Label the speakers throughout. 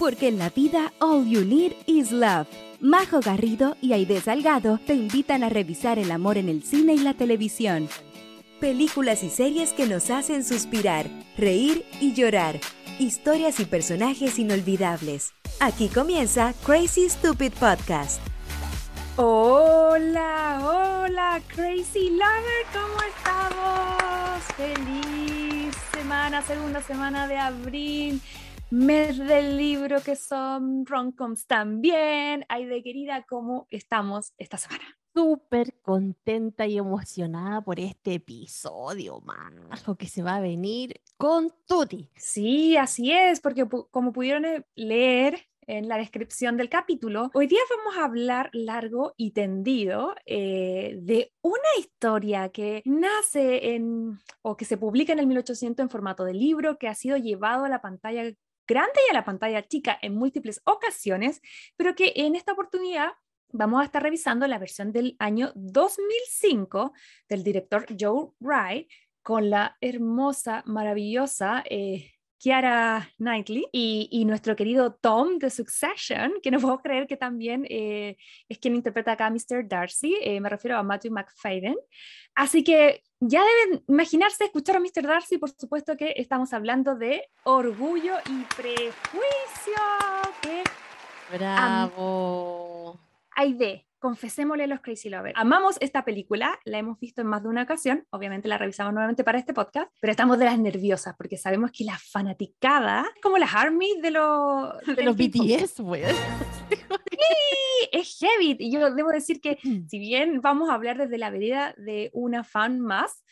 Speaker 1: porque en la vida all you need is love. Majo Garrido y Aide Salgado te invitan a revisar el amor en el cine y la televisión. Películas y series que nos hacen suspirar, reír y llorar. Historias y personajes inolvidables. Aquí comienza Crazy Stupid Podcast.
Speaker 2: Hola, hola, Crazy Lover, ¿cómo estamos? Feliz semana, segunda semana de abril, mes del libro que son romcoms también. Ay, de querida, ¿cómo estamos esta semana?
Speaker 3: Súper contenta y emocionada por este episodio, majo, que se va a venir con Tuti.
Speaker 2: Sí, así es, porque como pudieron eh, leer en la descripción del capítulo, hoy día vamos a hablar largo y tendido eh, de una historia que nace en, o que se publica en el 1800 en formato de libro, que ha sido llevado a la pantalla grande y a la pantalla chica en múltiples ocasiones, pero que en esta oportunidad vamos a estar revisando la versión del año 2005 del director Joe Wright con la hermosa, maravillosa eh, Kiara Knightley y, nuestro querido Tom de Succession, que no puedo creer que también eh, es quien interpreta acá a Mr. Darcy, eh, me refiero a Matthew McFadden. Así que ya deben imaginarse escuchar a Mr. Darcy, por supuesto que estamos hablando de Orgullo y Prejuicio. Que
Speaker 3: Bravo.
Speaker 2: Hay de confesémosle a los Crazy Lovers. Amamos esta película, la hemos visto en más de una ocasión, obviamente la revisamos nuevamente para este podcast, pero estamos de las nerviosas porque sabemos que la fanaticada, como las armies de los...
Speaker 3: De los BTS, güey.
Speaker 2: Sí, es heavy. Y yo debo decir que mm. si bien vamos a hablar desde la vereda de una fan más,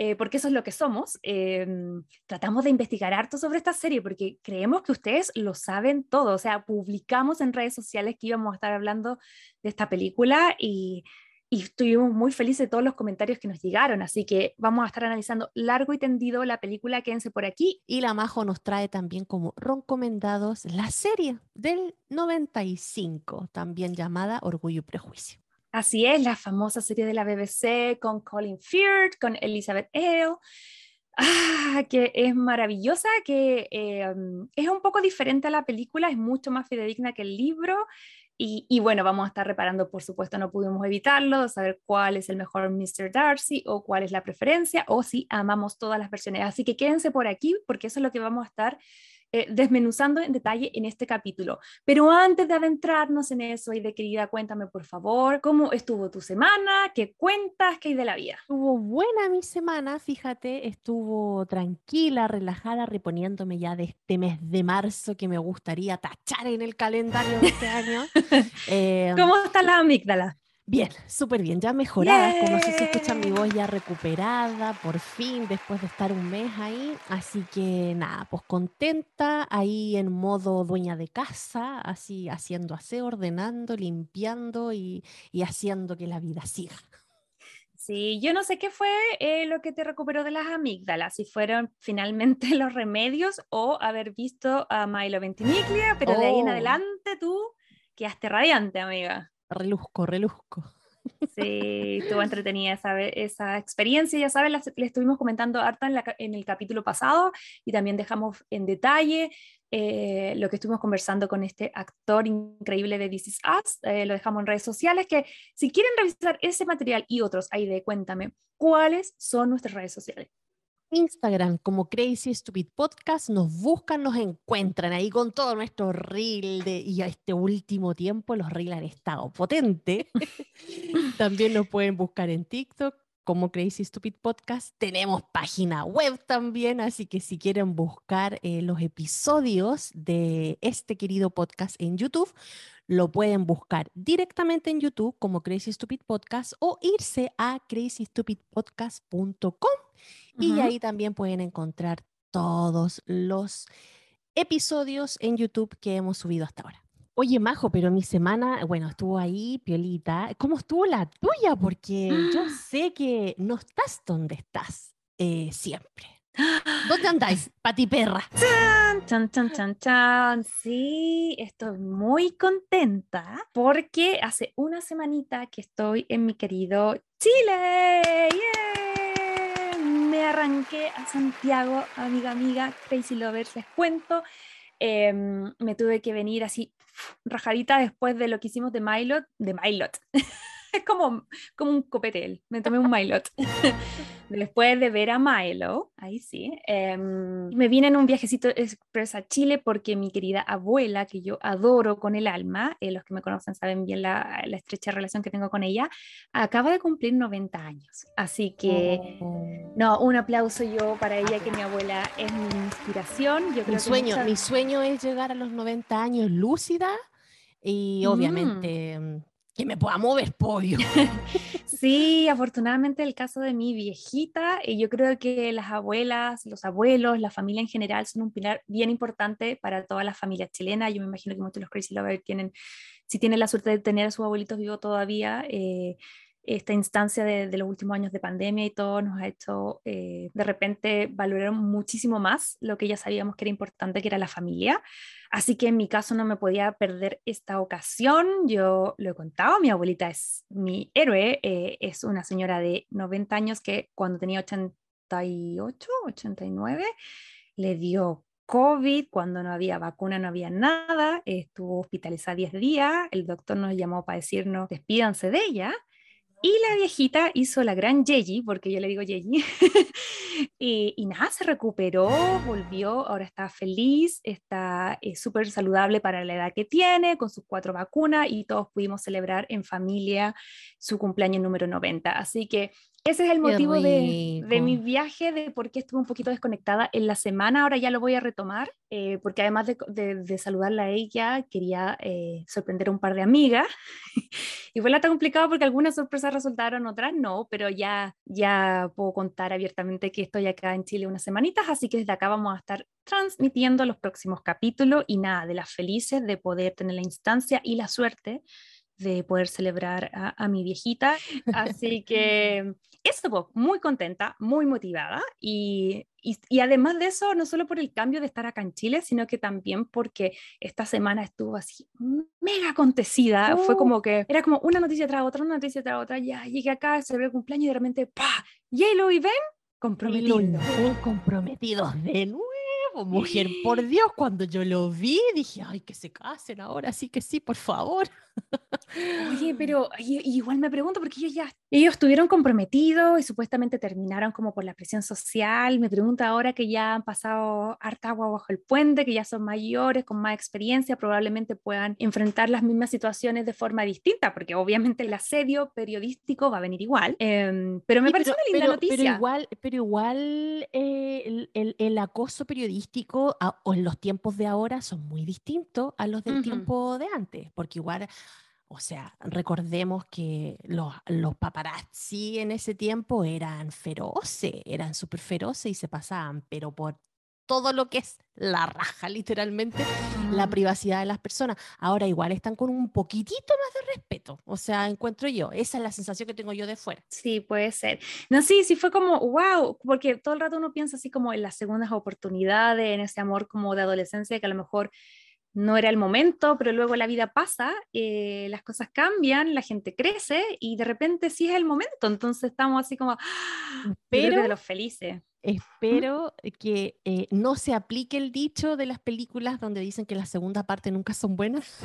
Speaker 2: eh, porque eso es lo que somos, em, tratamos de investigar harto sobre esta serie porque creemos que ustedes lo saben todo. O sea, publicamos en redes sociales que íbamos a estar hablando de esta película y, y estuvimos muy felices de todos los comentarios que nos llegaron. Así que vamos a estar analizando largo y tendido la película. Quédense por aquí.
Speaker 3: Y la Majo nos trae también como recomendados la serie del 95, también llamada Orgullo y Prejuicio.
Speaker 2: Así es, la famosa serie de la BBC con Colin Firth, con Elizabeth Hale, ah, que es maravillosa, que eh, es un poco diferente a la película, es mucho más fidedigna que el libro. Y, bueno, vamos a estar reparando, por supuesto, no pudimos evitarlo, saber cuál es el mejor Mr. Darcy o cuál es la preferencia o si amamos todas las versiones. Así que quédense por aquí porque eso es lo que vamos a estar eh, desmenuzando en detalle en este capítulo. Pero antes de adentrarnos en eso, y de querida, cuéntame por favor, ¿cómo estuvo tu semana? ¿Qué cuentas? ¿Qué hay de la vida?
Speaker 3: Estuvo buena mi semana, fíjate, estuvo tranquila, relajada, reponiéndome ya de este mes de marzo que me gustaría tachar en el calendario de este año.
Speaker 2: Eh, ¿Cómo está la amígdala?
Speaker 3: Bien, súper bien, ya mejorada, como si se escucha mi voz ya recuperada, por fin, después de estar un mes ahí. Así que nada, pues contenta, ahí en modo dueña de casa, así haciendo aseo, ordenando, limpiando y, haciendo que la vida siga.
Speaker 2: Sí, yo no sé qué fue eh, lo que te recuperó de las amígdalas, si fueron finalmente los remedios o haber visto a Milo Ventimiglia, pero de ahí en oh. adelante tú quedaste radiante, amiga.
Speaker 3: Reluzco, reluzco.
Speaker 2: Sí, estuvo entretenida esa, esa experiencia, ya sabes, le estuvimos comentando harta en, en, el capítulo pasado y también dejamos en detalle eh, lo que estuvimos conversando con este actor increíble de This Is Us, eh, lo dejamos en redes sociales, que si quieren revisar ese material y otros, ahí de cuéntame, ¿cuáles son nuestras redes sociales?
Speaker 3: Instagram como Crazy Stupid Podcast, nos buscan, nos encuentran ahí con todo nuestro reel de, y a este último tiempo los reels han estado potentes. también nos pueden buscar en TikTok como Crazy Stupid Podcast. Tenemos página web también, así que si quieren buscar eh, los episodios de este querido podcast en YouTube, lo pueden buscar directamente en YouTube como Crazy Stupid Podcast o irse a crazystupidpodcast.com y ahí también pueden encontrar todos los episodios en YouTube que hemos subido hasta ahora. Oye, Majo, pero mi semana, bueno, estuvo ahí, Piolita. ¿Cómo estuvo la tuya? Porque yo sé que no estás donde estás eh, siempre. ¿Dónde andáis, pati perra?
Speaker 2: Chan, chan, chan, chan, Sí, estoy muy contenta porque hace una semanita que estoy en mi querido Chile. Me arranqué a Santiago, amiga, amiga, Crazy Lovers, les cuento. em, me tuve que venir así rajadita después de lo que hicimos de Milot, de Milot. es como, como un copetel, me tomé un Milot. Después de ver a Milo, ahí sí, em, me vine en un viajecito express a Chile porque mi querida abuela, que yo adoro con el alma, eh, los que me conocen saben bien la, la, estrecha relación que tengo con ella, acaba de cumplir 90 años. Así que, oh. no, un aplauso yo para ella, que mi abuela es mi inspiración. Yo creo
Speaker 3: mi, sueño, mi sueño es llegar a los 90 años lúcida y mm. obviamente mm, que me pueda mover, pollo.
Speaker 2: sí, afortunadamente el caso de mi viejita, y yo creo que las abuelas, los abuelos, la familia en general son un pilar bien importante para todas las familias chilenas. Yo me imagino que muchos de los Crazy Lovers tienen, si tienen la suerte de tener a sus abuelitos vivos todavía, eh, esta instancia de, los últimos años de pandemia y todo nos ha hecho eh, de repente valorar muchísimo más lo que ya sabíamos que era importante, que era la familia. Así que en mi caso no me podía perder esta ocasión. Yo lo he contado, mi abuelita es mi héroe, eh, es una señora de 90 años que cuando tenía 88, 89, le dio COVID, cuando no había vacuna, no había nada, estuvo hospitalizada 10 días, el doctor nos llamó para decirnos, despídanse de ella, y la viejita hizo la gran Yeji, porque yo le digo Yeji, y, nada, se recuperó, volvió, ahora está feliz, está eh, súper saludable para la edad que tiene, con sus cuatro vacunas, y todos pudimos celebrar en familia su cumpleaños número 90. Así que ese es el motivo de, de, mi viaje, de por qué estuve un poquito desconectada en la semana. Ahora ya lo voy a retomar, eh, porque además de, de, saludarla a ella, quería eh, sorprender a un par de amigas. y fue la tan complicado porque algunas sorpresas resultaron, otras no, pero ya, ya puedo contar abiertamente que estoy acá en Chile unas semanitas, así que desde acá vamos a estar transmitiendo los próximos capítulos y nada, de las felices de poder tener la instancia y la suerte de poder celebrar a, mi viejita. Así que estuvo muy contenta, muy motivada y, y, además de eso, no solo por el cambio de estar acá en Chile, sino que también porque esta semana estuvo así mega acontecida. Fue uh. como que era como una noticia tras otra, una noticia tras otra. Ya llegué acá, ve el cumpleaños y de repente, ¡pa! J-Lo y Ben comprometidos.
Speaker 3: comprometidos de nuevo mujer, por Dios, cuando yo lo vi, dije, ay, que se casen ahora, sí que sí, por favor.
Speaker 2: Oye, pero igual me pregunto, porque ellos ya, ellos estuvieron comprometidos y supuestamente terminaron como por la presión social. Me pregunto ahora que ya han pasado harta agua bajo el puente, que ya son mayores, con más experiencia, probablemente puedan enfrentar las mismas situaciones de forma distinta, porque obviamente el asedio periodístico va a venir igual. Em, pero me parece una linda noticia.
Speaker 3: Pero igual, pero igual eh, el, el, el, acoso periodístico o en los tiempos de ahora son muy distintos a los del tiempo de antes, porque igual o sea, recordemos que los, los, paparazzi en ese tiempo eran feroces, eran súper feroces y se pasaban, pero por todo lo que es la raja, literalmente, la mm. privacidad de las personas. Ahora igual están con un poquitito más de respeto, o sea, encuentro yo, esa es la sensación que tengo yo de fuera.
Speaker 2: Sí, puede ser. No, sí, sí fue como, wow, porque todo el rato uno piensa así como en las segundas oportunidades, en ese amor como de adolescencia que a lo mejor no era el momento, pero luego la vida pasa, eh, las cosas cambian, la gente crece y de repente sí es el momento. Entonces estamos así como, ¡ah! pero de los felices.
Speaker 3: Espero que eh, no se aplique el dicho de las películas donde dicen que la segunda parte nunca son buenas.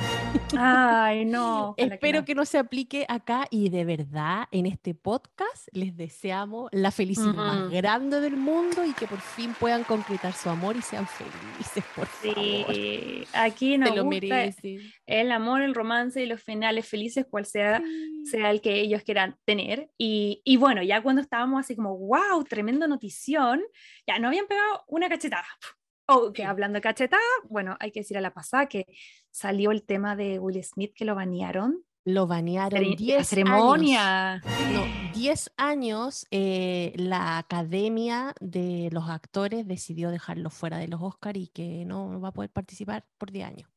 Speaker 2: Ay, no.
Speaker 3: Espero que no. se aplique acá y de verdad en este podcast les deseamos la felicidad más grande del mundo y que por fin puedan concretar su amor y sean felices, por
Speaker 2: sí, aquí nos lo gusta el amor, el romance y los finales felices, cual sea, sea el que ellos quieran tener. Y, y bueno, ya cuando estábamos así como, wow, tremenda ya no habían pegado una cachetada. O que hablando de cachetada, bueno, hay que decir a la pasada que salió el tema de Will Smith que lo banearon.
Speaker 3: Lo banearon 10 ceremonia. Años. 10 años eh, la academia de los actores decidió dejarlo fuera de los Oscars y que no va a poder participar por 10 años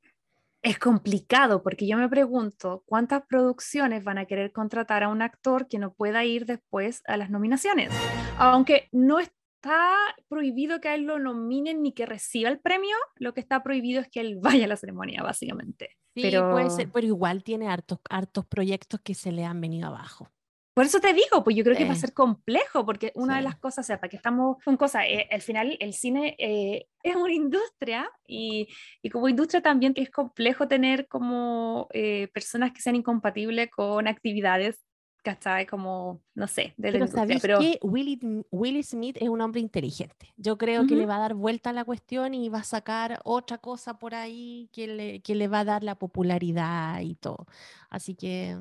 Speaker 2: es complicado porque yo me pregunto cuántas producciones van a querer contratar a un actor que no pueda ir después a las nominaciones. Aunque no es está prohibido que a él lo nominen ni que reciba el premio, lo que está prohibido es que él vaya a la ceremonia, básicamente.
Speaker 3: pero... puede ser, pero igual tiene hartos, hartos proyectos que se le han venido abajo.
Speaker 2: Por eso te digo, pues yo creo que va a ser complejo, porque una de las cosas, o sea, para que estamos con cosas, eh, al final el cine eh, es una industria y, y, como industria también es complejo tener como eh, personas que sean incompatibles con actividades ¿cachai? Como, no sé, de
Speaker 3: pero industria. Pero que Willie, Smith es un hombre inteligente. Yo creo que le va a dar vuelta a la cuestión y va a sacar otra cosa por ahí que le, que le va a dar la popularidad y todo. Así que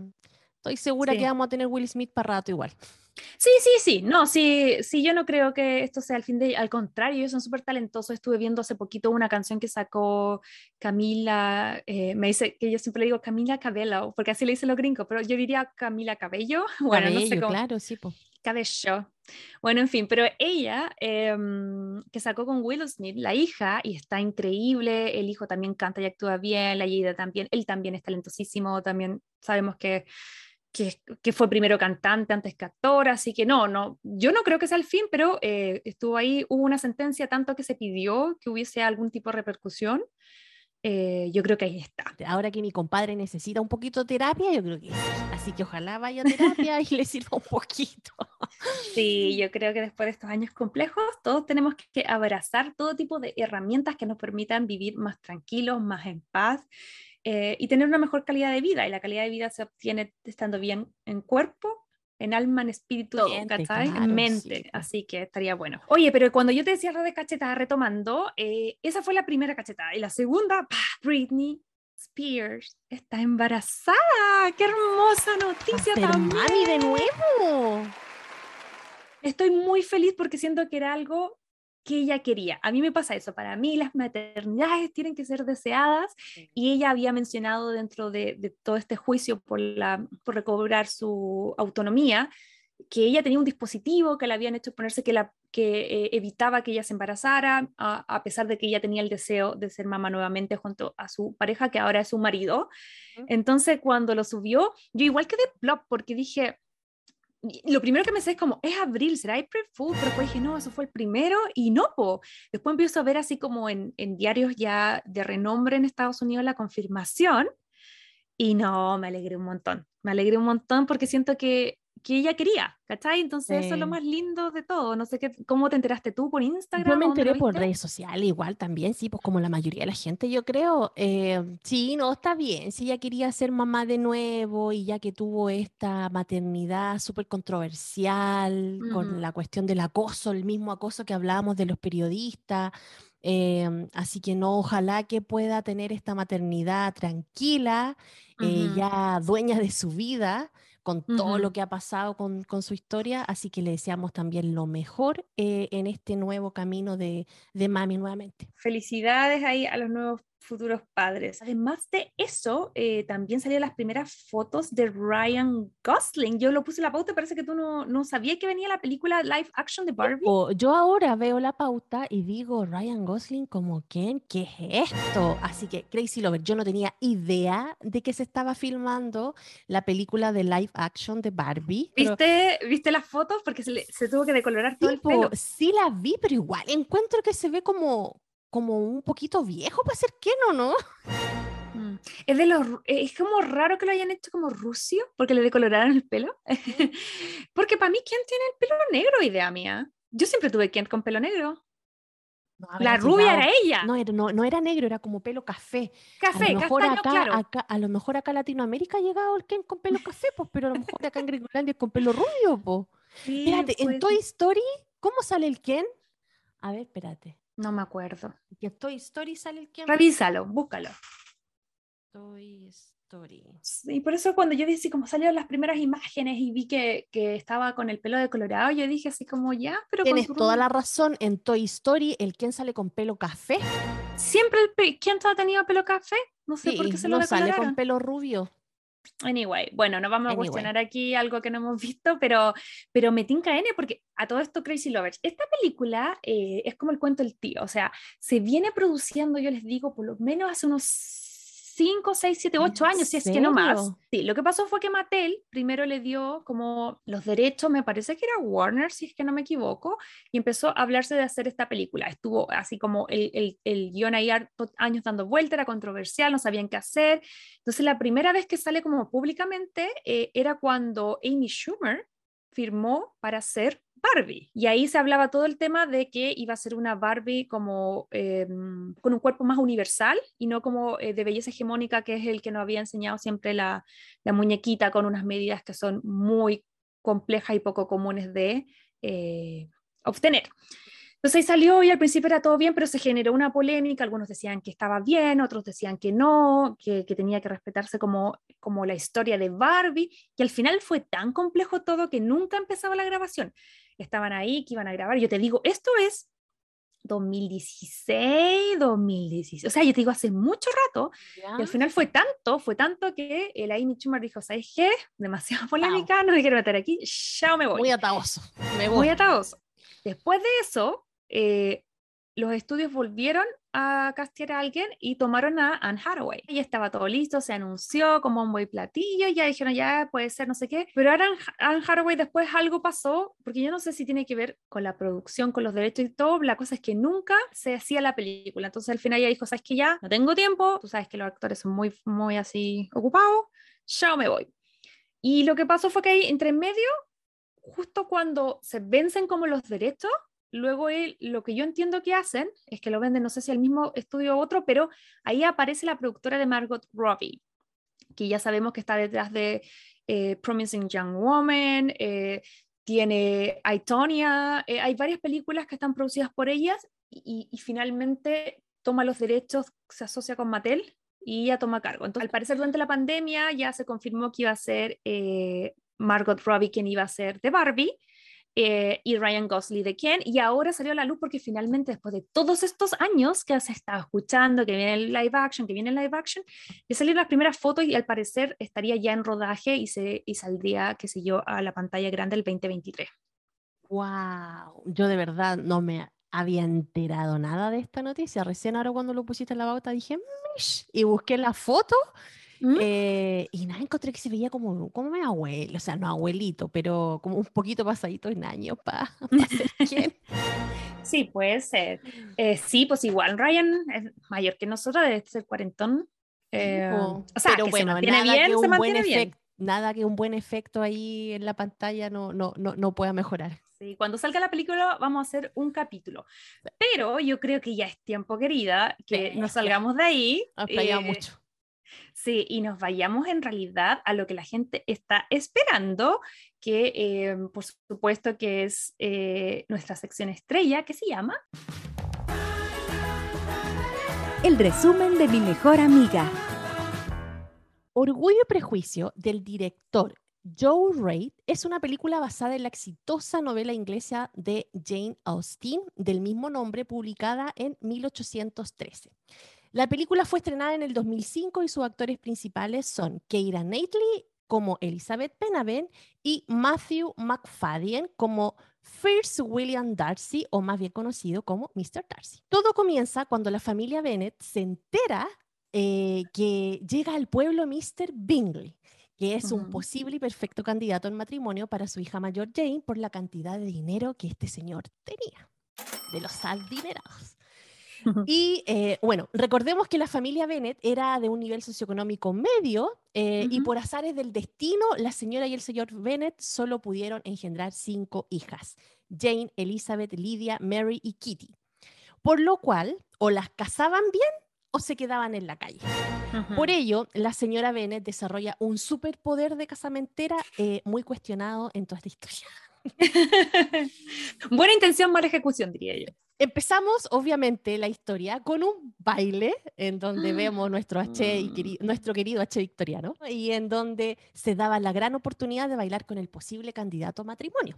Speaker 3: Estoy segura que vamos a tener Will Smith para rato igual.
Speaker 2: Sí, sí, sí, no, sí, sí, yo no creo que esto sea el fin de, al contrario, ellos son súper talentosos, estuve viendo hace poquito una canción que sacó Camila, eh, me dice que yo siempre le digo Camila Cabello, porque así le dicen los gringos, pero yo diría Camila Cabello, bueno, no sé cómo.
Speaker 3: claro, sí, pues.
Speaker 2: Cabello. Bueno, en fin, pero ella em, que sacó con Will Smith, la hija, y está increíble, el hijo también canta y actúa bien, la Yida también, él también es talentosísimo, también sabemos que que, fue primero cantante antes que actor, así que no, no, yo no creo que sea el fin, pero eh, estuvo ahí, hubo una sentencia tanto que se pidió que hubiese algún tipo de repercusión. Eh, yo creo que ahí está.
Speaker 3: Ahora que mi compadre necesita un poquito de terapia, yo creo que Así que ojalá vaya a terapia y le sirva un poquito.
Speaker 2: Sí, yo creo que después de estos años complejos, todos tenemos que abrazar todo tipo de herramientas que nos permitan vivir más tranquilos, más en paz eh, y tener una mejor calidad de vida. Y la calidad de vida se obtiene estando bien en cuerpo, en alma, en espíritu, en mente. Así que estaría bueno. Oye, pero cuando yo te decía lo de cachetada retomando, eh, esa fue la primera cachetada. Y la segunda, Britney Spears está embarazada. ¡Qué hermosa noticia también!
Speaker 3: ¡Mami de nuevo!
Speaker 2: Estoy muy feliz porque siento que era algo que ella quería. A mí me pasa eso, para mí las maternidades tienen que ser deseadas y ella había mencionado dentro de, todo este juicio por, la, por recobrar su autonomía que ella tenía un dispositivo que le habían hecho ponerse que, la, que eh, evitaba que ella se embarazara, a, pesar de que ella tenía el deseo de ser mamá nuevamente junto a su pareja, que ahora es su marido. Entonces, cuando lo subió, yo igual quedé plop porque dije, lo primero que me sé es como, es abril, será April Fool, pero después dije, no, eso fue el primero y no, po. después empiezo a ver así como en, en diarios ya de renombre en Estados Unidos la confirmación y no, me alegré un montón, me alegré un montón porque siento que que ella quería, ¿cachai? Entonces eso es lo más lindo de todo. No sé qué, cómo te enteraste tú por Instagram.
Speaker 3: Yo me enteré por redes sociales igual también, sí, pues como la mayoría de la gente, yo creo. Eh, sí, no, está bien. Si ella quería ser mamá de nuevo y ya que tuvo esta maternidad súper controversial con la cuestión del acoso, el mismo acoso que hablábamos de los periodistas. Em, así que no, ojalá que pueda tener esta maternidad tranquila, eh, ya dueña de su vida con todo lo que ha pasado con, con, su historia, así que le deseamos también lo mejor eh, en este nuevo camino de, de Mami nuevamente.
Speaker 2: Felicidades ahí a los nuevos futuros padres. Además de eso, eh, también salieron las primeras fotos de Ryan Gosling. Yo lo puse en la pauta, parece que tú no, no sabías que venía la película live action de Barbie.
Speaker 3: yo ahora veo la pauta y digo, Ryan Gosling como quién, ¿qué es esto? Así que Crazy Lover, yo no tenía idea de que se estaba filmando la película de live action de Barbie.
Speaker 2: ¿Viste, ¿viste las fotos? Porque se, se tuvo que decolorar todo el pelo.
Speaker 3: Sí las vi, pero igual encuentro que se ve como, como un poquito viejo para ser Ken, ¿o no?
Speaker 2: Mm. Es, de los, es como raro que lo hayan hecho como rucio, porque le decoloraron el pelo. porque para mí, ¿quién tiene el pelo negro? Idea mía. Yo siempre tuve Ken con pelo negro. la rubia era ella.
Speaker 3: No, no, no, era negro, era como pelo café.
Speaker 2: Café, a lo mejor acá, claro.
Speaker 3: acá, A lo mejor acá en Latinoamérica ha llegado el Ken con pelo café, pues, pero a lo mejor acá en Gringolandia con pelo rubio, pues. espérate, en Toy Story, ¿cómo sale el Ken? A ver, espérate.
Speaker 2: No me acuerdo.
Speaker 3: ¿Que Toy Story sale el que
Speaker 2: Revísalo, búscalo.
Speaker 3: Toy Story.
Speaker 2: Y por eso cuando yo vi así como salieron las primeras imágenes y vi que, que estaba con el pelo de colorado, yo dije así como ya, pero
Speaker 3: Tienes toda la razón, en Toy Story el Ken sale con pelo café.
Speaker 2: Siempre el Ken ha tenido pelo café, no sé por qué se lo no sale
Speaker 3: con pelo rubio.
Speaker 2: Anyway, bueno, no vamos a cuestionar aquí algo que no hemos visto, pero, pero me tinca N porque a todo esto Crazy Lovers, esta película eh, es como el cuento del tío, o sea, se viene produciendo, yo les digo, por lo menos hace unos 5, 6, 7, 8 años, si es que no más. Sí, lo que pasó fue que Mattel primero le dio como los derechos, me parece que era Warner, si es que no me equivoco, y empezó a hablarse de hacer esta película. Estuvo así como el, el, el guion ahí años dando vuelta, era controversial, no sabían qué hacer. Entonces la primera vez que sale como públicamente eh, era cuando Amy Schumer firmó para ser Barbie. Y ahí se hablaba todo el tema de que iba a ser una Barbie como em, con un cuerpo más universal y no como eh, de belleza hegemónica, que es el que nos había enseñado siempre la, la muñequita con unas medidas que son muy complejas y poco comunes de eh, obtener. Entonces ahí salió y al principio era todo bien, pero se generó una polémica. Algunos decían que estaba bien, otros decían que no, que, tenía que respetarse como, como la historia de Barbie. Y al final fue tan complejo todo que nunca empezaba la grabación. Estaban ahí, que iban a grabar. Yo te digo, esto es 2016, 2016. O sea, yo te digo, hace mucho rato. Y al final fue tanto, fue tanto que el Amy Schumer dijo, ¿sabes qué? Demasiada polémica, no me quiero meter aquí, ya me voy.
Speaker 3: Muy ataoso.
Speaker 2: Me voy. Muy ataoso. Después de eso, eh, los estudios volvieron a castear a alguien y tomaron a Anne Hathaway. Y estaba todo listo, se anunció como un buen platillo, ya dijeron, ya puede ser, no sé qué. Pero ahora Anne Hathaway después algo pasó, porque yo no sé si tiene que ver con la producción, con los derechos y todo. La cosa es que nunca se hacía la película. Entonces al final ella dijo, sabes que ya no tengo tiempo, tú sabes que los actores son muy, muy así ocupados, ya me voy. Y lo que pasó fue que ahí entre medio, justo cuando se vencen como los derechos, luego lo que yo entiendo que hacen es que lo venden, no sé si al mismo estudio u otro, pero ahí aparece la productora de Margot Robbie, que ya sabemos que está detrás de eh, Promising Young Woman, eh, tiene Aitonia, eh, hay varias películas que están producidas por ellas y, y, finalmente toma los derechos, se asocia con Mattel y ya toma cargo. Entonces, al parecer durante la pandemia ya se confirmó que iba a ser Margot Robbie quien iba a ser de Barbie eh, y Ryan Gosling de Ken, y ahora salió a la luz porque finalmente después de todos estos años que se estado escuchando, que viene el live action, que viene el live action, ya salieron las primeras fotos y al parecer estaría ya en rodaje y, se, y saldría, qué sé yo, a la pantalla grande el 2023.
Speaker 3: ¡Wow! Yo de verdad no me había enterado nada de esta noticia. Recién ahora cuando lo pusiste en la pauta dije, Mish", y busqué la foto ¿Mm? Eh, y nada, encontré que se veía como, como mi abuelo, o sea, no abuelito, pero como un poquito pasadito en años para ser quién.
Speaker 2: Sí, puede ser. Eh, sí, pues igual Ryan es mayor que nosotros, debe ser cuarentón. Eh, o sea, pero bueno, nada bien, que un buen efecto,
Speaker 3: nada que un buen efecto ahí en la pantalla no, no, no, no pueda mejorar.
Speaker 2: Sí, cuando salga la película vamos a hacer un capítulo. Pero yo creo que ya es tiempo, querida, que nos salgamos de ahí.
Speaker 3: Ha mucho
Speaker 2: Sí, y nos vayamos en realidad a lo que la gente está esperando, que eh, por supuesto que es eh, nuestra sección estrella, que se llama...
Speaker 1: El resumen de mi mejor amiga.
Speaker 3: Orgullo y Prejuicio del director Joe Reid es una película basada en la exitosa novela inglesa de Jane Austen del mismo nombre publicada en 1813. La película fue estrenada en el 2005 y sus actores principales son Keira Knightley como Elizabeth Penaven y Matthew McFadden como First William Darcy, o más bien conocido como Mr. Darcy. Todo comienza cuando la familia Bennett se entera eh, que llega al pueblo Mr. Bingley, que es un posible y perfecto candidato en matrimonio para su hija mayor Jane por la cantidad de dinero que este señor tenía, de los adinerados. Y eh, bueno, recordemos que la familia Bennett era de un nivel socioeconómico medio eh, y por azares del destino, la señora y el señor Bennett solo pudieron engendrar cinco hijas, Jane, Elizabeth, Lydia, Mary y Kitty. Por lo cual, o las casaban bien o se quedaban en la calle. Por ello, la señora Bennett desarrolla un superpoder de casamentera eh, muy cuestionado en toda esta historia.
Speaker 2: Buena intención, mala ejecución, diría yo.
Speaker 3: Empezamos, obviamente, la historia con un baile en donde vemos nuestro, H y nuestro querido H victoriano y en donde se daba la gran oportunidad de bailar con el posible candidato a matrimonio.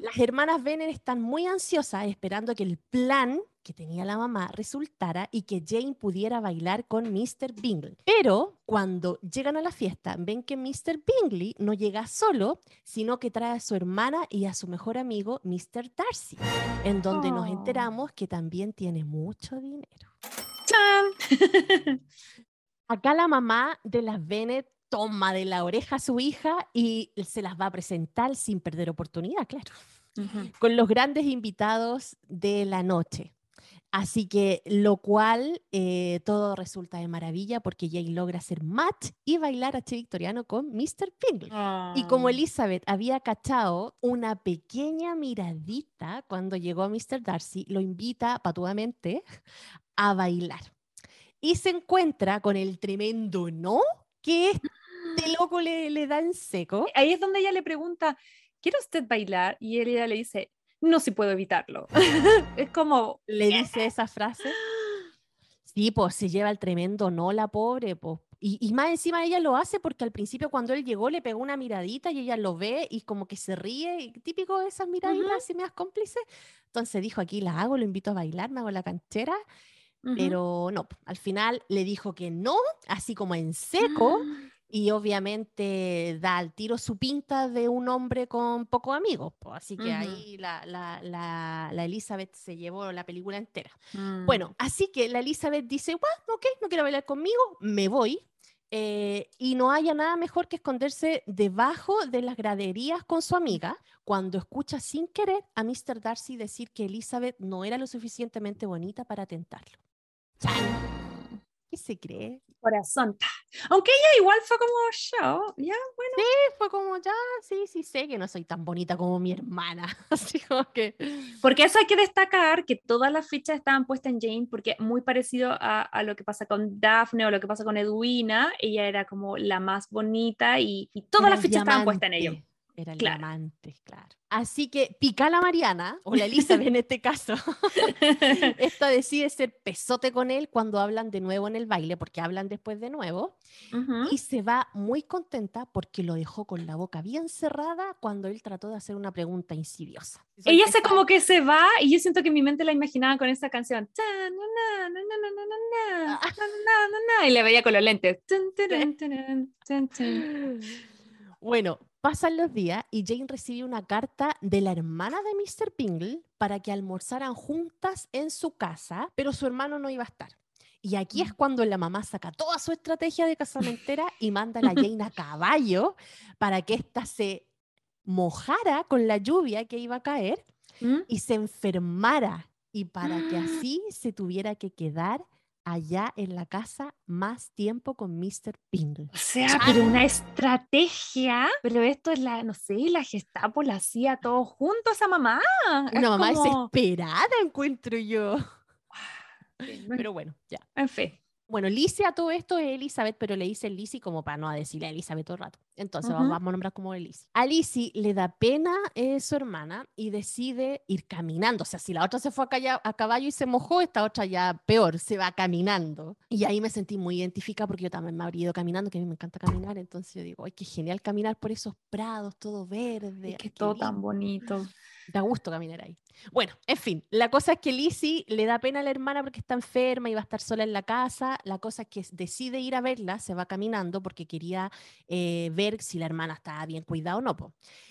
Speaker 3: Las hermanas Benner están muy ansiosas esperando que el plan que tenía la mamá resultara y que Jane pudiera bailar con Mr. Bingley. Pero cuando llegan a la fiesta, ven que Mr. Bingley no llega solo, sino que trae a su hermana y a su mejor amigo, Mr. Darcy, en donde nos oh. enteramos que también tiene mucho dinero. Acá la mamá de las Bennett toma de la oreja a su hija y se las va a presentar sin perder oportunidad, claro, con los grandes invitados de la noche. Así que lo cual eh, todo resulta de maravilla porque Jane logra hacer match y bailar a Che Victoriano con Mr. Pingle. Y como ah. Elizabeth había cachado una pequeña miradita cuando llegó a Mr. Darcy, lo invita patuamente a bailar. Y se encuentra con el tremendo no que este loco le, le da en seco.
Speaker 2: Ahí es donde ella le pregunta, ¿quiere usted bailar? Y ella le dice, no si puedo evitarlo. es como...
Speaker 3: Le dice esa frase. Sí, pues se lleva el tremendo no, la pobre, pues. Y, más encima ella lo hace porque al principio cuando él llegó le pegó una miradita y ella lo ve y como que se ríe, típico de esas miraditas uh me das cómplices. Entonces dijo, aquí la hago, lo invito a bailar, me hago la canchera. Pero no, al final le dijo que no, así como en seco. Y obviamente da al tiro su pinta de un hombre con pocos amigos. así que ahí la, la, la, Elizabeth se llevó la película entera. Mm. Bueno, así que la Elizabeth dice, bueno, ok, no quiero bailar conmigo, me voy. Eh, y no haya nada mejor que esconderse debajo de las graderías con su amiga cuando escucha sin querer a Mr. Darcy decir que Elizabeth no era lo suficientemente bonita para tentarlo. ¿Qué se cree?
Speaker 2: Corazón. Aunque ella igual fue como show, ya, bueno.
Speaker 3: Sí, fue como ya, sí, sí, sé que no soy tan bonita como mi hermana. Así como que.
Speaker 2: Porque eso hay que destacar que todas las fichas estaban puestas en Jane, porque muy parecido a, a lo que pasa con Daphne o lo que pasa con Edwina, ella era como la más bonita y, y todas las fichas estaban puestas en ello.
Speaker 3: Era el claro. claro. Así que pica la Mariana, o la Elizabeth en este caso, esta decide ser pesote con él cuando hablan de nuevo en el baile, porque hablan después de nuevo, y se va muy contenta porque lo dejó con la boca bien cerrada cuando él trató de hacer una pregunta insidiosa.
Speaker 2: Ella se como que se va y yo siento que mi mente la imaginaba con esa canción. Y le veía con los lentes.
Speaker 3: Bueno, Pasan los días y Jane recibe una carta de la hermana de Mr. Pingle para que almorzaran juntas en su casa, pero su hermano no iba a estar. Y aquí es mm. cuando la mamá saca toda su estrategia de casamentera y manda a la Jane a caballo para que ésta se mojara con la lluvia que iba a caer ¿Mm? y se enfermara y para que así se tuviera que quedar allá en la casa más tiempo con Mr. Pingle.
Speaker 2: O sea, pero una estrategia, pero esto es la, no sé, la Gestapo la hacía todo junto esa mamá.
Speaker 3: Una mamá desesperada encuentro yo. Pero bueno, ya.
Speaker 2: En fe.
Speaker 3: Bueno, Lizzie a todo esto es Elizabeth, pero le dice Lizzie como para no decirle a Elizabeth todo el rato. Entonces vamos, a nombrar como Lizzie. A Lizzie le da pena eh, su hermana y decide ir caminando. O sea, si la otra se fue a, a, caballo y se mojó, esta otra ya peor, se va caminando. Y ahí me sentí muy identificada porque yo también me habría ido caminando, que a mí me encanta caminar. Entonces yo digo, ay, qué genial caminar por esos prados, todo verde.
Speaker 2: Es que todo tan bonito.
Speaker 3: Da gusto caminar ahí. Bueno, en fin, la cosa es que Lizzie le da pena a la hermana porque está enferma y va a estar sola en la casa. La cosa es que decide ir a verla, se va caminando porque quería eh, ver si la hermana estaba bien cuidada o no.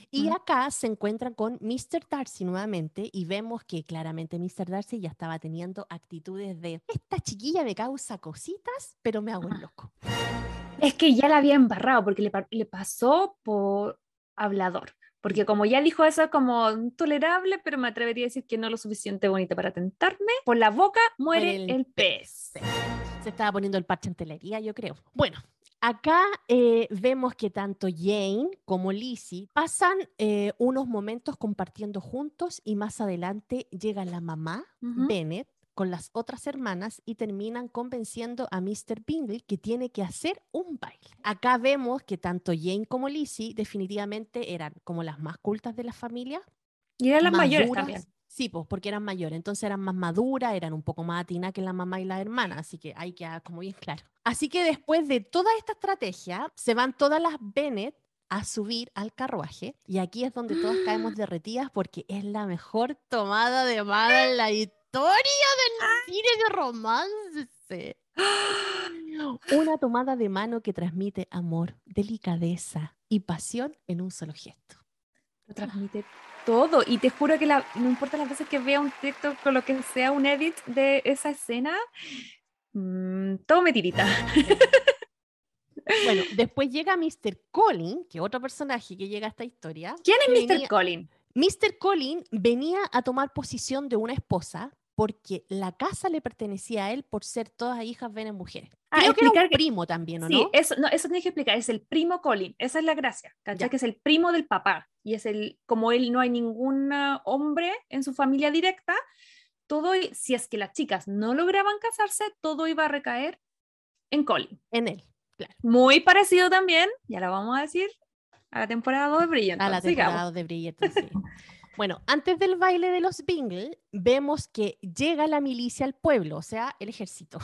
Speaker 3: Y acá se encuentran con Mr. Darcy nuevamente y vemos que claramente Mr. Darcy ya estaba teniendo actitudes de esta chiquilla me causa cositas, pero me hago el loco.
Speaker 2: Es que ya la había embarrado porque le, le pasó por hablador. Porque como ya dijo eso es como tolerable, pero me atrevería a decir que no lo suficiente bonita para tentarme. Por la boca muere el, pez.
Speaker 3: Se estaba poniendo el parche en telería, yo creo. Bueno, Acá eh, vemos que tanto Jane como Lizzie pasan eh, unos momentos compartiendo juntos y más adelante llega la mamá, Bennett, con las otras hermanas y terminan convenciendo a Mr. Bingley que tiene que hacer un baile. Acá vemos que tanto Jane como Lizzie definitivamente eran como las más cultas de la familia.
Speaker 2: Y eran las mayores también.
Speaker 3: Sí, pues porque eran mayores, entonces eran más maduras, eran un poco más atinas que la mamá y la hermana, así que hay que como bien claro. Así que después de toda esta estrategia, se van todas las Bennett a subir al carruaje y aquí es donde todas caemos derretidas porque es la mejor tomada de mano en la historia del cine de romance. Una tomada de mano que transmite amor, delicadeza y pasión en un solo gesto.
Speaker 2: Lo transmite todo. Y te juro que no importa las veces que vea un texto con lo que sea un edit de esa escena, mm, todo me tirita.
Speaker 3: Bueno, después llega Mr. Colin, que es otro personaje que llega a esta historia.
Speaker 2: ¿Quién es Mr. Colin?
Speaker 3: Mr. Colin venía a tomar posición de una esposa porque la casa le pertenecía a él por ser todas hijas venes mujeres.
Speaker 2: Ah,
Speaker 3: Creo que era un
Speaker 2: que-
Speaker 3: primo también, ¿o
Speaker 2: Sí,
Speaker 3: no?
Speaker 2: eso, no, eso tienes que explicar, es el primo Colin, esa es la gracia, ¿cachai? Que es el primo del papá, y es el, como él no hay ningún hombre en su familia directa, todo, si es que las chicas no lograban casarse, todo iba a recaer en Colin.
Speaker 3: En él, claro.
Speaker 2: Muy parecido también, ya lo vamos a decir, a la temporada 2 de Brilliant.
Speaker 3: A la temporada de Bridgerton, sí. Bueno, antes del baile de los Bingle, vemos que llega la milicia al pueblo, o sea, el ejército.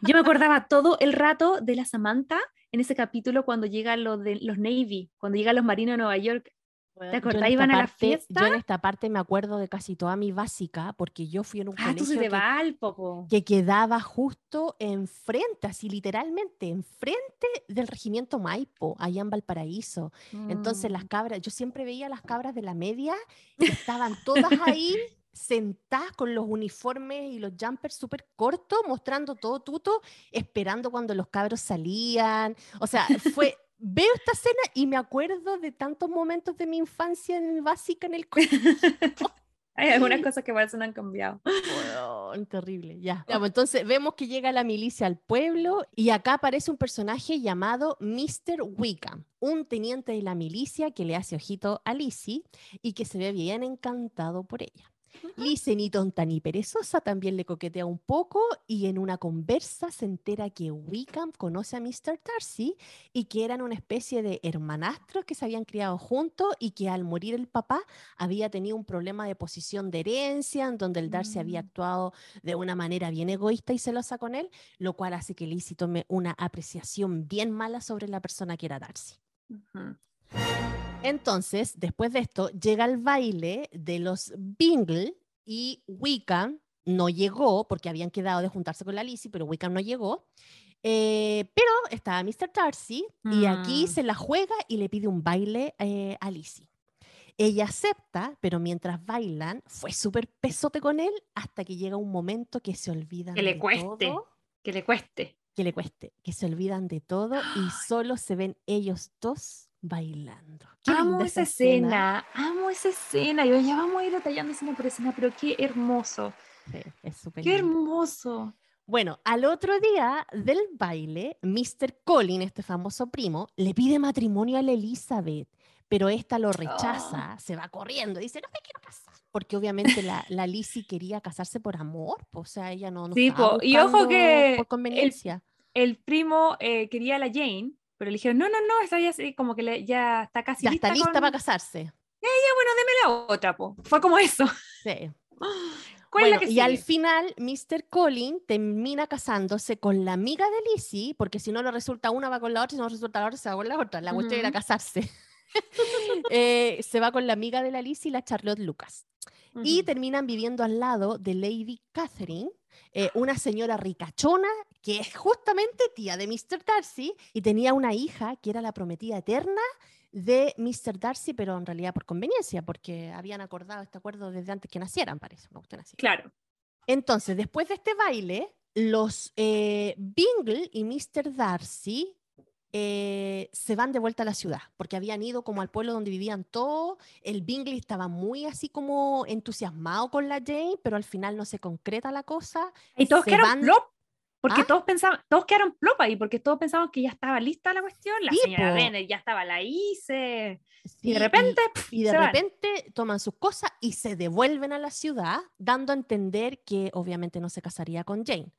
Speaker 2: Yo me acordaba todo el rato de la Samantha en ese capítulo cuando llegan los de los Navy, cuando llegan los marinos de Nueva York.
Speaker 3: Yo
Speaker 2: acordás? Iban a la
Speaker 3: parte- Yo
Speaker 2: fiesta.
Speaker 3: en esta parte me acuerdo de casi toda mi básica, porque yo fui en un
Speaker 2: Ah,
Speaker 3: colegio que,
Speaker 2: Valpo,
Speaker 3: que quedaba justo enfrente, así literalmente, enfrente del regimiento Maipo, allá en Valparaíso. Entonces las
Speaker 2: Mm.
Speaker 3: cabras, yo siempre veía las cabras de la media y estaban todas ahí sentadas con los uniformes y los jumpers súper cortos, mostrando todo tuto, esperando cuando los cabros salían. O sea, fue, veo esta escena y me acuerdo de tantos momentos de mi infancia en básica en el colegio.
Speaker 2: Hay algunas cosas que por eso no han cambiado.
Speaker 3: Terrible, ya. Ya, pues, entonces vemos que llega la milicia al pueblo y acá aparece un personaje llamado Mr. Wickham, un teniente de la milicia que le hace ojito a Lizzie y que se ve bien encantado por ella. Lizzie, ni tonta ni perezosa, también le coquetea un poco y en una conversa se entera que Wickham conoce a Mr. Darcy y que eran una especie de hermanastros que se habían criado juntos y que al morir el papá había tenido un problema de posición de herencia, en donde el Darcy había
Speaker 2: Mm.
Speaker 3: actuado de una manera bien egoísta y celosa con él, lo cual hace que Lizzie tome una apreciación bien mala sobre la persona que era Darcy. Entonces, después de esto, llega el baile de los Bingle y Wickham no llegó porque habían quedado de juntarse con la Lizzie, pero Wickham no llegó. Eh, pero estaba Mr. Darcy y aquí
Speaker 2: Mm.
Speaker 3: se la juega y le pide un baile eh, a Lizzie. Ella acepta, pero mientras bailan, fue súper pesote con él hasta que llega un momento que se olvidan
Speaker 2: Que le
Speaker 3: de
Speaker 2: cueste.
Speaker 3: todo,
Speaker 2: Que le cueste.
Speaker 3: que le cueste, que se olvidan de todo y solo se ven ellos dos bailando. Qué
Speaker 2: Amo esa escena. amo esa escena. Yo ya vamos a ir detallando escena por escena, pero qué hermoso.
Speaker 3: Sí, es súper
Speaker 2: Qué hermoso.
Speaker 3: Bueno, al otro día del baile, Mr. Colin, este famoso primo, le pide matrimonio a la Elizabeth, pero esta lo rechaza, se va corriendo, dice, no me quiero casar. Porque obviamente la, la Lizzie quería casarse por amor, o sea, ella no, no
Speaker 2: Sí,
Speaker 3: estaba
Speaker 2: po, y ojo que
Speaker 3: por conveniencia.
Speaker 2: El primo eh, quería a la Jane, pero le dijeron, no, no, no, esa ya, como que le- ya está casi
Speaker 3: Ya está lista
Speaker 2: con-
Speaker 3: para casarse.
Speaker 2: bueno, deme la otra, po. Fue como eso.
Speaker 3: Sí.
Speaker 2: ¿Cuál es la que
Speaker 3: y al final, Mr. Colin termina casándose con la amiga de Lizzie, porque si no le resulta una, va con la otra, si no resulta la otra, se va con la otra. La cuestión era casarse. Eh, se va con la amiga de la Lizzie, la Charlotte Lucas. Y terminan viviendo al lado de Lady Catherine, eh, una señora ricachona que es justamente tía de Mr. Darcy y tenía una hija que era la prometida eterna de Mr. Darcy, pero en realidad por conveniencia, porque habían acordado este acuerdo desde antes que nacieran, parece, una cuestión así.
Speaker 2: Claro.
Speaker 3: Entonces, después de este baile, los eh, Bingle y Mr. Darcy eh, se van de vuelta a la ciudad, porque habían ido como al pueblo donde vivían todos. El Bingley estaba muy así como entusiasmado con la Jane, pero al final no se concreta la cosa.
Speaker 2: Y todos quedaron
Speaker 3: van-
Speaker 2: plop. Porque
Speaker 3: ¿Ah?
Speaker 2: todos pensaban, todos quedaron plop ahí, porque todos pensaban que ya estaba lista la cuestión. La
Speaker 3: Sí,
Speaker 2: señora
Speaker 3: po.
Speaker 2: Bennett ya estaba la hice.
Speaker 3: Sí,
Speaker 2: Y de repente, pf,
Speaker 3: y de
Speaker 2: van.
Speaker 3: repente toman sus cosas y se devuelven a la ciudad, dando a entender que obviamente no se casaría con Jane.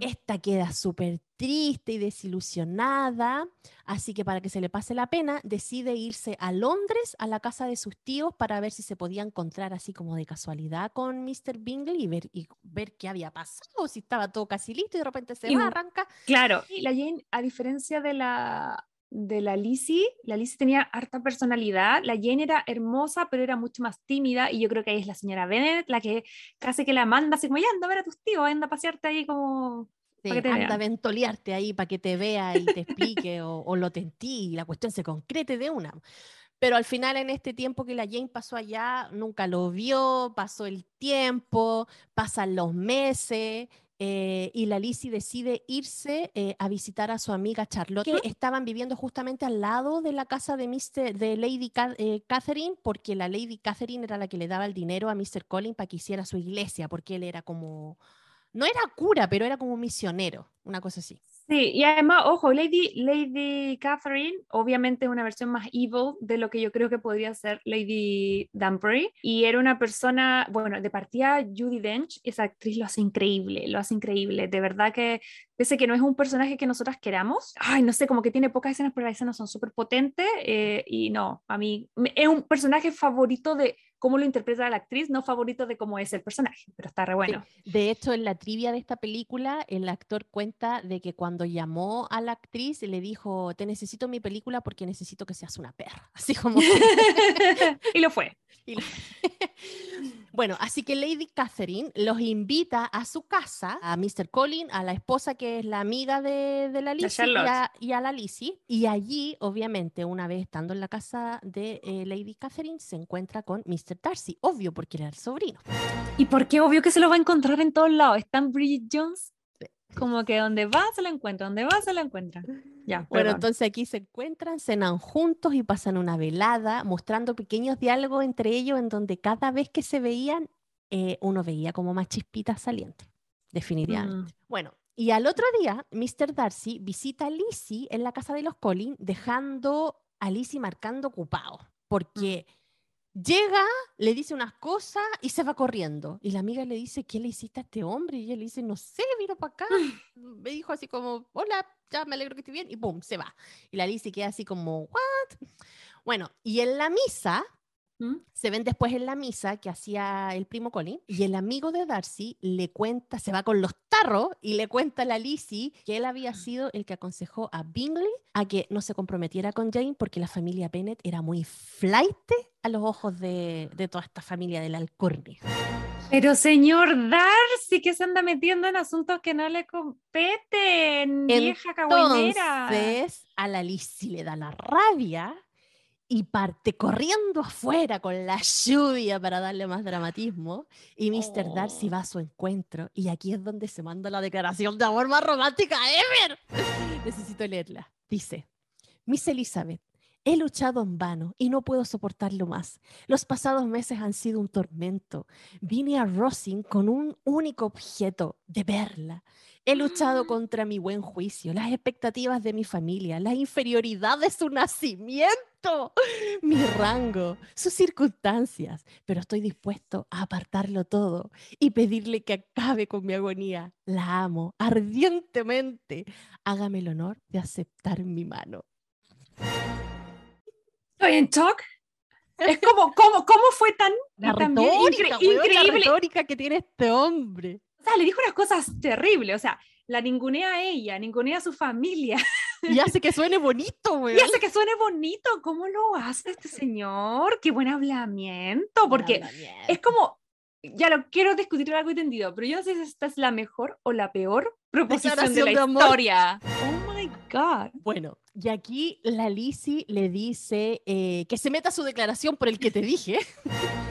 Speaker 3: Esta queda súper triste y desilusionada, así que para que se le pase la pena, decide irse a Londres, a la casa de sus tíos, para ver si se podía encontrar así como de casualidad con Mr. Bingley y ver, y ver qué había pasado, si estaba todo casi listo y de repente se
Speaker 2: Y
Speaker 3: va,
Speaker 2: u-
Speaker 3: arranca.
Speaker 2: Claro. Y la Jane, a diferencia de la de la Lizzie, la Lizzie tenía harta personalidad, la Jane era hermosa, pero era mucho más tímida, y yo creo que ahí es la señora Bennett la que casi que la manda así como, ya anda a ver a tus tíos, anda a pasearte ahí como...
Speaker 3: Sí,
Speaker 2: que te
Speaker 3: anda a ventolearte ahí para que te vea y te explique o, o lo tentí y la cuestión se concrete de una. Pero al final, en este tiempo que la Jane pasó allá, nunca lo vio, pasó el tiempo, pasan los meses eh, y la Lizzie decide irse eh, a visitar a su amiga Charlotte, que estaban viviendo justamente al lado de la casa de, Mr., de Lady eh, Catherine, porque la Lady Catherine era la que le daba el dinero a Mr. Collins para que hiciera su iglesia, porque él era como, no era cura, pero era como misionero, una cosa así.
Speaker 2: Sí, y además, ojo, Lady, Lady Catherine, obviamente es una versión más evil de lo que yo creo que podría ser Lady Danbury. Y era una persona, bueno, de partida Judy Dench, esa actriz lo hace increíble, lo hace increíble. De verdad que, pese que no es un personaje que nosotras queramos, ay, no sé, como que tiene pocas escenas, pero las escenas son súper potentes. Eh, y no, a mí es un personaje favorito de cómo lo interpreta la actriz, no favorito de cómo es el personaje, pero está re bueno.
Speaker 3: De hecho, en la trivia de esta película, el actor cuenta de que cuando llamó a la actriz le dijo, te necesito mi película porque necesito que seas una perra. Así como...
Speaker 2: y lo fue.
Speaker 3: bueno, así que Lady Catherine los invita a su casa, a Mr. Colin, a la esposa que es la amiga de, la Lizzie y a, la Lizzie. Y allí, obviamente, una vez estando en la casa de eh, Lady Catherine, se encuentra con Mr. Darcy, obvio porque era el sobrino.
Speaker 2: ¿Y por qué obvio que se lo va a encontrar en todos lados? ¿Están Bridget Jones? Como que donde va se lo encuentra, donde va se lo encuentra. Ya,
Speaker 3: bueno, entonces aquí se encuentran, cenan juntos y pasan una velada, mostrando pequeños diálogos entre ellos en donde cada vez que se veían, eh, uno veía como más chispitas salientes, definitivamente. Mm. Bueno, y al otro día, Mr. Darcy visita a Lizzie en la casa de los Collins, dejando a Lizzie marcando ocupado, porque... Mm. Llega, le dice unas cosas y se va corriendo. Y la amiga le dice, ¿qué le hiciste a este hombre? Y ella le dice, no sé, vino para acá. me dijo así como, hola, ya me alegro que esté bien. Y pum, se va. Y la Alicia queda así como, ¿what? Bueno, y en la misa, ¿Mm? Se ven después en la misa que hacía el primo Colin y el amigo de Darcy le cuenta, se va con los tarros y le cuenta a la Lizzie que él había sido el que aconsejó a Bingley a que no se comprometiera con Jane porque la familia Bennett era muy flight a los ojos de, de toda esta familia de la alcurnia.
Speaker 2: Pero señor Darcy, que se anda metiendo en asuntos que no le competen, vieja cagüinera.
Speaker 3: Entonces, a la Lizzie le da la rabia y parte corriendo afuera con la lluvia para darle más dramatismo. Y Mr. Darcy va a su encuentro. Y aquí es donde se manda la declaración de amor más romántica ever. Necesito leerla. Dice, Miss Elizabeth, He luchado en vano y no puedo soportarlo más. Los pasados meses han sido un tormento. Vine a Rosin con un único objeto, de verla. He luchado contra mi buen juicio, las expectativas de mi familia, la inferioridad de su nacimiento, mi rango, sus circunstancias, pero estoy dispuesto a apartarlo todo y pedirle que acabe con mi agonía. La amo ardientemente. Hágame el honor de aceptar mi mano.
Speaker 2: Estoy en shock. Es como, ¿cómo, cómo fue tan,
Speaker 3: la retórica, increíble? retórica que tiene este hombre.
Speaker 2: O sea, le dijo unas cosas terribles. O sea, la ningunea a ella, ningunea a su familia.
Speaker 3: Y hace que suene bonito, güey.
Speaker 2: Y hace que suene bonito. ¿Cómo lo hace este señor? Qué buen hablamiento. Porque es como, ya lo quiero discutir algo entendido, pero yo no sé si esta es la mejor o la peor proposición de la historia. Oh my God.
Speaker 3: Bueno, y aquí la Lizzie le dice eh, que se meta su declaración por el que te dije.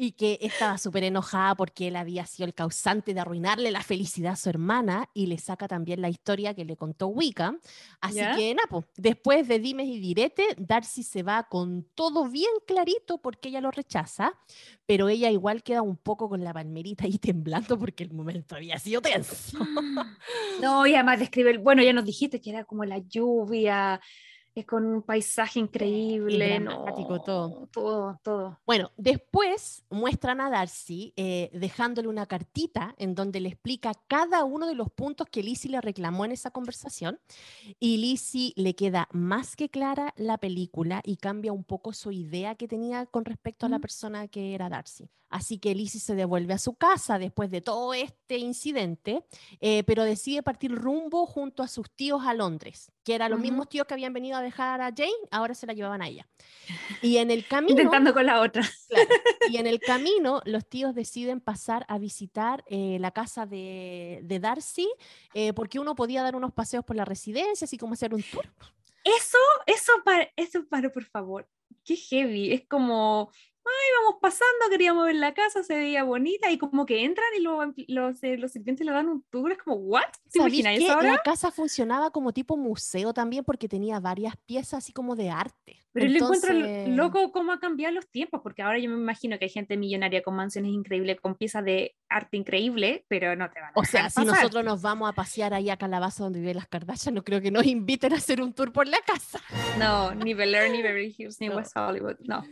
Speaker 3: y que estaba súper enojada porque él había sido el causante de arruinarle la felicidad a su hermana y le saca también la historia que le contó Wicca. Así que, Napo, después de dimes y direte, Darcy se va con todo bien clarito porque ella lo rechaza, pero ella igual queda un poco con la palmerita ahí temblando porque el momento había sido tenso.
Speaker 2: No, y además describe, bueno, ya nos dijiste que era como la lluvia, con un paisaje increíble. No, todo. Todo, todo.
Speaker 3: Bueno, después muestran a Darcy eh, dejándole una cartita en donde le explica cada uno de los puntos que Lizzie le reclamó en esa conversación. Y Lizzie le queda más que clara la película y cambia un poco su idea que tenía con respecto a la persona que era Darcy. Así que Lizzie se devuelve a su casa después de todo este incidente, eh, pero decide partir rumbo junto a sus tíos a Londres, que eran los mismos tíos que habían venido a dejar a Jane, ahora se la llevaban a ella. Y en el camino...
Speaker 2: Intentando con la otra.
Speaker 3: y en el camino los tíos deciden pasar a visitar eh, la casa de, Darcy, eh, porque uno podía dar unos paseos por la residencia, así como hacer un tour.
Speaker 2: Eso, eso para, eso para, por favor. Qué heavy. Es como, ay, vamos pasando, queríamos ver la casa, se veía bonita, y como que entran y los, los, eh, los sirvientes le dan un tour, es como, ¿what? ¿Te imaginas eso ahora?
Speaker 3: La casa funcionaba como tipo museo también porque tenía varias piezas así como de arte.
Speaker 2: Pero le encuentro
Speaker 3: Entonces-
Speaker 2: loco cómo ha cambiado los tiempos, porque ahora yo me imagino que hay gente millonaria con mansiones increíbles, con piezas de arte increíble, pero no te van a
Speaker 3: O sea,
Speaker 2: dejar
Speaker 3: si
Speaker 2: pasar.
Speaker 3: nosotros nos vamos a pasear ahí a Calabaza donde viven las Kardashian, no creo que nos inviten a hacer un tour por la casa.
Speaker 2: No, ni Bel Air, ni Beverly Hills, ni
Speaker 3: No.
Speaker 2: West Hollywood, no.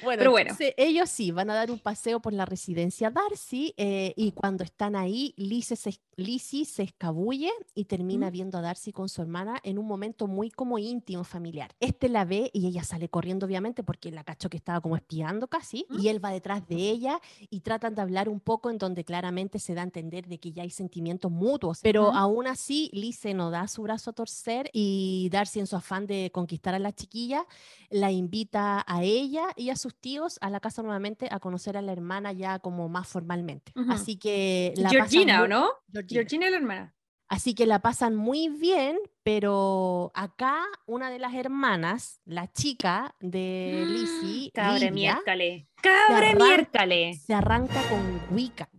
Speaker 3: Bueno,
Speaker 2: Pero bueno.
Speaker 3: entonces, ellos sí van a dar un paseo por la residencia Darcy eh, y cuando están ahí, Lizzie se, Lizzie se escabulle y termina
Speaker 2: Ujú.
Speaker 3: viendo a Darcy con su hermana en un momento muy como íntimo, familiar. Este la ve y ella sale corriendo, obviamente, porque la cachó que estaba como espiando casi,
Speaker 2: Ujú.
Speaker 3: y él va detrás de ella y tratan de hablar un poco en donde claramente se da a entender de que ya hay sentimientos mutuos, pero
Speaker 2: Ujú.
Speaker 3: aún así Lizzie no da su brazo a torcer y Darcy en su afán de conquistar a la chiquilla la invita a ella y a sus tíos a la casa nuevamente a conocer a la hermana ya como más formalmente. Así que la
Speaker 2: Georgina, ¿o
Speaker 3: muy-
Speaker 2: no?
Speaker 3: Georgina.
Speaker 2: Georgina es la hermana.
Speaker 3: Así que la pasan muy bien, pero acá una de las hermanas, la chica de Lizzie,
Speaker 2: Cabre miércale. Cabre miércale.
Speaker 3: se arranca con Wicca,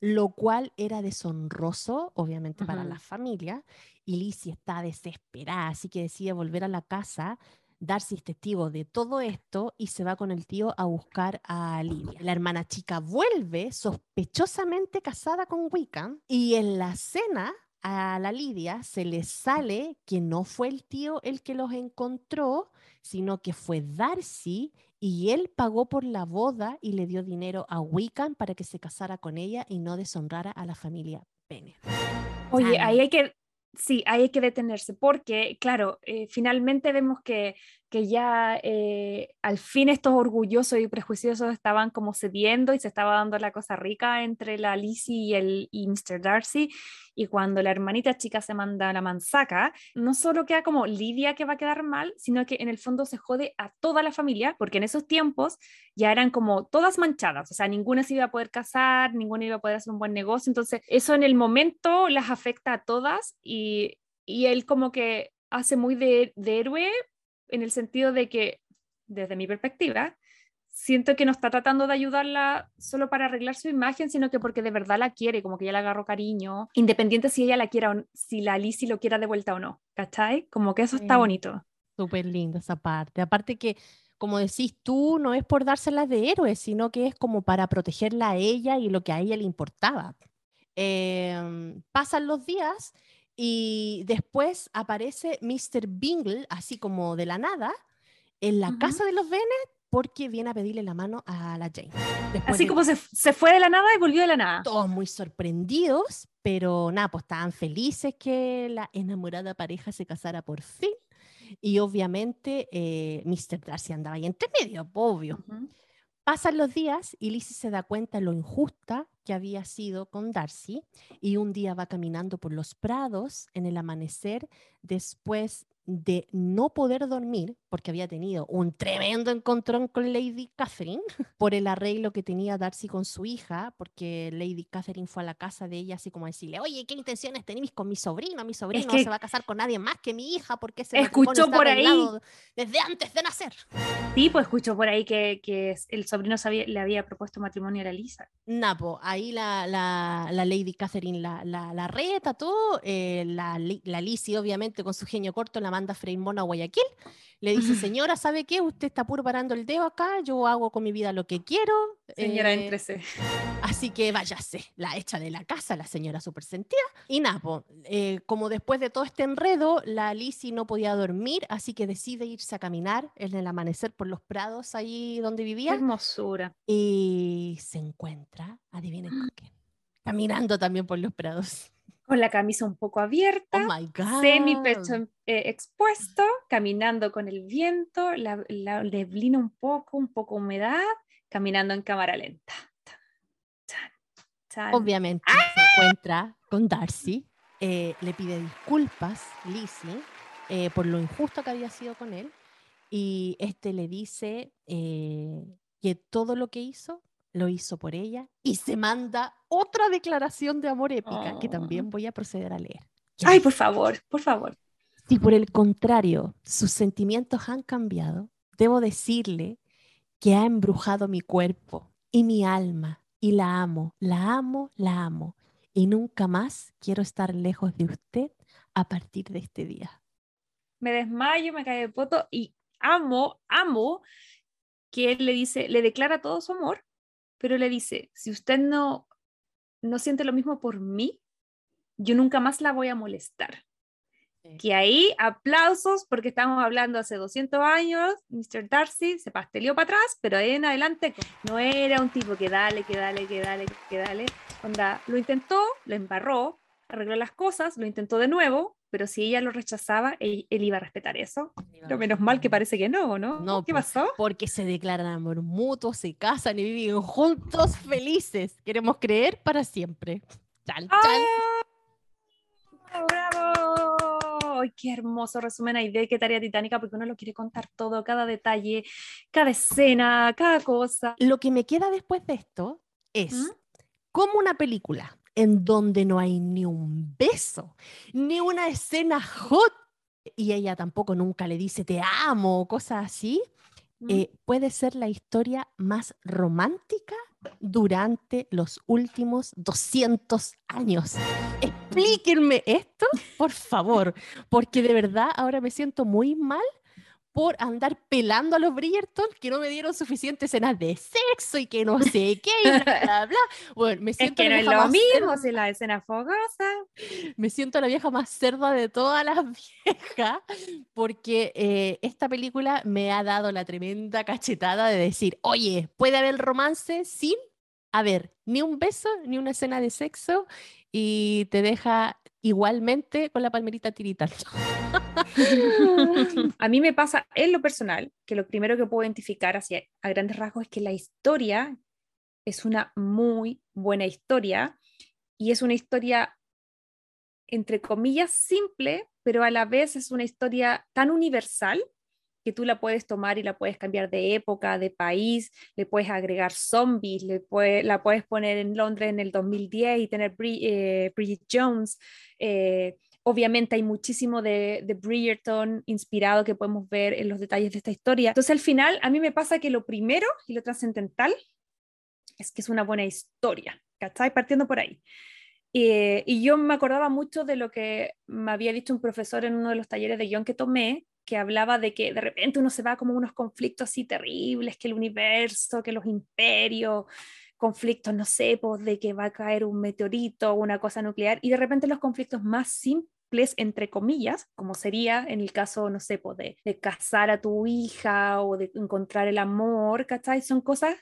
Speaker 3: lo cual era deshonroso, obviamente, para la familia, y Lizzie está desesperada, así que decide volver a la casa. Darcy es testigo de todo esto y se va con el tío a buscar a Lidia. La hermana chica vuelve sospechosamente casada con Wiccan y en la cena a la Lidia se le sale que no fue el tío el que los encontró, sino que fue Darcy y él pagó por la boda y le dio dinero a Wiccan para que se casara con ella y no deshonrara a la familia Bennet.
Speaker 2: Oye, ahí hay que, sí, ahí hay que detenerse, porque, claro, eh, finalmente vemos que, que ya eh, al fin estos orgullosos y prejuiciosos estaban como cediendo y se estaba dando la cosa rica entre la Lizzie y, el, y Mr. Darcy, y cuando la hermanita chica se manda la mansaca, no solo queda como Lidia que va a quedar mal, sino que en el fondo se jode a toda la familia, porque en esos tiempos ya eran como todas manchadas, o sea, ninguna se iba a poder casar, ninguna iba a poder hacer un buen negocio, entonces eso en el momento las afecta a todas y, y él como que hace muy de, de héroe en el sentido de que, desde mi perspectiva, siento que no está tratando de ayudarla solo para arreglar su imagen, sino que porque de verdad la quiere, como que ya le agarró cariño, independiente si ella la quiera o n- si la Lizzie lo quiera de vuelta o no, ¿cachai? Como que eso está
Speaker 3: Sí.
Speaker 2: bonito.
Speaker 3: Súper linda esa parte. Aparte que, como decís tú, no es por dárselas de héroe, sino que es como para protegerla a ella y lo que a ella le importaba. Em, pasan los días y después aparece Mr. Bingle, así como de la nada, en la casa de los Bennet porque viene a pedirle la mano a la Jane. Después
Speaker 2: Así
Speaker 3: de
Speaker 2: como se, se fue de la nada y volvió de la nada.
Speaker 3: todos muy sorprendidos, pero nada, pues estaban felices que la enamorada pareja se casara por fin. Y obviamente eh, Mr. Darcy andaba ahí entre medio, obvio. Pasan los días y Lizzie se da cuenta lo injusta que había sido con Darcy y un día va caminando por los prados en el amanecer después de no poder dormir porque había tenido un tremendo encontrón con Lady Catherine por el arreglo que tenía Darcy con su hija porque Lady Catherine fue a la casa de ella así como a decirle oye ¿qué intenciones tenéis con mi sobrino? Mi sobrino no
Speaker 2: que-
Speaker 3: se va a casar con nadie más que mi hija porque ese
Speaker 2: Escuchó por ahí.
Speaker 3: desde antes de nacer
Speaker 2: Sí, pues escuchó por ahí que, que el sobrino sabía- le había propuesto matrimonio a la Lisa.
Speaker 3: Napo, ahí la, la, la Lady Catherine la, la, la reta, todo. eh, la, la Lizzie, obviamente, con su genio corto, la manda a Frei Mona a Guayaquil. Le dice, señora, ¿sabe qué? Usted está puro parando el dedo acá, yo hago con mi vida lo que quiero.
Speaker 2: Señora,
Speaker 3: eh,
Speaker 2: entrese.
Speaker 3: Así que váyase, la echa de la casa, la señora súper sentida. Y Napo, como después de todo este enredo, la Lizzie no podía dormir, así que decide irse a caminar en el amanecer por los prados ahí donde
Speaker 2: Qué
Speaker 3: vivía.
Speaker 2: hermosura.
Speaker 3: Y se encuentra, adivinen con quién, caminando también por los prados.
Speaker 2: Con la camisa un poco
Speaker 3: Oh
Speaker 2: abierta,
Speaker 3: my God.
Speaker 2: semi pecho eh, expuesto, caminando con el viento, la, la neblina un poco, un poco humedad, caminando en cámara lenta. Chan.
Speaker 3: Obviamente se encuentra con Darcy, eh, le pide disculpas, Lizzie, eh, por lo injusto que había sido con él. Y este le dice eh, que todo lo que hizo lo hizo por ella y se manda otra declaración de amor épica que también voy a proceder a leer.
Speaker 2: Ay, por favor, por favor.
Speaker 3: Si por el contrario sus sentimientos han cambiado, debo decirle que ha embrujado mi cuerpo y mi alma, y la amo, la amo, la amo, y nunca más quiero estar lejos de usted a partir de este día.
Speaker 2: Me desmayo, me cae de poto y amo, amo que él le dice, le declara todo su amor, pero le dice, si usted no, no siente lo mismo por mí, yo nunca más la voy a molestar. Que ahí, aplausos, porque estamos hablando hace 200 años, Mr. Darcy se pasteleó para atrás, pero ahí en adelante no era un tipo que dale, que dale, que dale, que dale. Onda, lo intentó, lo embarró, arregló las cosas, lo intentó de nuevo, pero si ella lo rechazaba, él, iba a respetar eso. Pero menos mal que parece que no, ¿no?
Speaker 3: no
Speaker 2: ¿Qué pasó?
Speaker 3: Porque se declaran amor mutuo, se casan y viven juntos felices. Queremos creer para siempre. Chan.
Speaker 2: ¡Bravo! ¡Ay, qué hermoso resumen ahí de qué tarea titánica! Porque uno lo quiere contar todo, cada detalle, cada escena, cada cosa.
Speaker 3: Lo que me queda después de esto es ¿Mm? como una película en donde no hay ni un beso, ni una escena hot, y ella tampoco nunca le dice te amo o cosas así, ¿Mm? eh, puede ser la historia más romántica durante los últimos 200 años. Explíquenme esto, por favor, porque de verdad ahora me siento muy mal por andar pelando a los Bridgerton que no me dieron suficientes escenas de sexo y que no sé qué, y bla, bla, bla. Bueno, me siento
Speaker 2: es que no es lo mismo si la escena fogosa.
Speaker 3: Me siento la vieja más cerda de todas las viejas porque eh, esta película me ha dado la tremenda cachetada de decir, oye, puede haber romance sin haber ni un beso ni una escena de sexo y te deja igualmente con la palmerita tiritando.
Speaker 2: a mí me pasa en lo personal que lo primero que puedo identificar hacia, a grandes rasgos es que la historia es una muy buena historia y es una historia entre comillas simple, pero a la vez es una historia tan universal que tú la puedes tomar y la puedes cambiar de época, de país, le puedes agregar zombies, le la puedes poner en Londres en el 2010 y tener eh, Bridget Jones. Eh, obviamente hay muchísimo de, de Bridgerton inspirado que podemos ver en los detalles de esta historia. Entonces al final a mí me pasa que lo primero y lo trascendental es que es una buena historia, ¿cachai? Partiendo por ahí. Eh, y yo me acordaba mucho de lo que me había dicho un profesor en uno de los talleres de guion que tomé, que hablaba de que de repente uno se va como unos conflictos así terribles, que el universo, que los imperios, conflictos, no sé, pues de que va a caer un meteorito o una cosa nuclear, y de repente los conflictos más simples, entre comillas, como sería en el caso, no sé, pues de, de casar a tu hija o de encontrar el amor, ¿cachai? Son cosas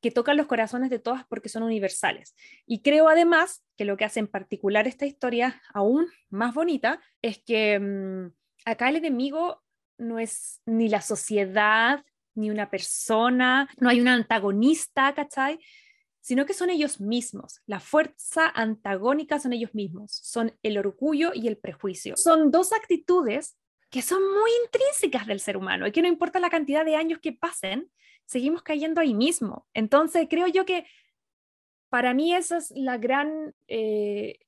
Speaker 2: que tocan los corazones de todas porque son universales. Y creo además que lo que hace en particular esta historia aún más bonita es que... Mm, acá el enemigo no es ni la sociedad, ni una persona, no hay un antagonista, ¿cachai? Sino que son ellos mismos. La fuerza antagónica son ellos mismos, son el orgullo y el prejuicio. Son dos actitudes que son muy intrínsecas del ser humano y que no importa la cantidad de años que pasen, seguimos cayendo ahí mismo. Entonces, creo yo que para mí esa es la gran eh,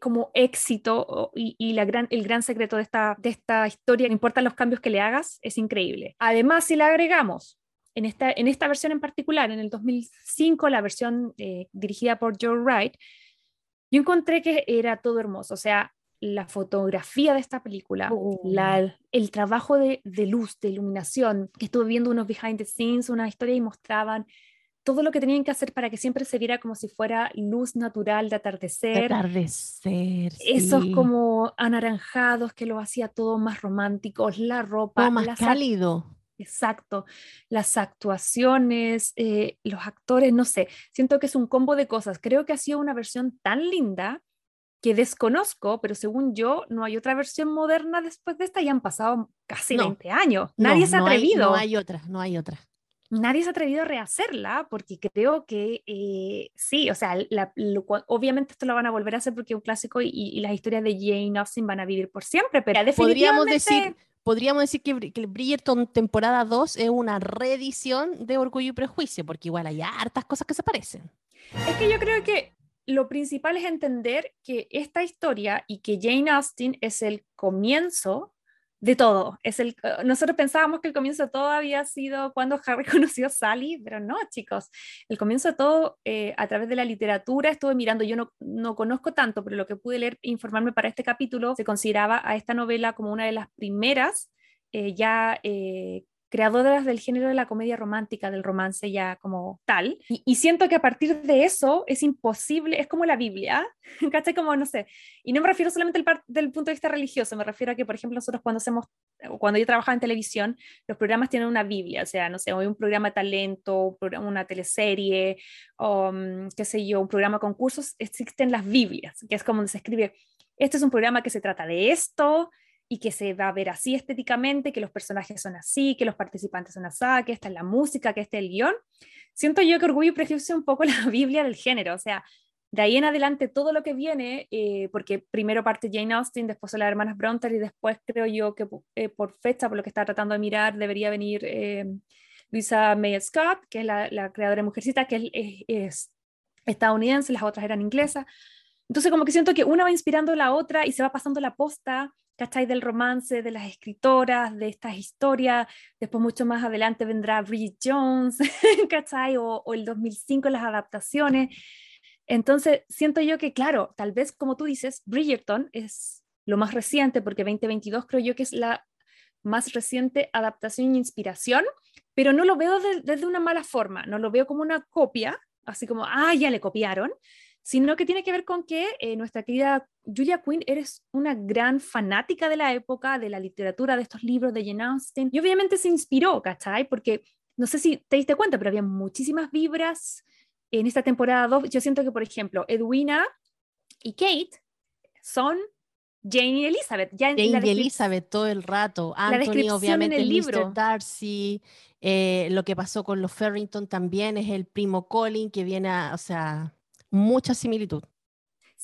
Speaker 2: como éxito y, la gran, el gran secreto de esta, de esta historia, no importa los cambios que le hagas, es increíble. Además, si le agregamos en esta, en esta versión en particular, en el 2005, la versión eh, dirigida por Joe Wright, yo encontré que era todo hermoso, o sea, la fotografía de esta película, oh. la, el trabajo de, de, luz, de iluminación, que estuve viendo unos behind the scenes, una historia y mostraban todo lo que tenían que hacer para que siempre se viera como si fuera luz natural de atardecer.
Speaker 3: atardecer.
Speaker 2: Esos como anaranjados que lo hacía todo más romántico, la ropa.
Speaker 3: más cálido.
Speaker 2: Exacto. Las actuaciones, eh, los actores, no sé. Siento que es un combo de cosas. Creo que ha sido una versión tan linda que desconozco, pero según yo, no hay otra versión moderna después de esta y han pasado casi 20 años. Nadie se ha atrevido.
Speaker 3: no hay otra, no hay otra
Speaker 2: nadie se ha atrevido a rehacerla porque creo que eh, sí, o sea, obviamente esto lo van a volver a hacer porque es un clásico y, las historias de Jane Austen van a vivir por siempre, pero
Speaker 3: podríamos decir Podríamos decir que, que Bridgerton temporada 2 es una reedición de Orgullo y Prejuicio, porque igual hay hartas cosas que se parecen.
Speaker 2: Es que yo creo que lo principal es entender que esta historia y que Jane Austen es el comienzo de todo. Es el, eh, nosotros pensábamos que el comienzo de todo había sido cuando Harry conoció a Sally, pero no, chicos. El comienzo de todo, eh, a través de la literatura, estuve mirando, yo no, no conozco tanto, pero lo que pude leer informarme para este capítulo, se consideraba a esta novela como una de las primeras eh, ya creadoras del género de la comedia romántica, del romance ya como tal. Y, siento que a partir de eso es imposible, es como la Biblia, ¿cachai? Como, no sé, y no me refiero solamente al del punto de vista religioso, me refiero a que, por ejemplo, nosotros cuando hacemos, cuando yo trabajaba en televisión, los programas tienen una Biblia, o sea, no sé, hay un programa de talento, una teleserie, o mm, qué sé yo, un programa de concursos, existen las Biblias, que es como se escribe, este es un programa que se trata de esto, y que se va a ver así estéticamente, que los personajes son así, que los participantes son así, que esta es la música, que este es el guion. Siento yo que Orgullo y Prejuicio es un poco la Biblia del género, o sea, de ahí en adelante todo lo que viene, eh, porque primero parte Jane Austen, después son las hermanas Bronte y después creo yo que eh, por fecha, por lo que está tratando de mirar, debería venir eh, Luisa May Scott, que es la, creadora de Mujercita, que es, es, estadounidense, las otras eran inglesas. Entonces como que siento que una va inspirando a la otra y se va pasando la posta ¿cachai? Del romance, de las escritoras, de estas historias. Después, mucho más adelante, vendrá Bridget Jones, ¿cachai? O, o el 2005, las adaptaciones. Entonces, siento yo que, claro, tal vez, como tú dices, Bridgerton es lo más reciente, porque 2022 creo yo que es la más reciente adaptación e inspiración, pero no lo veo desde una mala forma, no lo veo como una copia, así como, ah, ya le copiaron, sino que tiene que ver con que eh, nuestra querida Julia Quinn eres una gran fanática de la época, de la literatura, de estos libros de Jane Austen, y obviamente se inspiró, ¿cachai? Porque no sé si te diste cuenta, pero había muchísimas vibras en esta temporada 2. Yo siento que, por ejemplo, Edwina y Kate son Jane y Elizabeth.
Speaker 3: Ya Jane y Elizabeth todo el rato. Anthony, obviamente, el libro. Mr. Darcy. Eh, lo que pasó con los Farrington también es el primo Colin que viene a, o sea, mucha similitud.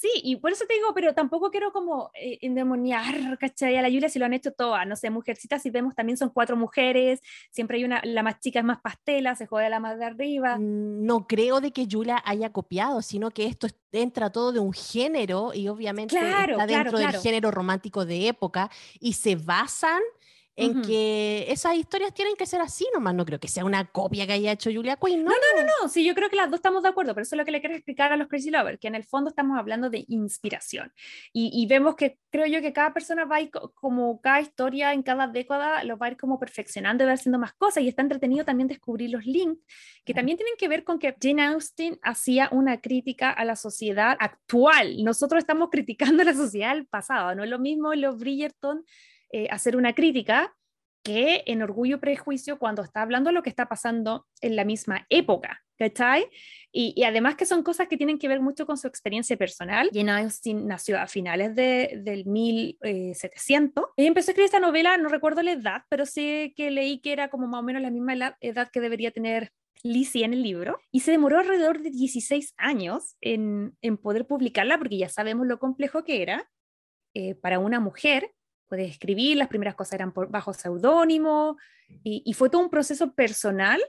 Speaker 2: Sí, y por eso te digo, pero tampoco quiero como eh, endemoniar, ¿cachai? A la Julia si lo han hecho todas, no sé, mujercitas, si vemos también son cuatro mujeres, siempre hay una, la más chica es más pastela, se jode la más de arriba.
Speaker 3: Mm, no creo de que Julia haya copiado, sino que esto entra todo de un género y obviamente está dentro del género romántico de época y se basan en que esas historias tienen que ser así nomás. No creo que sea una copia que haya hecho Julia Quinn.
Speaker 2: No, no, no, no. no. Sí, yo creo que las dos estamos de acuerdo, pero eso es lo que le quiero explicar a los Crazy Lovers, que en el fondo estamos hablando de inspiración. Y, y vemos que creo yo que cada persona va a ir como cada historia en cada década lo va a ir como perfeccionando y va haciendo más cosas. Y está entretenido también descubrir los links que también tienen que ver con que Jane Austen hacía una crítica a la sociedad actual. Nosotros estamos criticando la sociedad del pasado. No es lo mismo los Bridgerton eh, hacer una crítica que en Orgullo y Prejuicio cuando está hablando lo que está pasando en la misma época, ¿cachai? Y, y, además que son cosas que tienen que ver mucho con su experiencia personal. Jane Austen nació a finales de, del 1700. Ella empezó a escribir esta novela, no recuerdo la edad, pero sé que leí que era como más o menos la misma edad que debería tener Lizzie en el libro y se demoró alrededor de 16 años en, en poder publicarla porque ya sabemos lo complejo que era eh, para una mujer puedes escribir, las primeras cosas eran por, bajo seudónimo, y, fue todo un proceso personal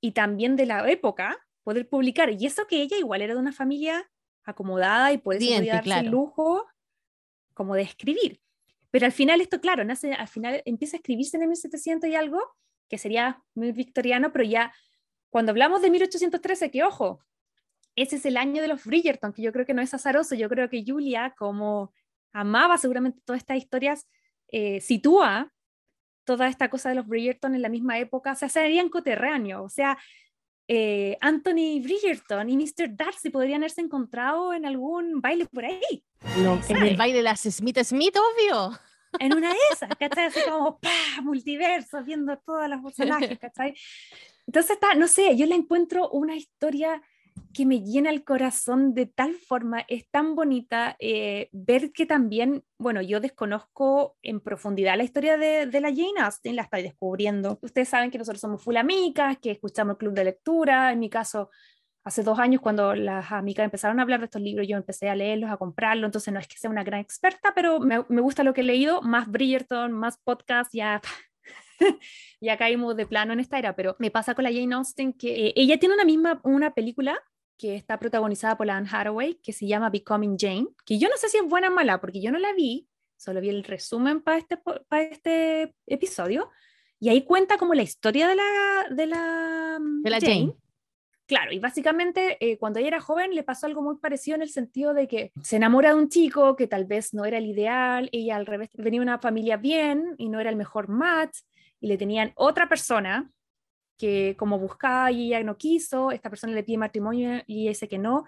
Speaker 2: y también de la época poder publicar. Y eso que ella igual era de una familia acomodada y por eso podía darse el lujo como de escribir. Pero al final esto, claro, nace, al final empieza a escribirse en el 1700 y algo, que sería muy victoriano, pero ya cuando hablamos de 1813, que ojo, ese es el año de los Bridgerton, que yo creo que no es azaroso, yo creo que Julia como amaba seguramente todas estas historias, eh, sitúa toda esta cosa de los Bridgerton en la misma época, o sea, serían coterráneos, o sea, eh, Anthony Bridgerton y Mr. Darcy podrían haberse encontrado en algún baile por ahí.
Speaker 3: en el baile de las Smith Smith, obvio.
Speaker 2: En una de esas, ¿cachai? Así como, ¡pah! Multiverso, viendo todas las personajes, ¿cachai? Entonces, está, no sé, yo le encuentro una historia que me llena el corazón de tal forma, es tan bonita eh, ver que también, bueno, yo desconozco en profundidad la historia de, de, la Jane Austen, la estoy descubriendo. Ustedes saben que nosotros somos full amigas, que escuchamos el club de lectura, en mi caso, hace dos años cuando las amigas empezaron a hablar de estos libros, yo empecé a leerlos, a comprarlos, entonces no es que sea una gran experta, pero me, me gusta lo que he leído, más Bridgerton, más podcast, ya ya caímos de plano en esta era, pero me pasa con la Jane Austen que eh, ella tiene una misma una película que está protagonizada por la Anne Hathaway, que se llama Becoming Jane, que yo no sé si es buena o mala, porque yo no la vi, solo vi el resumen para este, para este episodio, y ahí cuenta como la historia de la, de la,
Speaker 3: de la Jane.
Speaker 2: Claro, y básicamente eh, cuando ella era joven le pasó algo muy parecido en el sentido de que se enamora de un chico que tal vez no era el ideal, ella al revés venía de una familia bien y no era el mejor match, y le tenían otra persona que como buscaba y ella no quiso, esta persona le pide matrimonio y ella dice que no,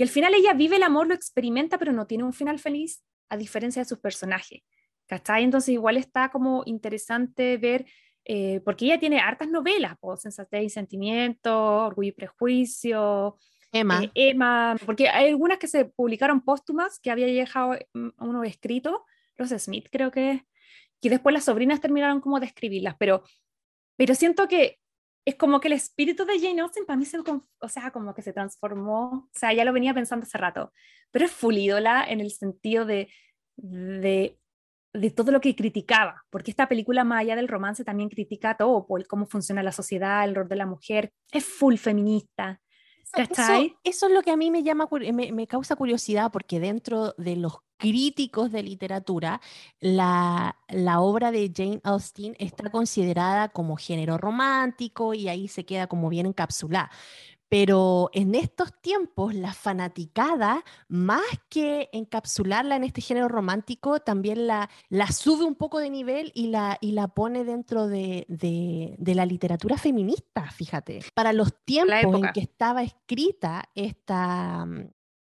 Speaker 2: y al final ella vive el amor, lo experimenta, pero no tiene un final feliz, a diferencia de sus personajes. ¿Cachai? Entonces igual está como interesante ver, eh, porque ella tiene hartas novelas, pues, Sensatez y Sentimiento, Orgullo y Prejuicio,
Speaker 3: Emma.
Speaker 2: eh, Emma, porque hay algunas que se publicaron póstumas que había dejado mm, uno escrito, los Smith creo que, que después las sobrinas terminaron como de pero, pero siento que es como que el espíritu de Jane Austen para mí se, o sea, como que se transformó, o sea, ya lo venía pensando hace rato, pero es full ídola en el sentido de, de, de todo lo que criticaba, porque esta película, más allá del romance, también critica todo, por cómo funciona la sociedad, el rol de la mujer, es full feminista.
Speaker 3: Eso, eso, es lo que a mí me, llama, me, me, causa curiosidad, porque dentro de los críticos de literatura, la, la, obra de Jane Austen está considerada como género romántico y ahí se queda como bien encapsulada. Pero en estos tiempos, la fanaticada, más que encapsularla en este género romántico, también la, la sube un poco de nivel y la, y la pone dentro de, de, de la literatura feminista, fíjate. Para los tiempos en que estaba escrita esta,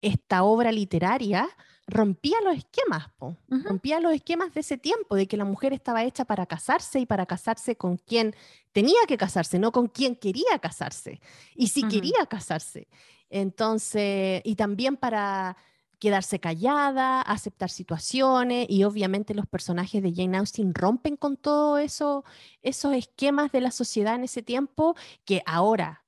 Speaker 3: esta obra literaria, rompía los esquemas, po. Uh -huh. rompía los esquemas de ese tiempo, de que la mujer estaba hecha para casarse y para casarse con quien tenía que casarse, no con quien quería casarse, y si uh -huh. quería casarse. Entonces, y también para quedarse callada, aceptar situaciones, y obviamente los personajes de Jane Austen rompen con todo eso, esos esquemas de la sociedad en ese tiempo, que ahora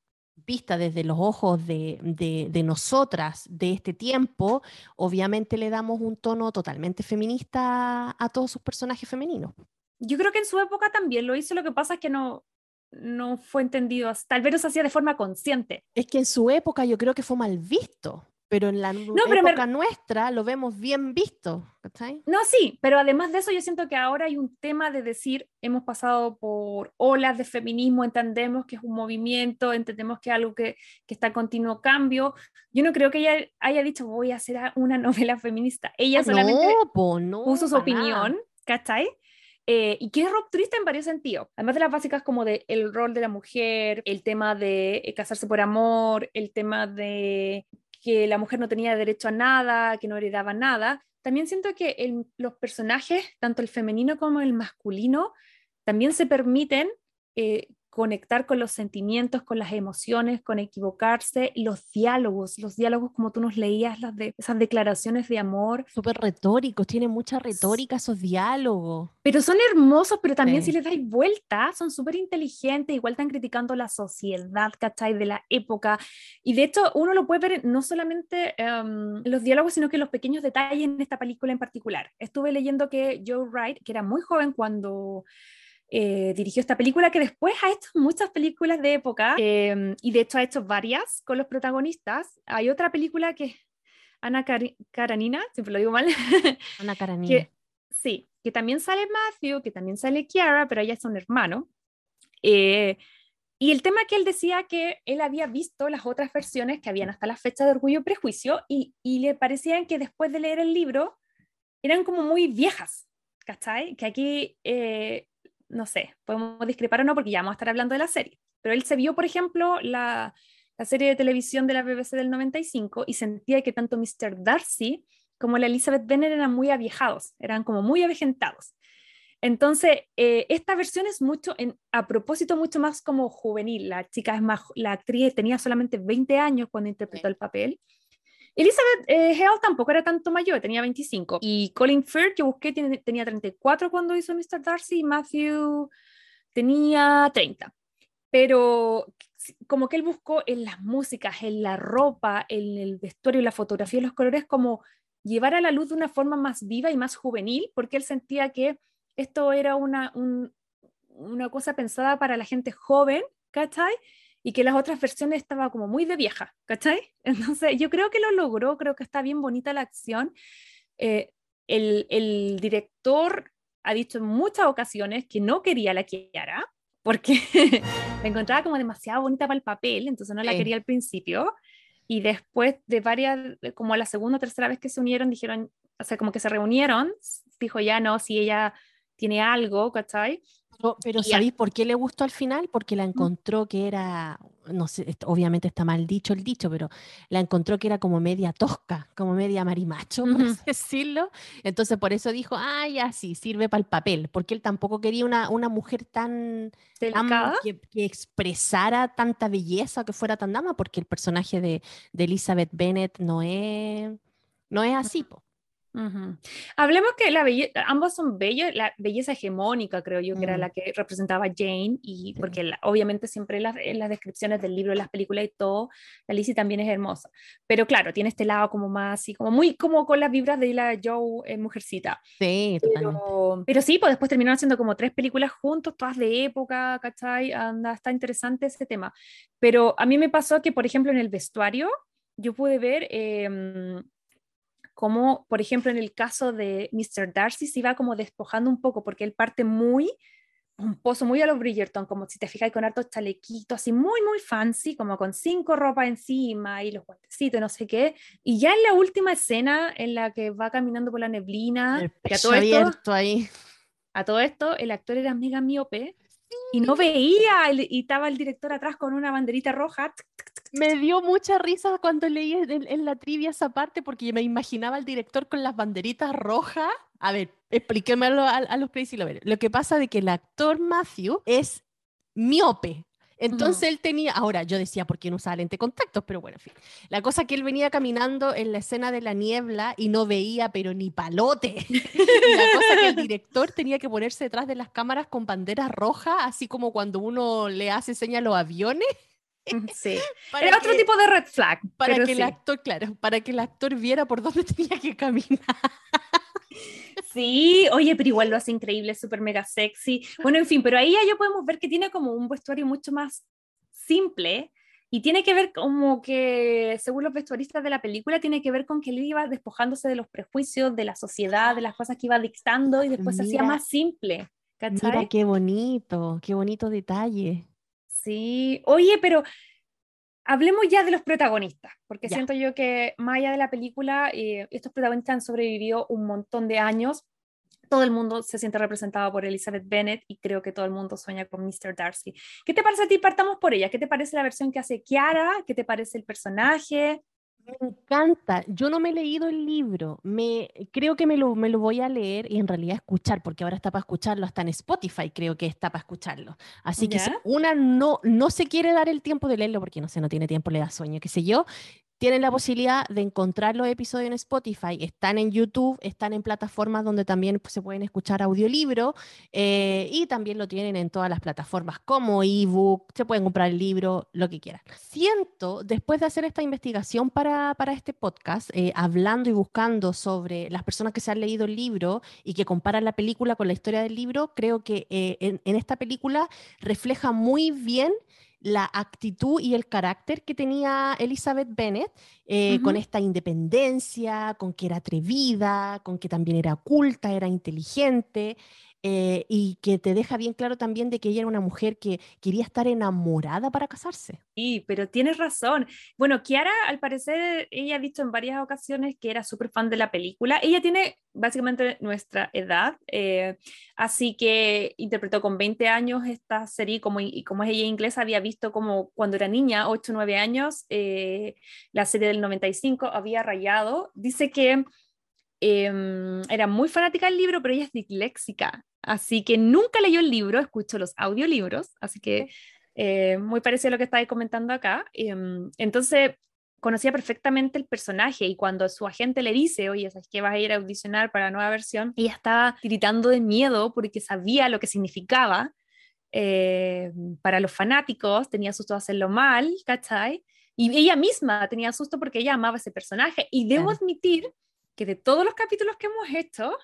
Speaker 3: vista desde los ojos de, de, de, nosotras de este tiempo, obviamente le damos un tono totalmente feminista a todos sus personajes femeninos.
Speaker 2: Yo creo que en su época también lo hizo, lo que pasa es que no, no fue entendido, tal vez lo hacía de forma consciente.
Speaker 3: Es que en su época yo creo que fue mal visto pero en la no, época me... nuestra lo vemos bien visto. ¿cachai?
Speaker 2: No, sí, pero además de eso yo siento que ahora hay un tema de decir, hemos pasado por olas de feminismo, entendemos que es un movimiento, entendemos que es algo que, que está en continuo cambio. Yo no creo que ella haya dicho, voy a hacer una novela feminista. Ella solamente
Speaker 3: no, po, no,
Speaker 2: puso su opinión, ¿cachai? Eh, y que es rupturista en varios sentidos. Además de las básicas como de el rol de la mujer, el tema de eh, casarse por amor, el tema de que la mujer no tenía derecho a nada, que no heredaba nada. También siento que los personajes, tanto el femenino como el masculino, también se permiten eh, conectar con los sentimientos, con las emociones, con equivocarse, los diálogos, los diálogos como tú nos leías, las de, esas declaraciones de amor.
Speaker 3: Súper retóricos, tiene mucha retórica esos diálogos.
Speaker 2: Pero son hermosos, pero también sí. si les dais vuelta, son súper inteligentes, igual están criticando la sociedad, ¿cachai? De la época. Y de hecho, uno lo puede ver no solamente um, los diálogos, sino que los pequeños detalles en esta película en particular. Estuve leyendo que Joe Wright, que era muy joven cuando eh, dirigió esta película que después ha hecho muchas películas de época eh, y de hecho ha hecho varias con los protagonistas. Hay otra película que es Ana Car Karanina, siempre lo digo mal.
Speaker 3: Ana Karanina.
Speaker 2: Que, sí, que también sale Matthew, que también sale Kiara, pero ellas son hermanos. Eh, y el tema que él decía que él había visto las otras versiones que habían hasta la fecha de Orgullo y Prejuicio y, y le parecían que después de leer el libro eran como muy viejas, ¿cachai? Que aquí eh, no sé, podemos discrepar o no porque ya vamos a estar hablando de la serie, pero él se vio, por ejemplo, la, la serie de televisión de la BBC del 95 y sentía que tanto Mr. Darcy como la Elizabeth Bennet eran muy aviejados, eran como muy avejentados. Entonces, eh, esta versión es mucho, en, a propósito, mucho más como juvenil. La chica es más, la actriz tenía solamente 20 años cuando interpretó el papel. Elizabeth eh, Hale tampoco era tanto mayor, tenía 25. Y Colin Firth, que busqué, tiene, tenía 34 cuando hizo Mr. Darcy, Matthew tenía 30. Pero como que él buscó en las músicas, en la ropa, en el vestuario, la fotografía, los colores, como llevar a la luz de una forma más viva y más juvenil, porque él sentía que esto era una, un, una cosa pensada para la gente joven, ¿cachai? Y que las otras versiones estaba como muy de vieja, ¿cachai? Entonces yo creo que lo logró, creo que está bien bonita la acción. Eh, el, el director ha dicho en muchas ocasiones que no quería la Kiara porque la encontraba como demasiado bonita para el papel, entonces no la quería al principio. Y después de varias, como la segunda o tercera vez que se unieron, dijeron, o sea, como que se reunieron, dijo ya no, si ella tiene algo, ¿cachai?
Speaker 3: Pero, ¿sabéis por qué le gustó al final? Porque la encontró que era, no sé, obviamente está mal dicho el dicho, pero la encontró que era como media tosca, como media marimacho, por así decirlo. Entonces por eso dijo, ah, ya sí, sirve para el papel, porque él tampoco quería una, una mujer tan, que, expresara tanta belleza, que fuera tan dama, porque el personaje de, de Elizabeth Bennet no es, no es así. Po.
Speaker 2: Hablemos que la ambos son bellos, la belleza hegemónica creo yo que era mm. la que representaba Jane y porque obviamente siempre en las, descripciones del libro, las películas y todo, la Lizzie también es hermosa, pero claro, tiene este lado como más así, como muy como con las vibras de la Joe en Mujercita.
Speaker 3: Sí,
Speaker 2: pero, pero, sí, pues después terminaron haciendo como tres películas juntos, todas de época, ¿cachai? Anda, está interesante ese tema, pero a mí me pasó que por ejemplo en el vestuario yo pude ver... Eh, como por ejemplo en el caso de Mr. Darcy se iba como despojando un poco porque él parte muy un pozo muy a los Bridgerton, como si te fijas con hartos chalequitos, así muy, muy fancy, como con cinco ropas encima y los guantecitos, no sé qué. Y ya en la última escena en la que va caminando por la neblina,
Speaker 3: a todo esto, ahí.
Speaker 2: A todo esto, el actor era mega miope y no veía, y estaba el director atrás con una banderita roja.
Speaker 3: Me dio mucha risa cuando leí en, la trivia esa parte porque me imaginaba al director con las banderitas rojas. A ver, explíquemelo a, a los Crazy Lovers. Lo que pasa de que el actor Matthew es miope, entonces él tenía, ahora yo decía, ¿por qué no usaba lente contactos? Pero bueno, en fin. La cosa que él venía caminando en la escena de la niebla y no veía, pero ni palote. la cosa que el director tenía que ponerse detrás de las cámaras con banderas rojas, así como cuando uno le hace señas a los aviones.
Speaker 2: Sí. Era otro tipo de red flag.
Speaker 3: Para que el actor, claro, para que el actor viera por dónde tenía que caminar.
Speaker 2: Sí, oye, pero igual lo hace increíble, súper mega sexy. Bueno, en fin, pero ahí ya podemos ver que tiene como un vestuario mucho más simple y tiene que ver como que, según los vestuaristas de la película, tiene que ver con que él iba despojándose de los prejuicios, de la sociedad, de las cosas que iba dictando y después se hacía más simple.
Speaker 3: Mira qué bonito, qué bonito detalle.
Speaker 2: Sí, oye, pero hablemos ya de los protagonistas, porque siento yo que más allá de la película, eh, estos protagonistas han sobrevivido un montón de años. Todo el mundo se siente representado por Elizabeth Bennet y creo que todo el mundo sueña con Mr. Darcy. ¿Qué te parece a ti? Partamos por ella. ¿Qué te parece la versión que hace Kiara? ¿Qué te parece el personaje?
Speaker 3: Me encanta. Yo no me he leído el libro. Me, creo que me lo, me lo voy a leer y en realidad escuchar, porque ahora está para escucharlo hasta en Spotify, creo que está para escucharlo. Así que si una no, no se quiere dar el tiempo de leerlo, porque no sé, no tiene tiempo, le da sueño, qué sé yo, tienen la posibilidad de encontrar los episodios en Spotify, están en YouTube, están en plataformas donde también se pueden escuchar audiolibro eh, y también lo tienen en todas las plataformas como ebook, se pueden comprar el libro, lo que quieran. Siento, después de hacer esta investigación para, para este podcast, eh, hablando y buscando sobre las personas que se han leído el libro y que comparan la película con la historia del libro, creo que eh, en esta película refleja muy bien la actitud y el carácter que tenía Elizabeth Bennet, eh, con esta independencia, con que era atrevida, con que también era culta, era inteligente. Eh, y que te deja bien claro también de que ella era una mujer que quería estar enamorada para casarse.
Speaker 2: Sí, pero tienes razón. Bueno, Kiara, al parecer, ella ha dicho en varias ocasiones que era súper fan de la película. Ella tiene básicamente nuestra edad, eh, así que interpretó con 20 años esta serie, como, y como es ella inglesa, había visto como cuando era niña, 8 o 9 años, eh, la serie del 95 había rayado. Dice que... Em, era muy fanática del libro, pero ella es disléxica, Así que nunca leyó el libro, escucho los audiolibros, así que eh, muy parecido a lo que estáis comentando acá. Em, entonces, conocía perfectamente el personaje y cuando su agente le dice, oye, ¿sabes que vas a ir a audicionar para la nueva versión? Ella estaba tiritando de miedo porque sabía lo que significaba eh, para los fanáticos, tenía susto de hacerlo mal, ¿cachai? Y ella misma tenía susto porque ella amaba ese personaje. Y debo admitir que de todos los capítulos que hemos hecho,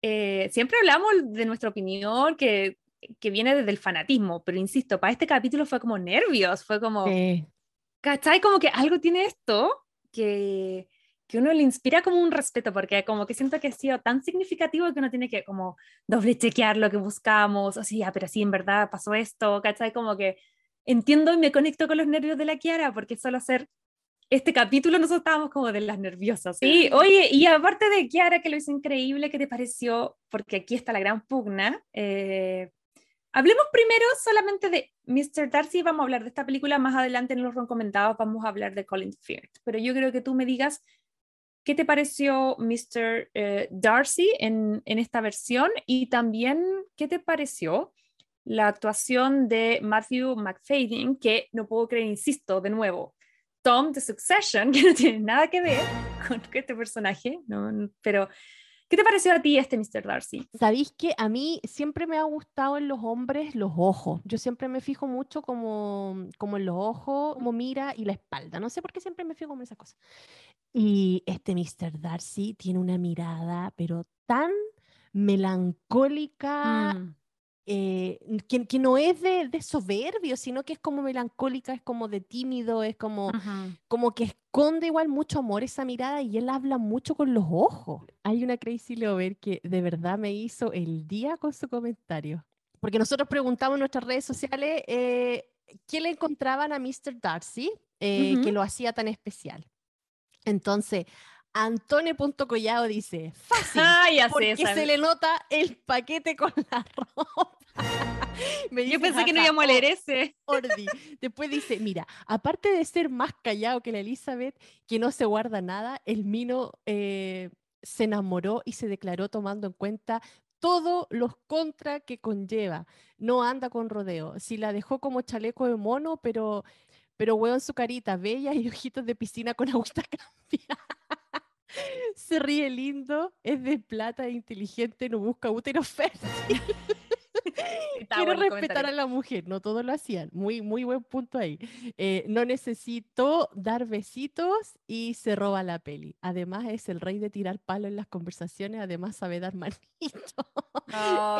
Speaker 2: eh, siempre hablamos de nuestra opinión que, que, viene desde el fanatismo, pero insisto, para este capítulo fue como nervios, fue como, ¿cachai? Como que algo tiene esto que, que uno le inspira como un respeto, porque como que siento que ha sido tan significativo que uno tiene que como doble chequear lo que buscamos, o sea, pero sí, en verdad pasó esto, ¿cachai? Como que entiendo y me conecto con los nervios de la Kiara, porque solo hacer este capítulo nosotros estábamos como de las nerviosas. Sí, oye, y aparte de Kiara, que lo hizo increíble, ¿qué te pareció? Porque aquí está la gran pugna. Eh, hablemos primero solamente de Mr. Darcy, vamos a hablar de esta película más adelante en los recomendados, vamos a hablar de Colin Firth, pero yo creo que tú me digas qué te pareció Mr. Eh, Darcy en, en esta versión y también qué te pareció la actuación de Matthew McFadden, que no puedo creer, insisto, de nuevo, Tom de Succession, que no tiene nada que ver con este personaje, ¿no? pero ¿qué te pareció a ti este Mr. Darcy?
Speaker 3: Sabéis que a mí siempre me ha gustado en los hombres los ojos. Yo siempre me fijo mucho como, como en los ojos, como mira y la espalda. No sé por qué siempre me fijo en esas cosas. Y este Mr. Darcy tiene una mirada, pero tan melancólica. Mm. Eh, que, no es de, soberbio, sino que es como melancólica, es como de tímido, es como, como que esconde igual mucho amor esa mirada y él habla mucho con los ojos. Hay una Crazy Lover que de verdad me hizo el día con su comentario. Porque nosotros preguntamos en nuestras redes sociales eh, qué le encontraban a Mr. Darcy eh, que lo hacía tan especial. Entonces, Antone.collado dice, fácil, porque se le nota el paquete con la ropa.
Speaker 2: Yo pensé que no íbamos a leer ese.
Speaker 3: Después dice, mira, aparte de ser más callado que la Elizabeth, que no se guarda nada, el Mino eh, se enamoró y se declaró tomando en cuenta todos los contra que conlleva. No anda con rodeo. Si la dejó como chaleco de mono, pero, pero en su carita bella y ojitos de piscina con agüita cambiada. Se ríe lindo, es de plata, inteligente, no busca útero fértil. Quiero respetar a la mujer, no todos lo hacían. Muy, muy buen punto ahí. Eh, no necesito dar besitos y se roba la peli. Además, es el rey de tirar palo en las conversaciones, además sabe dar manito.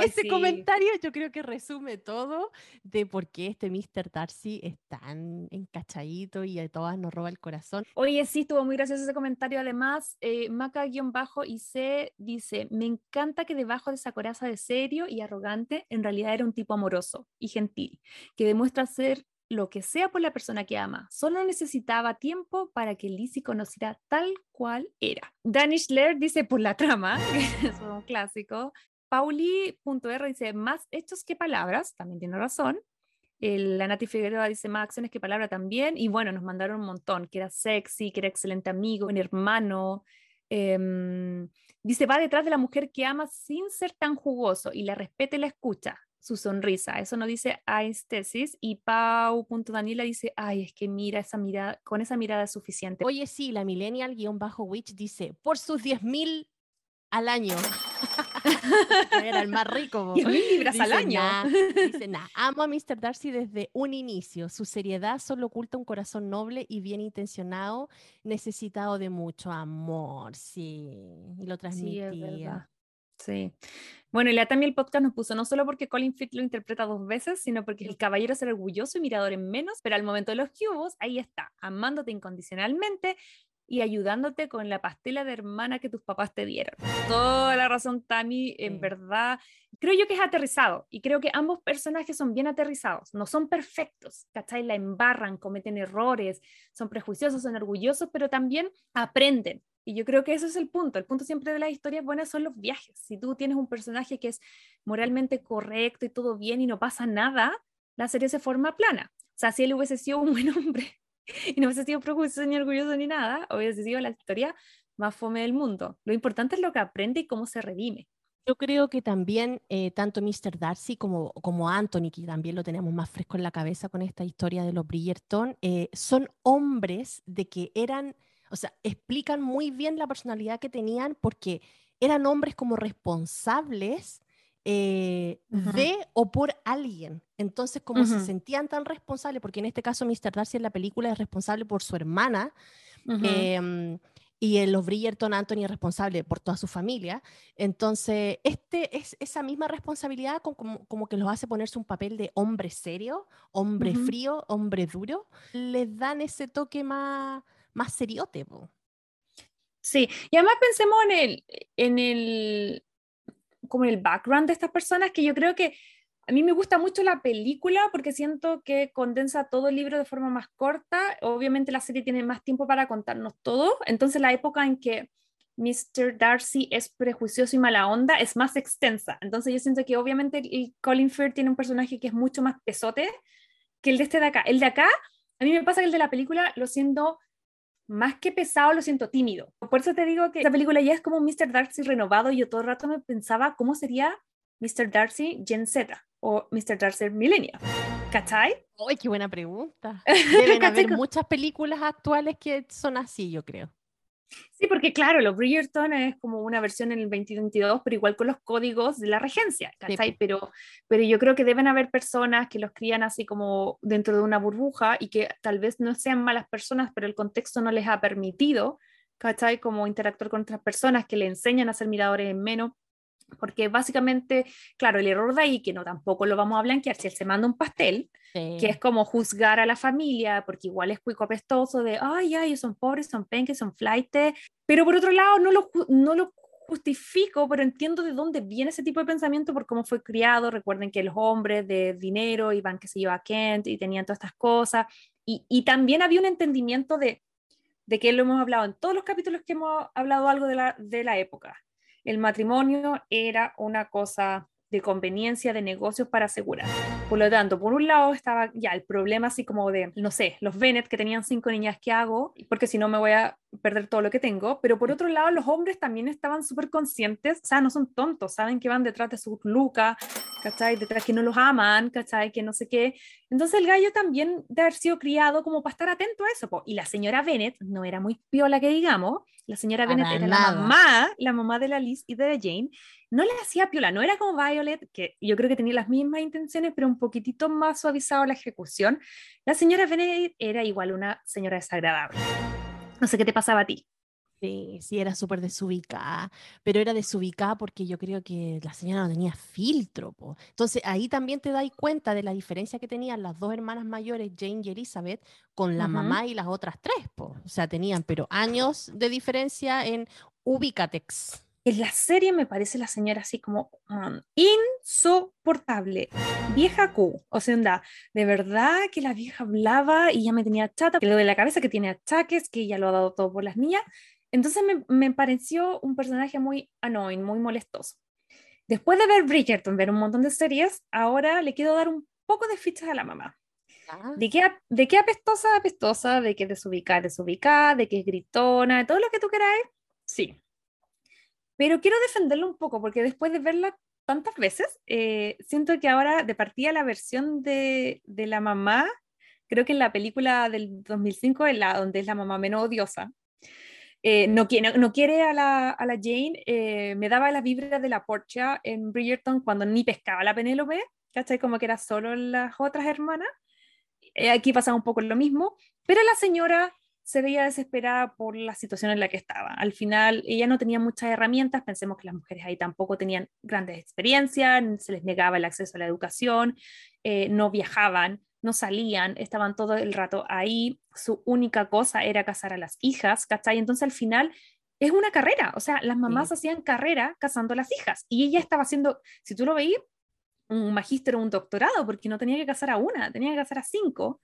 Speaker 3: Ese comentario yo creo que resume todo de por qué este Mr. Darcy es tan encachadito y a todas nos roba el corazón.
Speaker 2: Oye, sí, estuvo muy gracioso ese comentario. Además, eh, Maca-bajo y C dice: Me encanta que debajo de esa coraza de serio y arrogante, en realidad era un tipo amoroso y gentil, que demuestra ser lo que sea por la persona que ama. Solo necesitaba tiempo para que Lizzie conociera tal cual era. Danish Laird dice por la trama, que es un clásico. Pauli.r dice más hechos que palabras, también tiene razón. la Nati Figueroa dice más acciones que palabras también. Y bueno, nos mandaron un montón, que era sexy, que era excelente amigo, un hermano. Em, dice, va detrás de la mujer que ama sin ser tan jugoso y la respeta y la escucha su sonrisa. Eso no dice Aistesis y Pau.daniela dice, ay, es que mira esa mirada, con esa mirada es suficiente.
Speaker 3: Oye, sí, la millennial-witch dice, por sus 10.000 al año. Era el más rico.
Speaker 2: 10.000 libras al año.
Speaker 3: dice, nah, amo a Mr. Darcy desde un inicio. Su seriedad solo oculta un corazón noble y bien intencionado, necesitado de mucho amor. Sí, y lo transmitía.
Speaker 2: Sí. Bueno, y la también el podcast nos puso no solo porque Colin Firth lo interpreta dos veces, sino porque el caballero es orgulloso y mirador en menos, pero al momento de los cubos, ahí está, amándote incondicionalmente y ayudándote con la pastela de hermana que tus papás te dieron. Toda la razón, Tammy, en verdad, creo yo que es aterrizado y creo que ambos personajes son bien aterrizados, no son perfectos, ¿cachai? La embarran, cometen errores, son prejuiciosos, son orgullosos, pero también aprenden y yo creo que ese es el punto. El punto siempre de las historias buenas son los viajes. Si tú tienes un personaje que es moralmente correcto y todo bien y no pasa nada, la serie se forma plana. O sea, si él hubiese sido un buen hombre y no hubiese sido prejuicioso ni orgulloso ni nada, hubiese sido la historia más fome del mundo. Lo importante es lo que aprende y cómo se redime.
Speaker 3: Yo creo que también eh, tanto Mr. Darcy como, como Anthony, que también lo tenemos más fresco en la cabeza con esta historia de los Bridgerton, eh, son hombres de que eran o sea, explican muy bien la personalidad que tenían porque eran hombres como responsables eh, de o por alguien. Entonces, como se sentían tan responsables, porque en este caso Mr. Darcy en la película es responsable por su hermana, em, y en los Bridgerton Anthony es responsable por toda su familia. Entonces, este es esa misma responsabilidad como, como, que los hace ponerse un papel de hombre serio, hombre frío, hombre duro. Les dan ese toque más más seriote.
Speaker 2: Sí, y además pensemos en el, en el, como el background de estas personas, que yo creo que a mí me gusta mucho la película porque siento que condensa todo el libro de forma más corta. Obviamente la serie tiene más tiempo para contarnos todo. Entonces la época en que Mr. Darcy es prejuicioso y mala onda es más extensa. Entonces yo siento que obviamente el Colin Firth tiene un personaje que es mucho más pesote que el de este de acá. El de acá, a mí me pasa que el de la película lo siento más que pesado, lo siento tímido. Por eso te digo que la película ya es como Mr. Darcy renovado yo todo el rato me pensaba cómo sería Mr. Darcy Gen Z o Mr. Darcy Millennial. ¿Cachai?
Speaker 3: ¡Ay, qué buena pregunta! Deben haber muchas películas actuales que son así, yo creo.
Speaker 2: Sí, porque claro, los Bridgerton es como una versión en el 2022, pero igual con los códigos de la regencia, ¿cachai? Pero, pero yo creo que deben haber personas que los crían así como dentro de una burbuja y que tal vez no sean malas personas, pero el contexto no les ha permitido, ¿cachai? Como interactuar con otras personas que le enseñan a ser miradores en menos porque básicamente, claro, el error de ahí, que no tampoco lo vamos a blanquear, si él se manda un pastel, que es como juzgar a la familia, porque igual es cuico apestoso de, ay, ay, son pobres, son penques, son flightes, pero por otro lado no lo, no lo justifico, pero entiendo de dónde viene ese tipo de pensamiento por cómo fue criado. Recuerden que los hombres de dinero iban, que se iba a Kent y tenían todas estas cosas. Y, y también había un entendimiento de, de que lo hemos hablado en todos los capítulos que hemos hablado algo de la, de la época el matrimonio era una cosa de conveniencia de negocios para asegurar. Por lo tanto, por un lado estaba ya el problema así como de, no sé, los Bennett que tenían cinco niñas, ¿qué hago? Porque si no me voy a perder todo lo que tengo. Pero por otro lado, los hombres también estaban súper conscientes, o sea, no son tontos, saben que van detrás de sus lucas, ¿cachai? Detrás que no los aman, ¿cachai? Que no sé qué. Entonces el gallo también de haber sido criado como para estar atento a eso. Y la señora Bennett no era muy piola que digamos, la señora Bennett era la mamá, la mamá de la Liz y de Jane, no le hacía piola, no era como Violet, que yo creo que tenía las mismas intenciones, pero un poquitito más suavizado la ejecución. La señora Benedict era igual una señora desagradable. No sé qué te pasaba a ti.
Speaker 3: Sí, sí, era súper desubicada, pero era desubicada porque yo creo que la señora no tenía filtro. Po. Entonces ahí también te das cuenta de la diferencia que tenían las dos hermanas mayores, Jane y Elizabeth, con la mamá y las otras tres. Po. O sea, tenían pero años de diferencia en ubicatex.
Speaker 2: En la serie me parece la señora así como um, insoportable. Vieja Q. O sea, de verdad que la vieja hablaba y ya me tenía chata, que lo de la cabeza que tiene achaques, que ella lo ha dado todo por las niñas. Entonces me, me pareció un personaje muy annoying, muy molestoso. Después de ver Bridgerton, ver un montón de series, ahora le quiero dar un poco de fichas a la mamá. Ah. ¿De qué, ¿De qué apestosa, apestosa? ¿De qué desubicada, desubicada? ¿De qué es gritona? Todo lo que tú queráis. Sí, pero quiero defenderlo un poco porque después de verla tantas veces, eh, siento que ahora de partida la versión de, de, la mamá, creo que en la película del 2005, en la, donde es la mamá menos odiosa, eh, no, quiere, no quiere a la, a la Jane, eh, me daba la vibra de la Portia en Bridgerton cuando ni pescaba la Penélope, ¿cachai? Como que era solo las otras hermanas. aquí pasa un poco lo mismo, pero la señora se veía desesperada por la situación en la que estaba. Al final, ella no tenía muchas herramientas, pensemos que las mujeres ahí tampoco tenían grandes experiencias, se les negaba el acceso a la educación, eh, no viajaban, no salían, estaban todo el rato ahí, su única cosa era casar a las hijas, ¿cachai? Entonces al final es una carrera, o sea, las mamás hacían carrera casando a las hijas y ella estaba haciendo, si tú lo veías, un magíster o un doctorado, porque no tenía que casar a una, tenía que casar a cinco,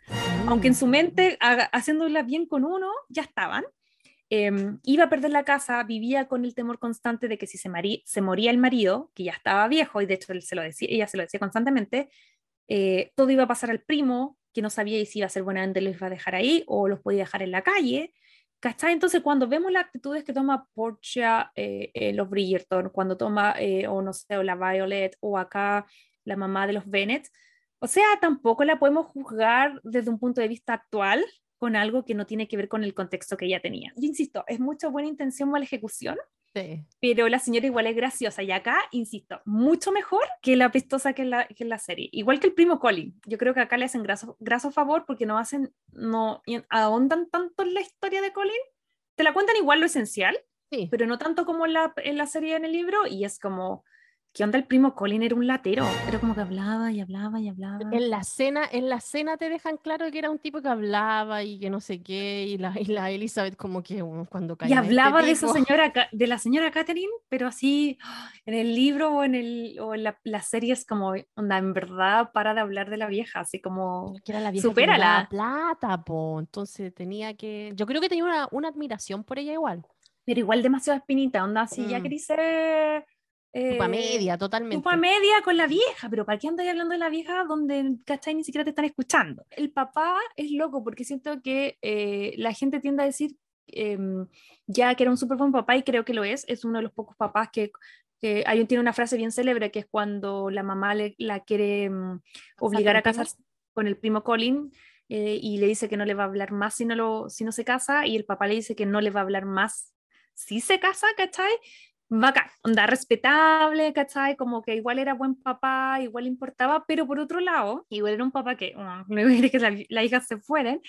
Speaker 2: aunque en su mente, haciéndola bien con uno, ya estaban. Em, iba a perder la casa, vivía con el temor constante de que si se, se moría el marido, que ya estaba viejo, y de hecho él se lo decía, ella se lo decía constantemente, eh, todo iba a pasar al primo, que no sabía si iba a ser buena gente, los iba a dejar ahí o los podía dejar en la calle. ¿Cachai? Entonces, cuando vemos las actitudes que toma Portia, eh, eh, los Bridgerton, cuando toma, o no sé, o la Violet, o acá la mamá de los Bennett. O sea, tampoco la podemos juzgar desde un punto de vista actual con algo que no tiene que ver con el contexto que ella tenía. Yo insisto, es mucha buena intención, mala ejecución, sí. pero la señora igual es graciosa y acá, insisto, mucho mejor que la pistosa que en la, que la serie. Igual que el primo Colin. Yo creo que acá le hacen graso, graso favor porque no hacen, no ahondan tanto en la historia de Colin. Te la cuentan igual lo esencial, sí. pero no tanto como en la, en la serie en el libro y es como ¿qué onda el primo Colin? Era un latero, era como que hablaba y hablaba y hablaba.
Speaker 3: En la cena, en la cena te dejan claro que era un tipo que hablaba y que no sé qué, y la, y la Elizabeth como que uh, cuando
Speaker 2: Y
Speaker 3: caía este
Speaker 2: hablaba de esa señora, de la señora Catherine, pero así en el libro o en, el, o en la, la serie es como, onda, en verdad, para de hablar de la vieja, así como,
Speaker 3: que era la vieja que
Speaker 2: supérala.
Speaker 3: daba plata, po. Entonces tenía que. Yo creo que tenía una, una admiración por ella igual.
Speaker 2: pero igual demasiado espinita, onda, si ya
Speaker 3: Mm.
Speaker 2: querís ser...
Speaker 3: Tupa
Speaker 2: eh,
Speaker 3: media, totalmente.
Speaker 2: Tupa media con la vieja, pero ¿para qué andas hablando de la vieja donde, ¿cachai? Ni siquiera te están escuchando. El papá es loco porque siento que eh, la gente tiende a decir em, ya que era un súper buen papá y creo que lo es, es uno de los pocos papás que, que hay un, tiene una frase bien célebre que es cuando la mamá le, la quiere em, obligar a casarse con el primo Colin eh, y le dice que no le va a hablar más si no, lo, si no se casa y el papá le dice que no le va a hablar más si se casa, ¿cachai? Bacán, onda respetable, ¿cachai? Como que igual era buen papá, igual importaba, pero por otro lado, igual era un papá que mm, no quería que la, la hija se fueran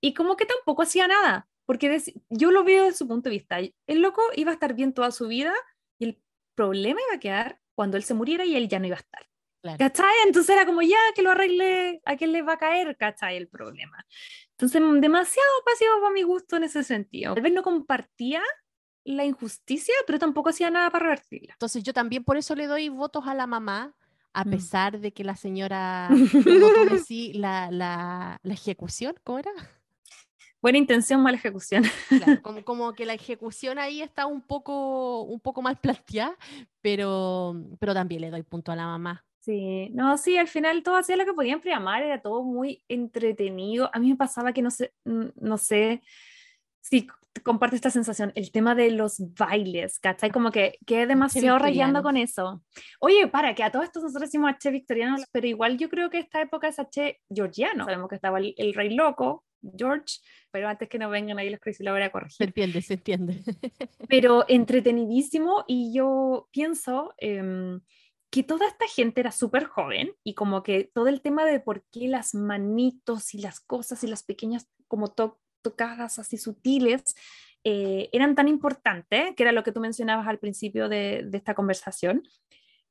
Speaker 2: y como que tampoco hacía nada, porque yo lo veo desde su punto de vista. El loco iba a estar bien toda su vida y el problema iba a quedar cuando él se muriera y él ya no iba a estar.
Speaker 3: Claro.
Speaker 2: ¿Cachai? Entonces era como ya que lo arregle, a quién le va a caer, ¿cachai? El problema. Entonces, demasiado pasivo para mi gusto en ese sentido. Tal vez no compartía la injusticia, pero tampoco hacía nada para revertirla.
Speaker 3: Entonces yo también por eso le doy votos a la mamá, a
Speaker 2: Mm.
Speaker 3: pesar de que la señora, decís, la, la, la ejecución, ¿cómo era?
Speaker 2: Buena intención, mala ejecución.
Speaker 3: Claro, como, como que la ejecución ahí está un poco, un poco mal planteada, pero, pero también le doy punto a la mamá.
Speaker 2: Sí, no, sí, al final todo hacía lo que podían programar, era todo muy entretenido. A mí me pasaba que no sé, no sé si c- comparte esta sensación, el tema de los bailes, ¿cachai? Como que quedé demasiado rayando con eso. Oye, para, que a todos estos nosotros decimos H victoriano, pero igual yo creo que esta época es H georgiano. Sabemos que estaba el, el rey loco, George, pero antes que no vengan ahí los Crazy Lovers a
Speaker 3: Se
Speaker 2: corregir.
Speaker 3: entiende, se entiende.
Speaker 2: pero entretenidísimo y yo pienso em, que toda esta gente era súper joven y como que todo el tema de por qué las manitos y las cosas y las pequeñas como to- tocadas así sutiles eh, eran tan importantes, que era lo que tú mencionabas al principio de, de esta conversación.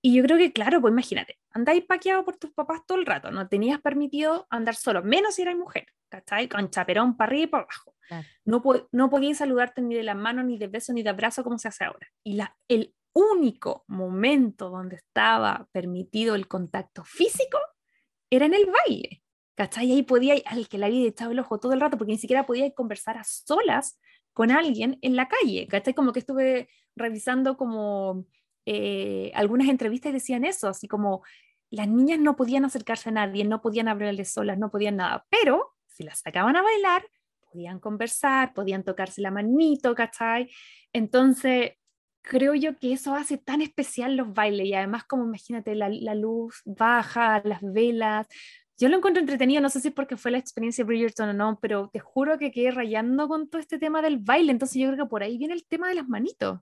Speaker 2: Y yo creo que, claro, pues imagínate, andáis paqueado por tus papás todo el rato, no tenías permitido andar solo, menos si eras mujer, ¿cachai? Con chaperón para arriba y para abajo
Speaker 3: Claro.
Speaker 2: no, po- no podías saludarte ni de la mano, ni de beso, ni de abrazo como se hace ahora. Y la, el único momento donde estaba permitido el contacto físico era en el baile. ¿Cachai? Y ahí podía, al que le había echado el ojo todo el rato, porque ni siquiera podía conversar a solas con alguien en la calle. ¿Cachai? Como que estuve revisando como eh, algunas entrevistas decían eso, así como las niñas no podían acercarse a nadie, no podían hablarles solas, no podían nada, pero si las sacaban a bailar, podían conversar, podían tocarse la manito, ¿cachai? Entonces, creo yo que eso hace tan especial los bailes y además como imagínate la luz baja, las velas. Yo lo encuentro entretenido, no sé si es porque fue la experiencia de Bridgerton o no, pero te juro que quedé rayando con todo este tema del baile, entonces yo creo que por ahí viene el tema de las manitos.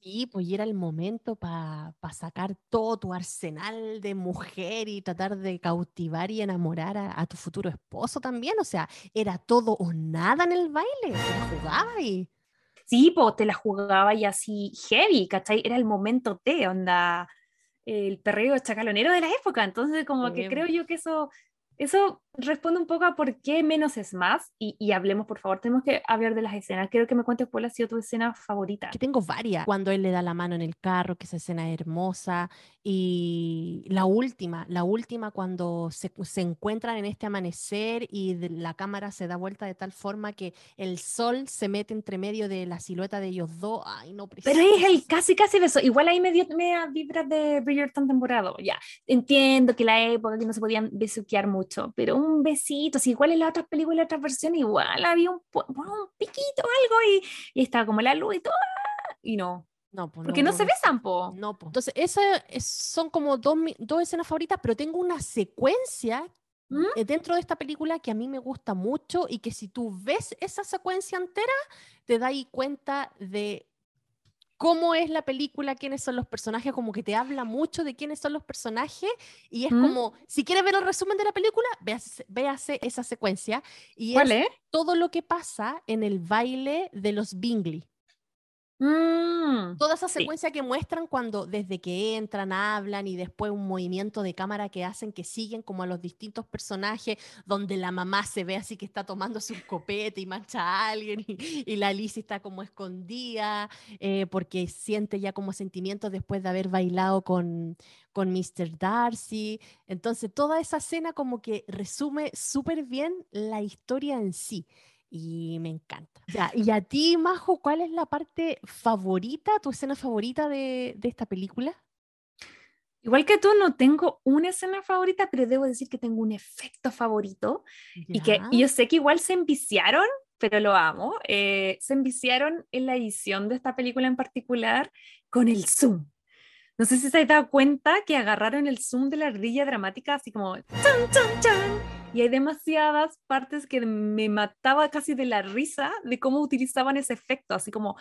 Speaker 3: Sí, pues y era el momento para sacar todo tu arsenal de mujer y tratar de cautivar y enamorar a, a tu futuro esposo también. O sea, era todo o nada en el baile. Te la jugaba y
Speaker 2: Sí, pues te la jugaba y así heavy, ¿cachai? Era el momento de onda, el perreo chacalonero de la época. Entonces, como que
Speaker 3: Sí.
Speaker 2: creo yo que eso, eso responde un poco a por qué menos es más. Y, y hablemos, por favor, tenemos que hablar de las escenas. Quiero que me cuentes cuál ha sido tu escena favorita.
Speaker 3: que tengo varias. Cuando él le da la mano en el carro, que esa escena es hermosa. Y la última, la última cuando se, se encuentran en este amanecer y de- la cámara se da vuelta de tal forma que el sol se mete entre medio de la silueta de ellos dos. Ay, no,
Speaker 2: Pero es el
Speaker 3: precioso.
Speaker 2: casi, casi beso. Igual ahí me dio me da vibras de Bridgerton temporada. Ya, entiendo que la época que no se podían besuquear mucho, pero un besito, si igual en las otras películas, otras versiones, igual había un, un piquito o algo y, y estaba como la luz y todo. Y no,
Speaker 3: No, pues
Speaker 2: porque no,
Speaker 3: hubo
Speaker 2: se besan, po.
Speaker 3: No, po. Entonces, esas es- son como dos, dos escenas favoritas, pero tengo una secuencia
Speaker 2: ¿Mm?
Speaker 3: eh, dentro de esta película que a mí me gusta mucho y que si tú ves esa secuencia entera, te das cuenta de cómo es la película, quiénes son los personajes, como que te habla mucho de quiénes son los personajes y es
Speaker 2: ¿Mm?
Speaker 3: como, si quieres ver el resumen de la película, véase, véase esa secuencia y
Speaker 2: ¿Cuál
Speaker 3: es
Speaker 2: es?
Speaker 3: todo lo que pasa en el baile de los Bingley.
Speaker 2: Mm,
Speaker 3: Toda esa
Speaker 2: sí.
Speaker 3: secuencia que muestran cuando desde que entran, hablan y después un movimiento de cámara que hacen que siguen como a los distintos personajes, donde la mamá se ve así que está tomándose un copete y mancha a alguien y, y la Lizzie está como escondida eh, porque siente ya como sentimientos después de haber bailado con, con Mr. Darcy. Entonces toda esa escena como que resume súper bien la historia en sí y me encanta. Ya, y a ti, Majo, ¿cuál es la parte favorita, tu escena favorita de, de esta película?
Speaker 2: Igual que tú, no tengo una escena favorita, pero debo decir que tengo un efecto favorito y que
Speaker 3: Ya.
Speaker 2: y yo sé que igual se enviciaron, pero lo amo. eh, se enviciaron en la edición de esta película en particular con el zoom. No sé si se has dado cuenta que agarraron el zoom de la ardilla dramática, así como chan, chan, chan. Y hay demasiadas partes que me mataba casi de la risa de cómo utilizaban ese efecto. Así como,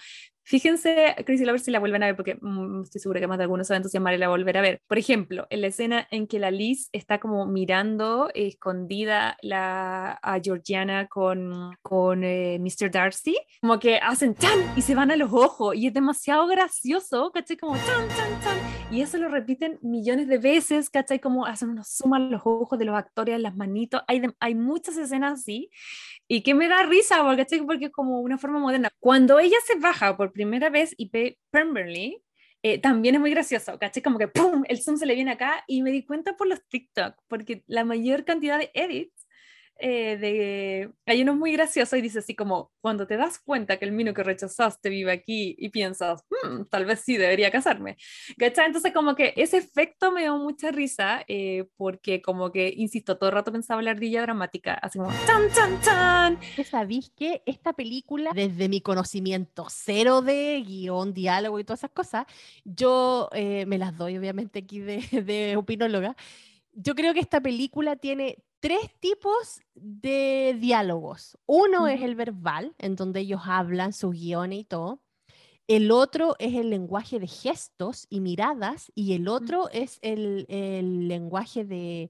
Speaker 2: fíjense, Crazy Lovers, si la vuelven a ver, porque mm, estoy segura que más de algunos se va a entusiasmar y la volver a ver. Por ejemplo, en la escena en que la Liz está como mirando eh, escondida la, a Georgiana con, con eh, Mr. Darcy, como que hacen chan y se van a los ojos. Y es demasiado gracioso, ¿cachai? Como chan, chan, chan. Y eso lo repiten millones de veces, ¿cachai? Como hacen unos suman los ojos de los actores las manitos. Hay, de- hay muchas escenas así. Y que me da risa, ¿cachai? porque es como una forma moderna. Cuando ella se baja por primera vez y ve Pemberley, eh, también es muy gracioso, ¿cachai? Como que ¡pum! El zoom se le viene acá y me di cuenta por los TikTok, porque la mayor cantidad de edits eh, de... Hay uno muy gracioso y dice así como, cuando te das cuenta que el mino que rechazaste vive aquí y piensas, "Hmm, tal vez sí debería casarme. ¿Cachai? Entonces como que ese efecto me dio mucha risa eh, porque como que, insisto, todo el rato pensaba en la ardilla dramática, así como, ¡chan, chan, chan!
Speaker 3: que sabéis que esta película, desde mi conocimiento cero de guion, diálogo y todas esas cosas, yo eh, me las doy obviamente aquí de, de opinóloga. Yo creo que esta película tiene tres tipos de diálogos. Uno es el verbal, en donde ellos hablan sus guiones y todo. El otro es el lenguaje de gestos y miradas, y el otro es el, el lenguaje de,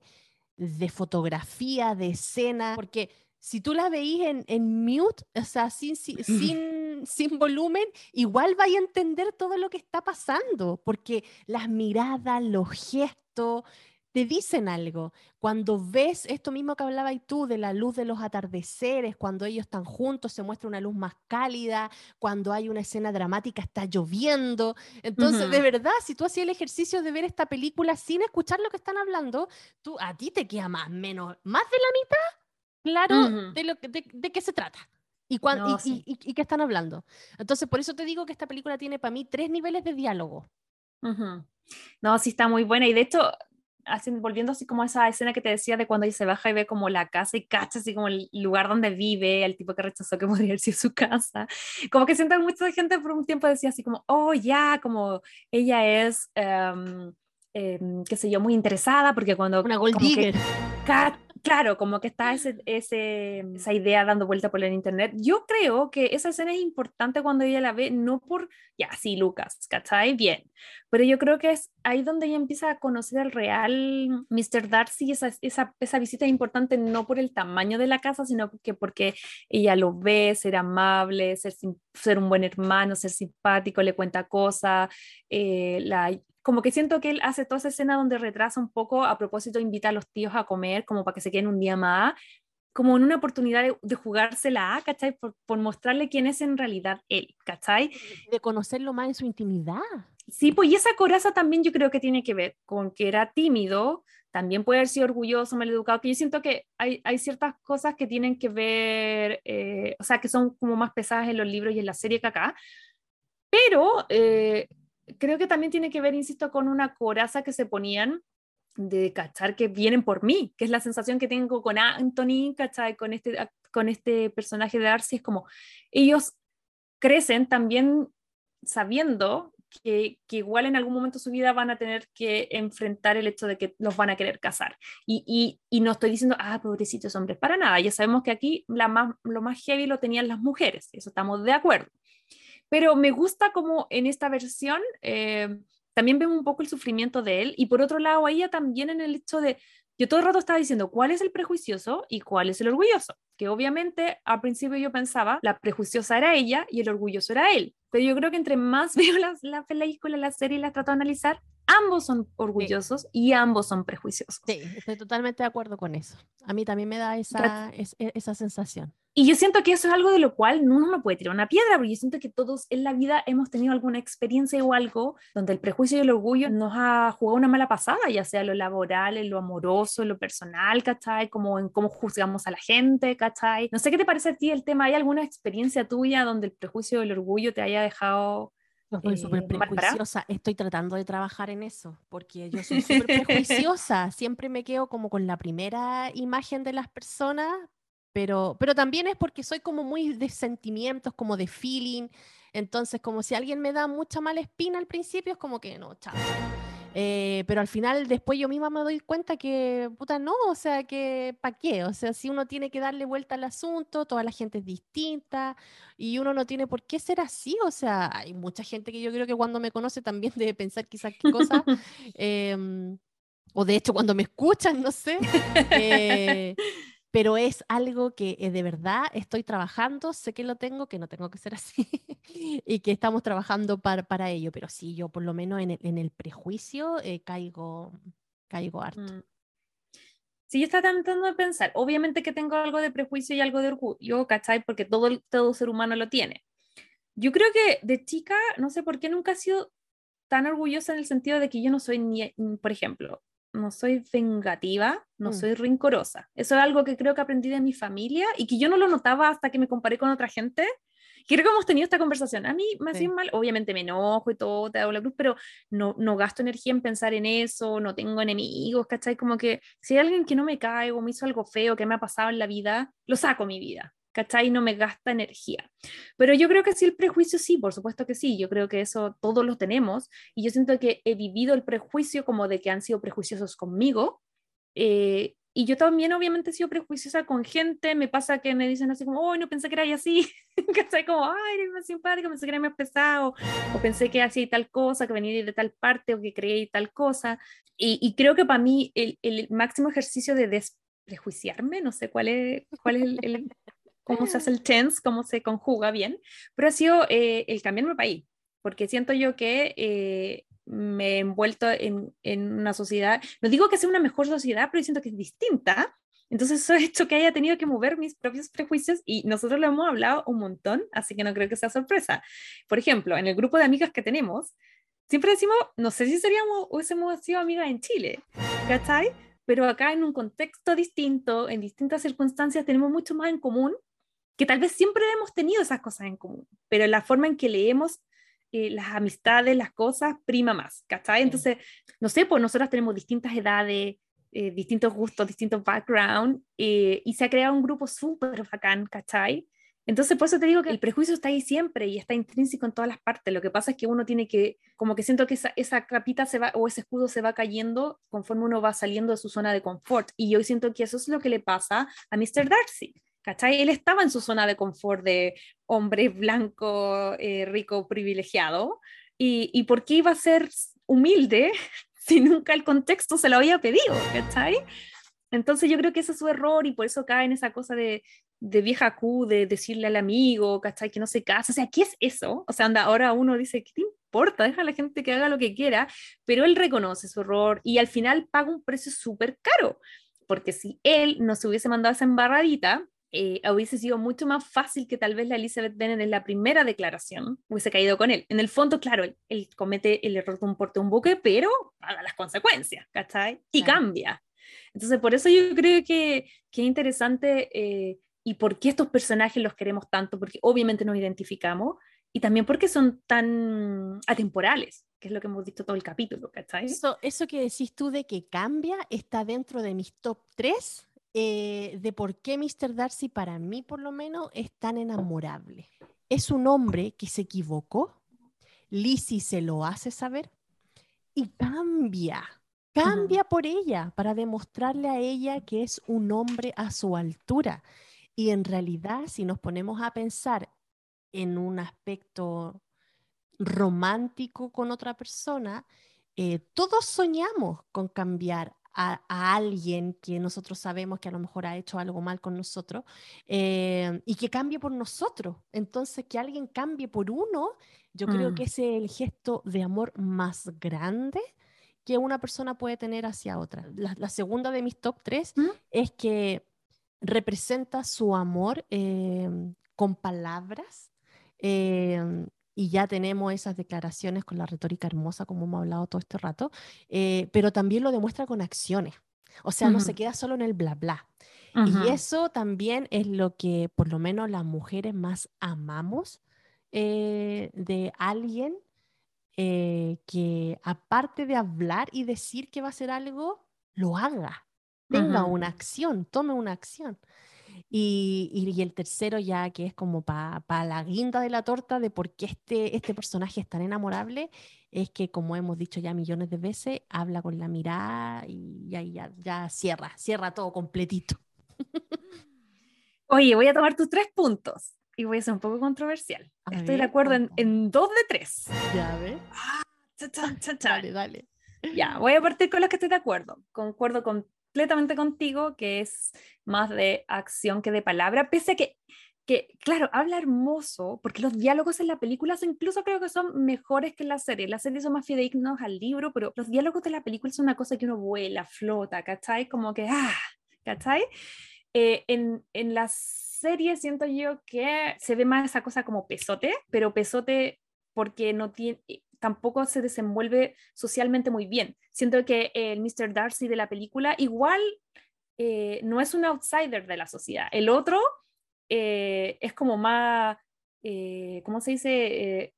Speaker 3: de fotografía, de escena, porque si tú la veís en, en mute, o sea, sin, si- sin, sin volumen, igual vais a entender todo lo que está pasando, porque las miradas, los gestos, te dicen algo. Cuando ves esto mismo que hablabas tú de la luz de los atardeceres, cuando ellos están juntos, se muestra una luz más cálida, cuando hay una escena dramática, está lloviendo. Entonces, de
Speaker 2: Ujú.
Speaker 3: verdad, si tú hacías el ejercicio de ver esta película sin escuchar lo que están hablando, tú, a ti te queda más menos, más de la mitad claro
Speaker 2: Ujú.
Speaker 3: de, lo, de, de qué se trata. Y, cuán-
Speaker 2: No,
Speaker 3: y,
Speaker 2: sí.
Speaker 3: y- y- y qué están hablando. Entonces, por eso te digo que esta película tiene para mí tres niveles de diálogo.
Speaker 2: Ujú. No, sí está muy buena. Y de hecho, volviendo así como a esa escena que te decía de cuando ella se baja y ve como la casa y cacha así como el lugar donde vive, el tipo que rechazó que podría sido su casa. Como que siento que mucha gente por un tiempo decía así como, oh, ya, como ella es, em, em, qué sé yo, muy interesada, porque cuando...
Speaker 3: Una gold
Speaker 2: como que
Speaker 3: digger.
Speaker 2: Claro, como que está ese, ese- esa idea dando vuelta por el internet. Yo creo que esa escena es importante cuando ella la ve, no por, ya, sí, Lucas, ¿cachai? Bien. Pero yo creo que es ahí donde ella empieza a conocer al real Mr. Darcy. Esa, esa, esa visita es importante no por el tamaño de la casa, sino que porque ella lo ve, ser amable, ser, ser un buen hermano, ser simpático, le cuenta cosas, eh, la, como que siento que él hace toda esa escena donde retrasa un poco, a propósito invita a los tíos a comer, como para que se queden un día más, como en una oportunidad de, de jugársela, ¿cachai? Por, por mostrarle quién es en realidad él, ¿cachai?
Speaker 3: De conocerlo más en su intimidad.
Speaker 2: Sí, pues y esa coraza también yo creo que tiene que ver con que era tímido, también puede haber sido orgulloso, maleducado, que yo siento que hay, hay ciertas cosas que tienen que ver, eh, o sea, que son como más pesadas en los libros y en la serie que acá, pero eh, creo que también tiene que ver, insisto, con una coraza que se ponían de cachar que vienen por mí, que es la sensación que tengo con Anthony, ¿cachai? Con este, con este personaje de Darcy, es como ellos crecen también sabiendo que, que, igual en algún momento de su vida van a tener que enfrentar el hecho de que los van a querer casar. Y, y, y no estoy diciendo, ah, pobrecitos hombres, para nada. Ya sabemos que aquí la más, lo más heavy lo tenían las mujeres, eso estamos de acuerdo. Pero me gusta como en esta versión eh, también vemos un poco el sufrimiento de él y por otro lado ella también en el hecho de, yo todo el rato estaba diciendo cuál es el prejuicioso y cuál es el orgulloso, que obviamente al principio yo pensaba la prejuiciosa era ella y el orgulloso era él, pero yo creo que entre más veo la, la película, la serie y las trato de analizar, ambos son orgullosos y ambos son prejuiciosos.
Speaker 3: Sí, estoy totalmente de acuerdo con eso. A mí también me da esa, es, e, esa sensación.
Speaker 2: Y yo siento que eso es algo de lo cual uno no puede tirar una piedra, porque yo siento que todos en la vida hemos tenido alguna experiencia o algo donde el prejuicio y el orgullo nos ha jugado una mala pasada, ya sea en lo laboral, en lo amoroso, en lo personal, ¿cachai? Como en cómo juzgamos a la gente, ¿cachai? No sé qué te parece a ti el tema, ¿hay alguna experiencia tuya donde el prejuicio y el orgullo te haya dejado
Speaker 3: yo soy súper eh, prejuiciosa, estoy tratando de trabajar en eso, porque yo soy súper prejuiciosa, siempre me quedo como con la primera imagen de las personas, pero, pero también es porque soy como muy de sentimientos, como de feeling, entonces como si alguien me da mucha mala espina al principio, es como que no, chao. Eh, pero al final después yo misma me doy cuenta que, puta, no, o sea, que ¿para qué? O sea, si uno tiene que darle vuelta al asunto, toda la gente es distinta y uno no tiene por qué ser así, o sea, hay mucha gente que yo creo que cuando me conoce también debe pensar quizás qué cosa, em, o de hecho cuando me escuchan, no sé. Eh, pero es algo que eh, de verdad estoy trabajando, sé que lo tengo, que no tengo que ser así y que estamos trabajando para, para, ello, pero sí, yo por lo menos en el, en el prejuicio eh, caigo, caigo harto. Mm.
Speaker 2: Sí, yo estaba tratando de pensar, obviamente que tengo algo de prejuicio y algo de orgullo, ¿cachai? Porque todo, todo ser humano lo tiene. Yo creo que de chica, no sé por qué nunca he sido tan orgullosa en el sentido de que yo no soy ni, por ejemplo, no soy vengativa, no mm. soy rencorosa. Eso es algo que creo que aprendí de mi familia y que yo no lo notaba hasta que me comparé con otra gente. Creo que hemos tenido esta conversación. A mí me hacía mal, obviamente me enojo y todo, te hago la cruz, pero no, no gasto energía en pensar en eso, no tengo enemigos, ¿cachai? Como que si hay alguien que no me cae o me hizo algo feo que me ha pasado en la vida, lo saco mi vida. ¿Cachai? No me gasta energía. Pero yo creo que sí, el prejuicio sí, por supuesto que sí, yo creo que eso todos lo tenemos y yo siento que he vivido el prejuicio como de que han sido prejuiciosos conmigo. Eh, y yo también obviamente he sido prejuiciosa con gente, me pasa que me dicen así como, oh, no pensé que era así, ¿cachai? Como, ay, eres más simpático, pensé que era más pesado, o pensé que hacía tal cosa, que venía de tal parte, o que creía tal cosa. Y, y creo que para mí el, el, máximo ejercicio de desprejuiciarme, no sé cuál es, cuál es el, cómo se hace el tense, cómo se conjuga bien, pero ha sido eh, el cambiarme de país, porque siento yo que eh, me he envuelto en, en, una sociedad, no digo que sea una mejor sociedad, pero siento que es distinta. Entonces eso ha hecho que haya tenido que mover mis propios prejuicios y nosotros lo hemos hablado un montón, así que no creo que sea sorpresa. Por ejemplo, en el grupo de amigas que tenemos, siempre decimos, no sé si seríamos, hubiésemos sido amigas en Chile, ¿cachai? Pero acá en un contexto distinto, en distintas circunstancias, tenemos mucho más en común que tal vez siempre hemos tenido esas cosas en común, pero la forma en que leemos eh, las amistades, las cosas, prima más, ¿cachai? Entonces, no sé, pues nosotras tenemos distintas edades, eh, distintos gustos, distintos backgrounds, eh, y se ha creado un grupo súper bacán, ¿cachai? Entonces, por eso te digo que el prejuicio está ahí siempre y está intrínseco en todas las partes. Lo que pasa es que uno tiene que, como que siento que esa, esa capita se va, o ese escudo se va cayendo conforme uno va saliendo de su zona de confort. Y yo siento que eso es lo que le pasa a Mr. Darcy. ¿Cachai? Él estaba en su zona de confort de hombre blanco, eh, rico, privilegiado. Y, ¿Y por qué iba a ser humilde si nunca el contexto se lo había pedido? ¿cachai? Entonces yo creo que ese es su error y por eso cae en esa cosa de, de vieja Q, de decirle al amigo, ¿cachai? Que no se casa. O sea, ¿qué es eso? O sea, anda, ahora uno dice, ¿qué te importa? Deja a la gente que haga lo que quiera, pero él reconoce su error y al final paga un precio súper caro, porque si él no se hubiese mandado esa embarradita, eh, hubiese sido mucho más fácil que tal vez la Elizabeth Bennet en la primera declaración hubiese caído con él. En el fondo, claro, él, comete el error de un porte un buque, pero paga las consecuencias, ¿cachai? Y cambia. Entonces, por eso yo creo que, que es interesante eh, y por qué estos personajes los queremos tanto, porque obviamente nos identificamos y también porque son tan atemporales, que es lo que hemos visto todo el capítulo, ¿cachai?
Speaker 3: Eso, eso que decís tú de que cambia está dentro de mis top 3 eh, de por qué Mr. Darcy, para mí por lo menos, es tan enamorable. Es un hombre que se equivocó, Lizzie se lo hace saber y cambia, cambia por ella para demostrarle a ella que es un hombre a su altura. Y en realidad, si nos ponemos a pensar en un aspecto romántico con otra persona, eh, todos soñamos con cambiar a, alguien que nosotros sabemos que a lo mejor ha hecho algo mal con nosotros eh, y que cambie por nosotros. Entonces, que alguien cambie por uno, yo creo que mm. ese es el gesto de amor más grande que una persona puede tener hacia otra. La, segunda de mis top tres ¿Mm? es que representa su amor eh, con palabras. Eh, y ya tenemos esas declaraciones con la retórica hermosa, como hemos hablado todo este rato, eh, pero también lo demuestra con acciones. O sea, no se queda solo en el bla bla. Y eso también es lo que por lo menos las mujeres más amamos eh, de alguien eh, que aparte de hablar y decir que va a hacer algo, lo haga, tenga una acción, tome una acción. Y, el tercero ya que es como para la guinda de la torta de por qué este, este personaje es tan enamorable, es que como hemos dicho ya millones de veces, habla con la mirada y ahí ya, ya cierra, cierra todo completito.
Speaker 2: Oye, voy a tomar tus tres puntos y voy a ser un poco controversial. Estoy de acuerdo en, dos de tres.
Speaker 3: Ya ves.
Speaker 2: Ah, dale, dale. Ya, voy a partir con los que estoy de acuerdo. Concuerdo con completamente contigo, que es más de acción que de palabra, pese a que, que, claro, habla hermoso, porque los diálogos en la película incluso creo que son mejores que en la serie. La serie son más fidedignos al libro, pero los diálogos de la película son una cosa que uno vuela, flota, ¿cachai? Como que, ah, ¿cachai? Eh, en, en la serie siento yo que se ve más esa cosa como pesote, pero pesote porque no tiene, tampoco se desenvuelve socialmente muy bien. Siento que el Mr. Darcy de la película igual eh, no es un outsider de la sociedad. El otro eh, es como más, eh, ¿cómo se dice?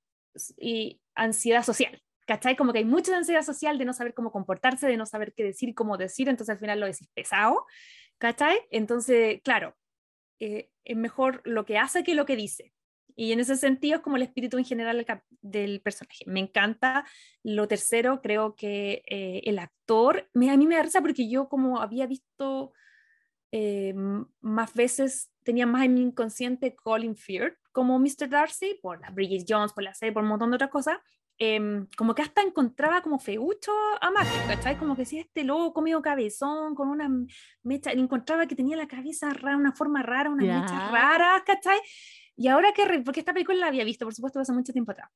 Speaker 2: y ansiedad social. ¿Cachai? Como que hay mucha ansiedad social de no saber cómo comportarse, de no saber qué decir cómo decir, entonces al final lo decís pesado. ¿Cachai? Entonces, claro, es mejor lo que hace que lo que dice. Y en ese sentido es como el espíritu en general del personaje. Me encanta. Lo tercero, creo que eh, el actor, me, a mí me da risa porque yo como había visto eh, más veces, tenía más en mi inconsciente Colin Firth como Mr. Darcy, por la Bridget Jones, por la serie, por un montón de otras cosas. Em, como que hasta encontraba como feucho a Matthew, ¿cachai? Como que si este lobo comido cabezón, con una mecha, encontraba que tenía la cabeza rara, una forma rara, unas mechas raras, ¿cachai? Y ahora que, porque esta película la había visto, por supuesto, hace mucho tiempo atrás.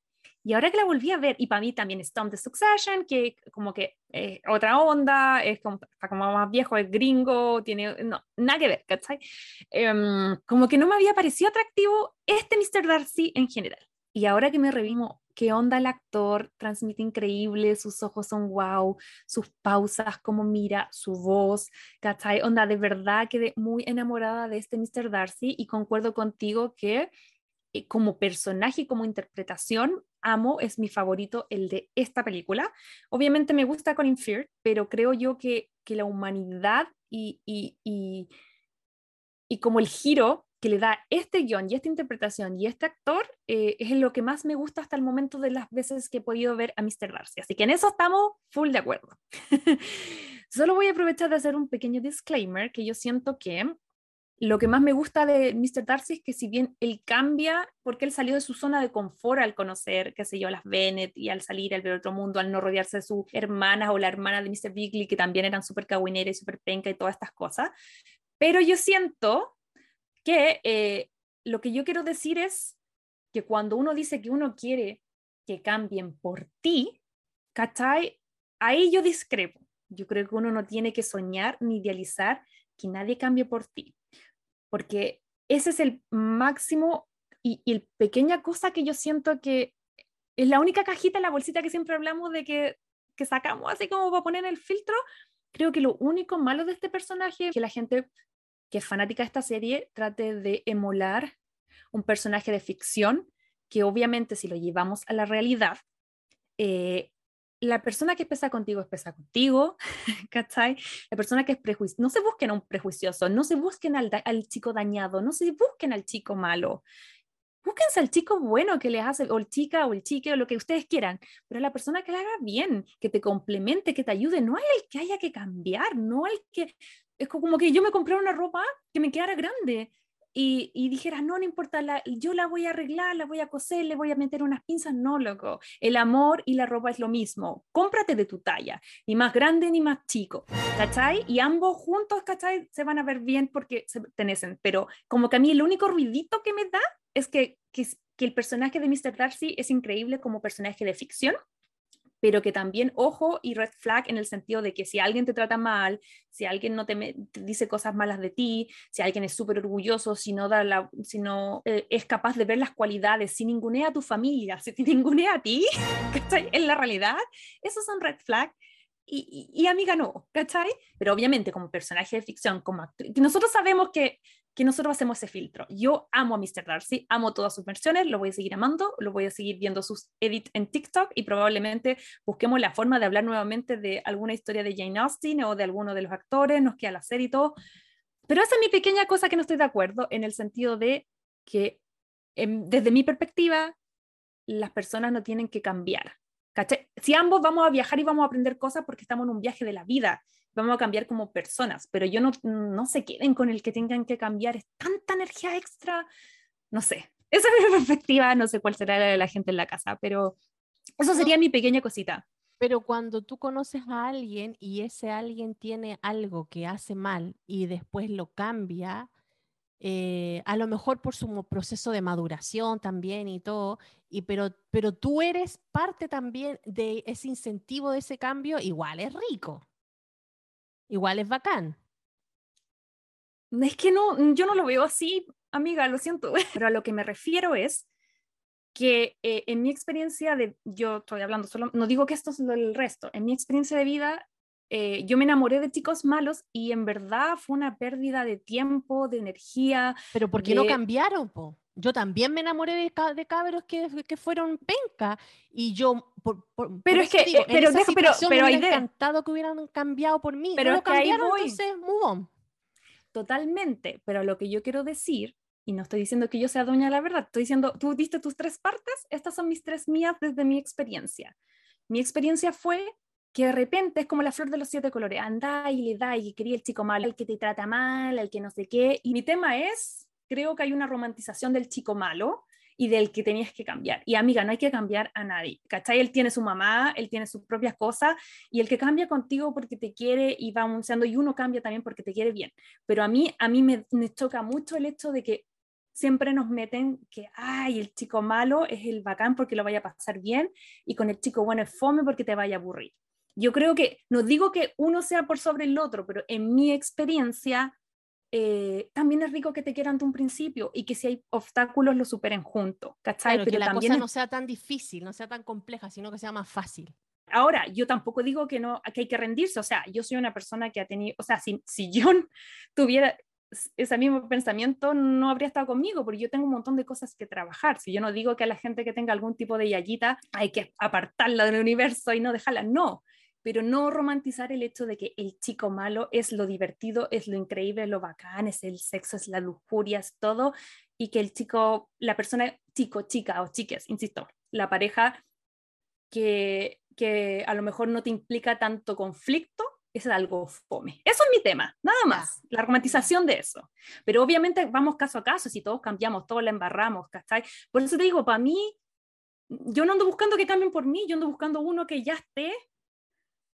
Speaker 2: Y ahora que la volví a ver, y para mí también es Tom the Succession, que como que es otra onda, es como, como más viejo, es gringo, tiene, no, nada que ver, ¿cachai? Em, como que no me había parecido atractivo este Mr. Darcy en general. Y ahora que me revimo qué onda el actor, transmite increíble, sus ojos son wow, sus pausas, cómo mira, su voz, ¿cachai? Onda, de verdad quedé muy enamorada de este Mr. Darcy y concuerdo contigo que eh, como personaje y como interpretación, amo, es mi favorito el de esta película. Obviamente me gusta Colin Firth, pero creo yo que, que la humanidad y, y, y, y como el giro que le da este guion y esta interpretación y este actor eh, es lo que más me gusta hasta el momento de las veces que he podido ver a Mr. Darcy. Así que en eso estamos full de acuerdo. Solo voy a aprovechar de hacer un pequeño disclaimer que yo siento que lo que más me gusta de Mr. Darcy es que si bien él cambia, porque él salió de su zona de confort al conocer, qué sé yo, las Bennett y al salir al ver otro mundo, al no rodearse de sus hermanas o la hermana de Mr. Bigley, que también eran súper caguineras y súper penca y todas estas cosas. Pero yo siento que eh, lo que yo quiero decir es que cuando uno dice que uno quiere que cambien por ti, ¿cachai? Ahí yo discrepo. Yo creo que uno no tiene que soñar ni idealizar que nadie cambie por ti, porque ese es el máximo y, y el pequeña cosa que yo siento que es la única cajita la bolsita que siempre hablamos de que, que sacamos así como para poner el filtro. Creo que lo único malo de este personaje es que la gente que es fanática de esta serie trate de emular un personaje de ficción que obviamente si lo llevamos a la realidad, eh, la persona que pesa contigo es pesa contigo, ¿cachai? La persona que es prejuiciosa, no se busquen a un prejuicioso, no se busquen al, al, chico dañado, no se busquen al chico malo. Búsquense al chico bueno que les hace, o el chica, o el chique, o lo que ustedes quieran, pero la persona que le haga bien, que te complemente, que te ayude, no hay el que haya que cambiar, no hay que es como que yo me compré una ropa que me quedara grande. y, y dijera, no, no importa, la, yo la voy a arreglar, la voy a coser, le voy a meter unas pinzas, no, loco. El amor y la ropa es lo mismo. Cómprate de tu talla, ni más grande ni más chico, ¿cachai? Y ambos juntos, ¿cachai? Se van a ver bien porque se tenecen, pero como que a mí el único ruidito que me da es que, que, que el personaje de Mr. Darcy es increíble como personaje de ficción, pero que también ojo y red flag en el sentido de que si alguien te trata mal, si alguien no te, dice cosas malas de ti, si alguien es súper orgulloso, si no, da si no eh, es capaz de ver las cualidades, si ningunea a tu familia, si te ningunea a ti, ¿cachai? En la realidad, esos son red flag. Y, y, y, amiga no, ¿cachai? Pero obviamente como personaje de ficción, como actriz, nosotros sabemos que que nosotros hacemos ese filtro. Yo amo a Mr. Darcy, amo todas sus versiones, lo voy a seguir amando, lo voy a seguir viendo sus edits en TikTok y probablemente busquemos la forma de hablar nuevamente de alguna historia de Jane Austen o de alguno de los actores, nos queda la serie y todo. Pero esa es mi pequeña cosa que no estoy de acuerdo en el sentido de que em, desde mi perspectiva las personas no tienen que cambiar. ¿cachai? Si ambos vamos a viajar y vamos a aprender cosas porque estamos en un viaje de la vida vamos a cambiar como personas, pero yo no, no se queden con el que tengan que cambiar, es tanta energía extra, no sé, esa es mi perspectiva, no sé cuál será la de la gente en la casa, pero eso sería mi pequeña cosita.
Speaker 3: Pero cuando tú conoces a alguien y ese alguien tiene algo que hace mal y después lo cambia, eh, a lo mejor por su proceso de maduración también y todo, y pero, pero tú eres parte también de ese incentivo de ese cambio, igual es rico igual es bacán.
Speaker 2: Es que no, yo no lo veo así, amiga, lo siento, pero a lo que me refiero es que eh, en mi experiencia de, yo estoy hablando solo, no digo que esto es el resto, en mi experiencia de vida, eh, yo me enamoré de chicos malos y en verdad fue una pérdida de tiempo, de energía.
Speaker 3: Pero ¿por qué no cambiaron, po? Yo también me enamoré de, de cabros que, que, fueron penca y yo por,
Speaker 2: pero es que digo, pero dejo, pero pero
Speaker 3: hay encantado que hubieran cambiado por mí pero no lo cambiaron entonces move on.
Speaker 2: totalmente pero lo que yo quiero decir y no estoy diciendo que yo sea dueña de la verdad estoy diciendo tú diste tus tres partes estas son mis tres mías desde mi experiencia mi experiencia fue que de repente es como la flor de los siete colores anda y le da y quería el chico malo el que te trata mal el que no sé qué y mi tema es creo que hay una romantización del chico malo y del que tenías que cambiar. Y amiga, no hay que cambiar a nadie, ¿cachai? Él tiene su mamá, él tiene sus propias cosas y el que cambia contigo porque te quiere y va anunciando y uno cambia también porque te quiere bien. Pero a mí, a mí me, me choca mucho el hecho de que siempre nos meten que, ay, el chico malo es el bacán porque lo vaya a pasar bien y con el chico bueno es fome porque te vaya a aburrir. Yo creo que, no digo que uno sea por sobre el otro, pero en mi experiencia, eh, también es rico que te quieran de un principio y que si hay obstáculos lo superen juntos, ¿cachai?
Speaker 3: Pero que la cosa no sea tan difícil, no sea tan compleja, sino que sea más fácil.
Speaker 2: Ahora, yo tampoco digo que, no, que hay que rendirse, o sea, yo soy una persona que ha tenido, o sea, si, si yo tuviera ese mismo pensamiento, no habría estado conmigo, porque yo tengo un montón de cosas que trabajar. Si yo no digo que a la gente que tenga algún tipo de yayita hay que apartarla del universo y no dejarla, no, pero no romantizar el hecho de que el chico malo es lo divertido, es lo increíble, lo bacán, es el sexo, es la lujuria, es todo, y que el chico, la persona, chico, chica o chiques, insisto, la pareja que, que a lo mejor no te implica tanto conflicto, es algo fome. Eso es mi tema, nada más, la romantización de eso. Pero obviamente vamos caso a caso, si todos cambiamos, todos la embarramos, ¿cachai? Por eso te digo, para mí, yo no ando buscando que cambien por mí, yo ando buscando uno que ya esté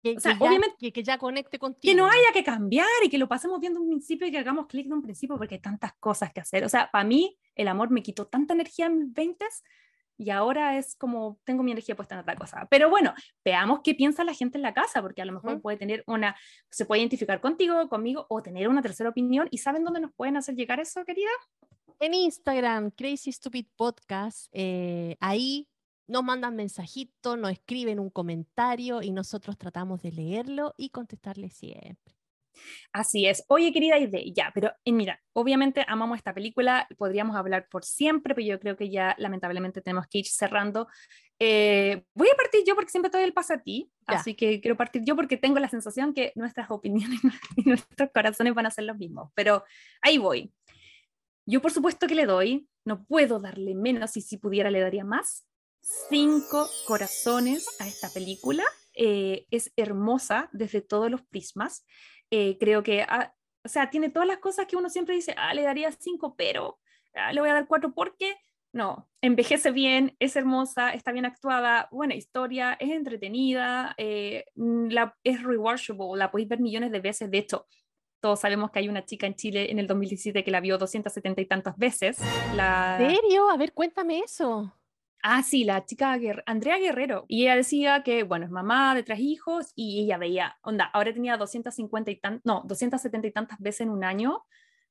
Speaker 3: que, o sea, que obviamente ya, que, ya conecte contigo.
Speaker 2: Que no haya que cambiar y que lo pasemos viendo un principio y que hagamos clic de un principio porque hay tantas cosas que hacer. O sea, para mí el amor me quitó tanta energía en mis 20 y ahora es como tengo mi energía puesta en otra cosa. Pero bueno, veamos qué piensa la gente en la casa porque a lo mejor puede tener una, se puede identificar contigo, conmigo o tener una tercera opinión. ¿Y saben dónde nos pueden hacer llegar eso, querida?
Speaker 3: En Instagram, Crazy Stupid Podcast. Eh, ahí nos mandan mensajitos, nos escriben un comentario y nosotros tratamos de leerlo y contestarle siempre.
Speaker 2: Así es. Oye, querida idea, ya, pero eh, mira, obviamente amamos esta película, podríamos hablar por siempre, pero yo creo que ya lamentablemente tenemos que ir cerrando. Eh, voy a partir yo porque siempre doy el paso a ti, así que quiero partir yo porque tengo la sensación que nuestras opiniones y nuestros corazones van a ser los mismos, pero ahí voy. Yo por supuesto que le doy, no puedo darle menos y si pudiera le daría más, cinco corazones a esta película. Eh, es hermosa desde todos los prismas. Eh, creo que, ah, O sea, tiene todas las cosas que uno siempre dice, ah, le daría cinco, pero ah, le voy a dar cuatro porque no, envejece bien, es hermosa, está bien actuada, buena historia, es entretenida, eh, mm, la, es rewatchable, la podéis ver millones de veces. De hecho, todos sabemos que hay una chica en Chile en el 2017 que la vio 270 y tantas veces. La...
Speaker 3: ¿En serio? A ver, cuéntame eso.
Speaker 2: Ah, sí, la chica Andrea Guerrero. Y ella decía que, bueno, es mamá de tres hijos y ella veía, onda, ahora tenía 250 y tan, no, 270 y tantas veces en un año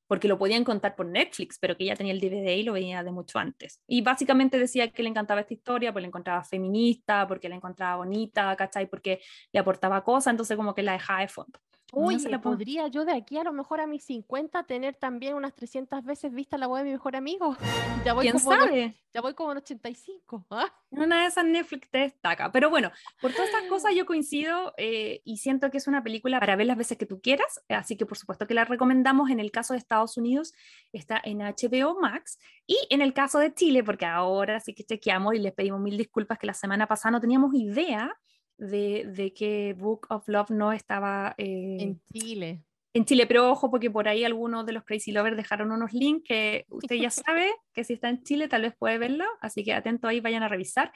Speaker 2: porque lo podían contar por Netflix, pero que ella tenía el DVD y lo veía de mucho antes. Y básicamente decía que le encantaba esta historia, porque la encontraba feminista, porque la encontraba bonita, ¿cachai? Porque le aportaba cosas, entonces como que la dejaba de fondo.
Speaker 3: Uy, no podría yo de aquí a lo mejor a mis 50 tener también unas 300 veces vista la web de mi mejor amigo.
Speaker 2: Ya voy ¿Quién como sabe?
Speaker 3: ya voy como en 85. ¿ah?
Speaker 2: Una de esas Netflix te destaca. Pero bueno, por todas estas cosas yo coincido eh, y siento que es una película para ver las veces que tú quieras. Así que por supuesto que la recomendamos. En el caso de Estados Unidos está en HBO Max. Y en el caso de Chile, porque ahora sí que chequeamos y les pedimos mil disculpas que la semana pasada no teníamos idea de, que Book of Love no estaba
Speaker 3: eh, en Chile.
Speaker 2: En Chile, pero ojo, porque por ahí algunos de los Crazy Lovers dejaron unos links que usted ya sabe que si está en Chile tal vez puede verlo, así que atento ahí, vayan a revisar.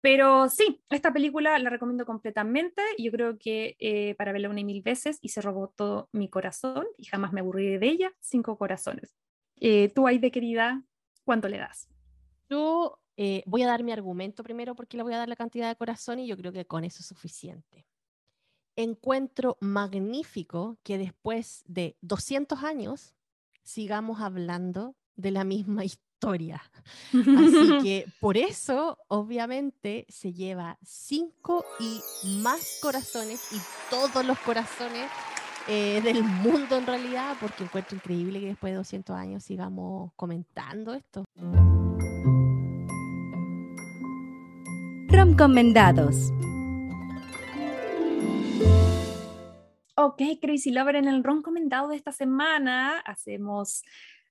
Speaker 2: Pero sí, esta película la recomiendo completamente. Yo creo que eh, para verla una y mil veces y se robó todo mi corazón y jamás me aburrí de ella. Cinco corazones. Eh, tú ahí de querida, ¿cuánto le das?
Speaker 3: Yo eh, voy a dar mi argumento primero porque le voy a dar la cantidad de corazón y yo creo que con eso es suficiente. Encuentro magnífico que después de 200 años sigamos hablando de la misma historia. Así que por eso, obviamente, se lleva cinco y más corazones y todos los corazones eh, del mundo en realidad, porque encuentro increíble que después de 200 años sigamos comentando esto.
Speaker 1: Recomendados.
Speaker 2: Ok, Crazy Lover, en el ron comentado de esta semana hacemos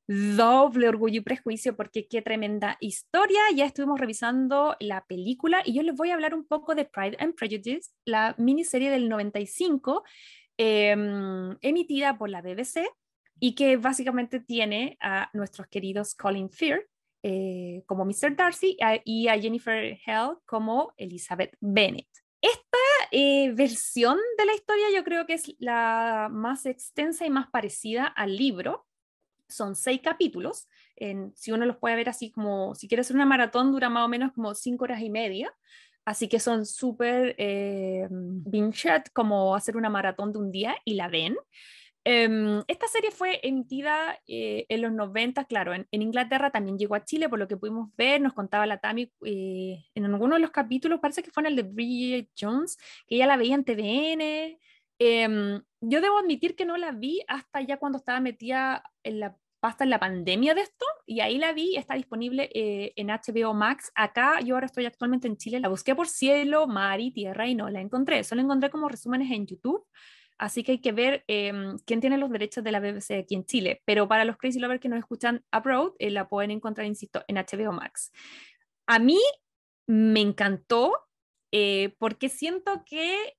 Speaker 2: doble orgullo y prejuicio porque qué tremenda historia. Ya estuvimos revisando la película y yo les voy a hablar un poco de Pride and Prejudice, la miniserie del 95, em, emitida por la BBC y que básicamente tiene a nuestros queridos Colin Firth, eh, como Mr. Darcy y a Jennifer Hell como Elizabeth Bennet. Esta eh, versión de la historia yo creo que es la más extensa y más parecida al libro. Son seis capítulos. En, si uno los puede ver así como, si quieres hacer una maratón, dura más o menos como cinco horas y media. Así que son súper eh, como hacer una maratón de un día y la ven. Em, esta serie fue emitida eh, en los 90, claro, en, Inglaterra también llegó a Chile, por lo que pudimos ver, nos contaba la Tami eh, en alguno de los capítulos, parece que fue en el de Bridget Jones, que ella la veía en TVN. Em, yo debo admitir que no la vi hasta ya cuando estaba metida en la pasta en la pandemia de esto, y ahí la vi, está disponible eh, en HBO Max. Acá yo ahora estoy actualmente en Chile, la busqué por cielo, mar y tierra y no la encontré, solo encontré como resúmenes en YouTube. Así que hay que ver em, quién tiene los derechos de la BBC aquí en Chile. Pero para los Crazy Lovers que nos escuchan abroad, eh, la pueden encontrar, insisto, en HBO Max. A mí me encantó eh, porque siento que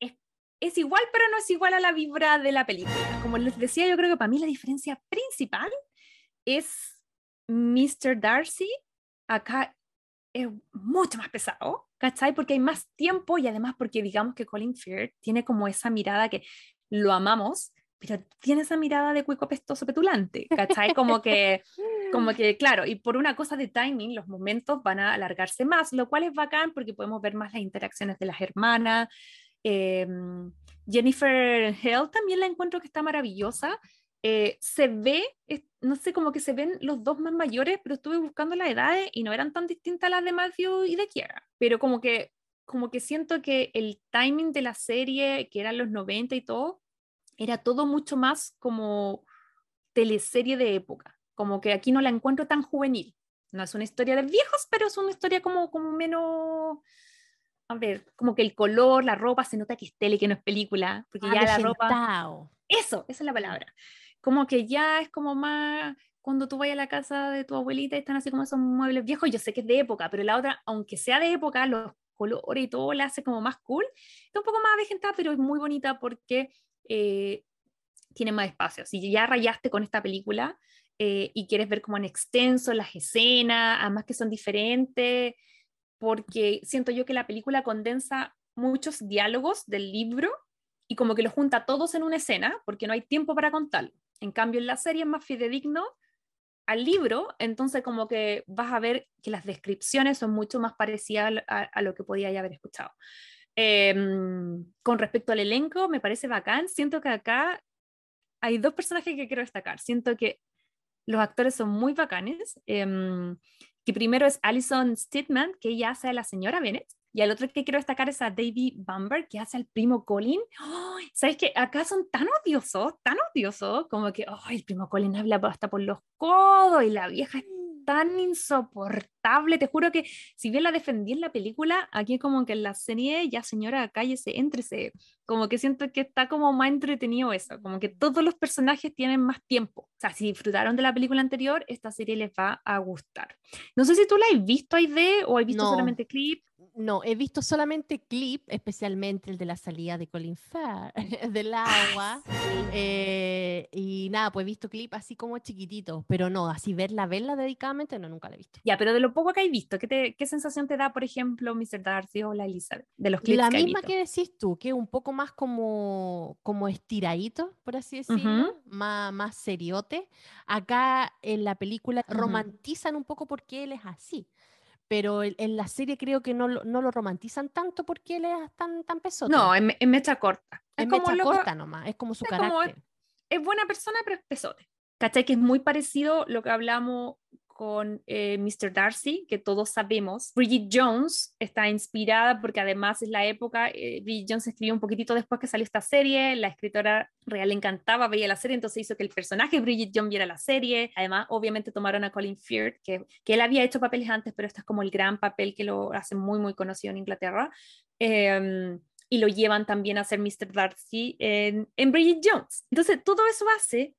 Speaker 2: es, es, igual, pero no es igual a la vibra de la película. Como les decía, yo creo que para mí la diferencia principal es Mr. Darcy. Acá es mucho más pesado, ¿cachai? Porque hay más tiempo y además porque digamos que Colin Firth tiene como esa mirada que lo amamos, pero tiene esa mirada de cuico pestoso petulante, ¿cachai? Como que, como que, claro, y por una cosa de timing, los momentos van a alargarse más, lo cual es bacán porque podemos ver más las interacciones de las hermanas. Em, Jennifer Hell también la encuentro que está maravillosa. Eh, se ve, no sé, como que se ven los dos más mayores, pero estuve buscando las edades y no eran tan distintas las de Matthew y de Kiera. Pero como que, como que siento que el timing de la serie, que eran los 90 y todo, era todo mucho más como teleserie de época. Como que aquí no la encuentro tan juvenil. No es una historia de viejos, pero es una historia como, como menos a ver, como que el color, la ropa, se nota que es tele, que no es película, porque ah, ya la ropa... Eso, esa es la palabra como que ya es como más cuando tú vayas a la casa de tu abuelita y están así como esos muebles viejos, yo sé que es de época, pero la otra, aunque sea de época, los colores y todo la hace como más cool. Está un poco más avejentada, pero es muy bonita porque eh, tiene más espacio. Si ya rayaste con esta película eh, y quieres ver como en extenso las escenas, además que son diferentes, porque siento yo que la película condensa muchos diálogos del libro y como que los junta todos en una escena, porque no hay tiempo para contarlo. En cambio, en la serie es más fidedigno al libro, entonces como que vas a ver que las descripciones son mucho más parecidas a, lo que podía haber escuchado. Em, con respecto al elenco, me parece bacán. Siento que acá hay dos personajes que quiero destacar. Siento que los actores son muy bacanes. Em, que primero es Alison Stidman, que ella hace a la señora Bennett. Y el otro que quiero destacar es a David Bamber, que hace al primo Colin. ¿Sabes que Acá son tan odiosos, tan odiosos, como que el primo Colin habla hasta por los codos y la vieja es tan insoportable. Te juro que si bien la defendí en la película, aquí como que en la serie, ya señora, cállese, éntrese. Como que siento que está como más entretenido eso, como que todos los personajes tienen más tiempo. O sea, si disfrutaron de la película anterior, esta serie les va a gustar. No sé si tú la has visto, Aide, o has visto solamente clip.
Speaker 3: No, he visto solamente clip, especialmente el de la salida de Colin Farr, del agua. Eh, y nada, pues he visto clip así como chiquititos, pero no, así verla, verla dedicadamente, no, nunca la he visto.
Speaker 2: Ya, pero de lo poco que hay visto, ¿qué, qué sensación te da, por ejemplo, Mr. Darcy o la Elizabeth, de los clips
Speaker 3: La
Speaker 2: que
Speaker 3: misma que decís tú, que un poco más como, como estiradito, por así decirlo, más, más seriote. Acá en la película romantizan un poco porque él es así pero en la serie creo que no, no lo romantizan tanto porque él es tan, tan pesote.
Speaker 2: No, en, mecha corta.
Speaker 3: Es, mecha corta nomás, es como su carácter.
Speaker 2: es, buena persona, pero es pesote. ¿Cachai? Que es muy parecido lo que hablamos con eh, Mr. Darcy, que todos sabemos. Bridget Jones está inspirada porque además es la época, eh, Bridget Jones escribió un poquitito después que salió esta serie, la escritora real le encantaba, veía la serie, entonces hizo que el personaje Bridget Jones viera la serie. Además, obviamente tomaron a Colin Firth, que, que él había hecho papeles antes, pero este es como el gran papel que lo hace muy, muy conocido en Inglaterra. Em, y lo llevan también a ser Mr. Darcy en, en Bridget Jones. Entonces, todo eso hace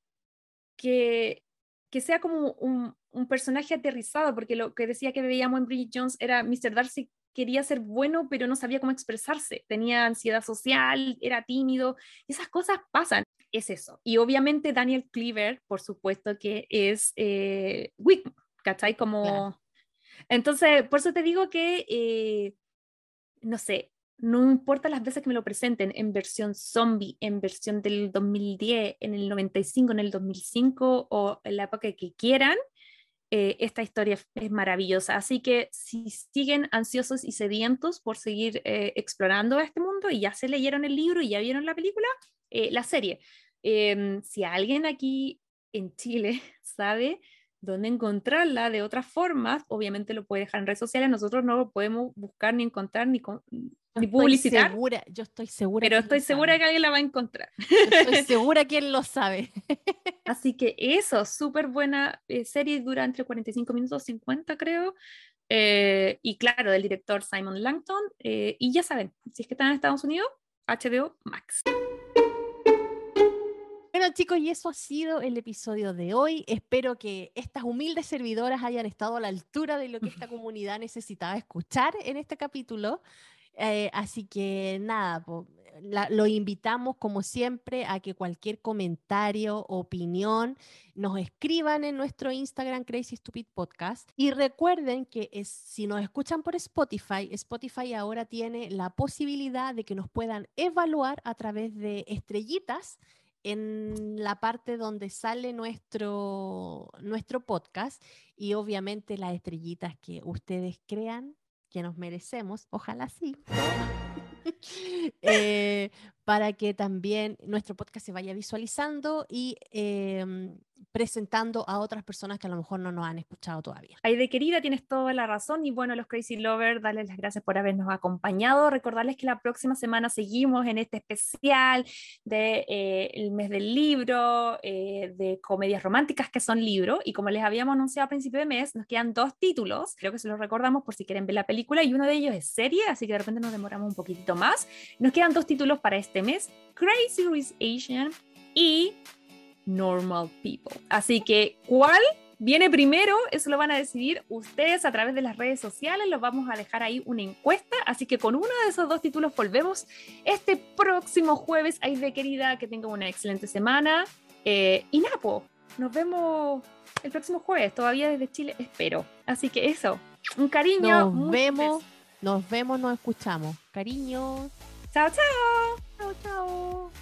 Speaker 2: que, que sea como un, un personaje aterrizado, porque lo que decía que veíamos en Bridget Jones era Mr. Darcy quería ser bueno, pero no sabía cómo expresarse. Tenía ansiedad social, era tímido. Esas cosas pasan. Es eso. Y obviamente Daniel Cleaver, por supuesto que es eh, Wick, ¿cachai? Como... Entonces, por eso te digo que, eh, no sé, no importa las veces que me lo presenten en versión zombie, en versión del 2010, en el 95, en el 2005 o en la época que quieran, eh, esta historia es maravillosa. Así que si siguen ansiosos y sedientos por seguir eh, explorando este mundo y ya se leyeron el libro y ya vieron la película, eh, la serie. Em, si alguien aquí en Chile sabe dónde encontrarla de otras formas, obviamente lo puede dejar en redes sociales, nosotros no lo podemos buscar ni encontrar ni, ni publicitar.
Speaker 3: Segura, yo estoy segura.
Speaker 2: Pero estoy segura que alguien la va a encontrar.
Speaker 3: estoy segura que él lo sabe.
Speaker 2: Así que eso, súper buena eh, serie, dura entre 45 minutos 50 creo. Eh, y claro, del director Simon Langton. Eh, y ya saben, si es que están en Estados Unidos, HBO Max.
Speaker 3: Bueno chicos, y eso ha sido el episodio de hoy. Espero que estas humildes servidoras hayan estado a la altura de lo que esta comunidad necesitaba escuchar en este capítulo. Eh, así que nada, lo invitamos como siempre a que cualquier comentario, opinión, nos escriban en nuestro Instagram Crazy Stupid Podcast. Y recuerden que si nos escuchan por Spotify, Spotify ahora tiene la posibilidad de que nos puedan evaluar a través de estrellitas en la parte donde sale nuestro, nuestro podcast y obviamente las estrellitas que ustedes crean que nos merecemos, ojalá sí. Eh, para que también nuestro podcast se vaya visualizando y em, presentando a otras personas que a lo mejor no nos han escuchado todavía.
Speaker 2: de querida, tienes toda la razón y bueno, los Crazy Lovers, darles las gracias por habernos acompañado, recordarles que la próxima semana seguimos en este especial del de, eh, mes del libro, eh, de comedias románticas que son libros y como les habíamos anunciado a principio de mes, nos quedan dos títulos, creo que se los recordamos por si quieren ver la película y uno de ellos es serie, así que de repente nos demoramos un poquitito más. Nos quedan dos títulos para este mes, Crazy Rich Asian y Normal People. Así que, ¿cuál viene primero, eso lo van a decidir ustedes a través de las redes sociales, los vamos a dejar ahí una encuesta, así que con uno de esos dos títulos volvemos este próximo jueves. Ahí de querida, que tenga una excelente semana. Eh, y Napo, nos vemos el próximo jueves, todavía desde Chile, espero. Así que eso, un cariño.
Speaker 3: Nos vemos, nos vemos, nos escuchamos. Cariño.
Speaker 2: Chao, chao.
Speaker 3: Chao, chao.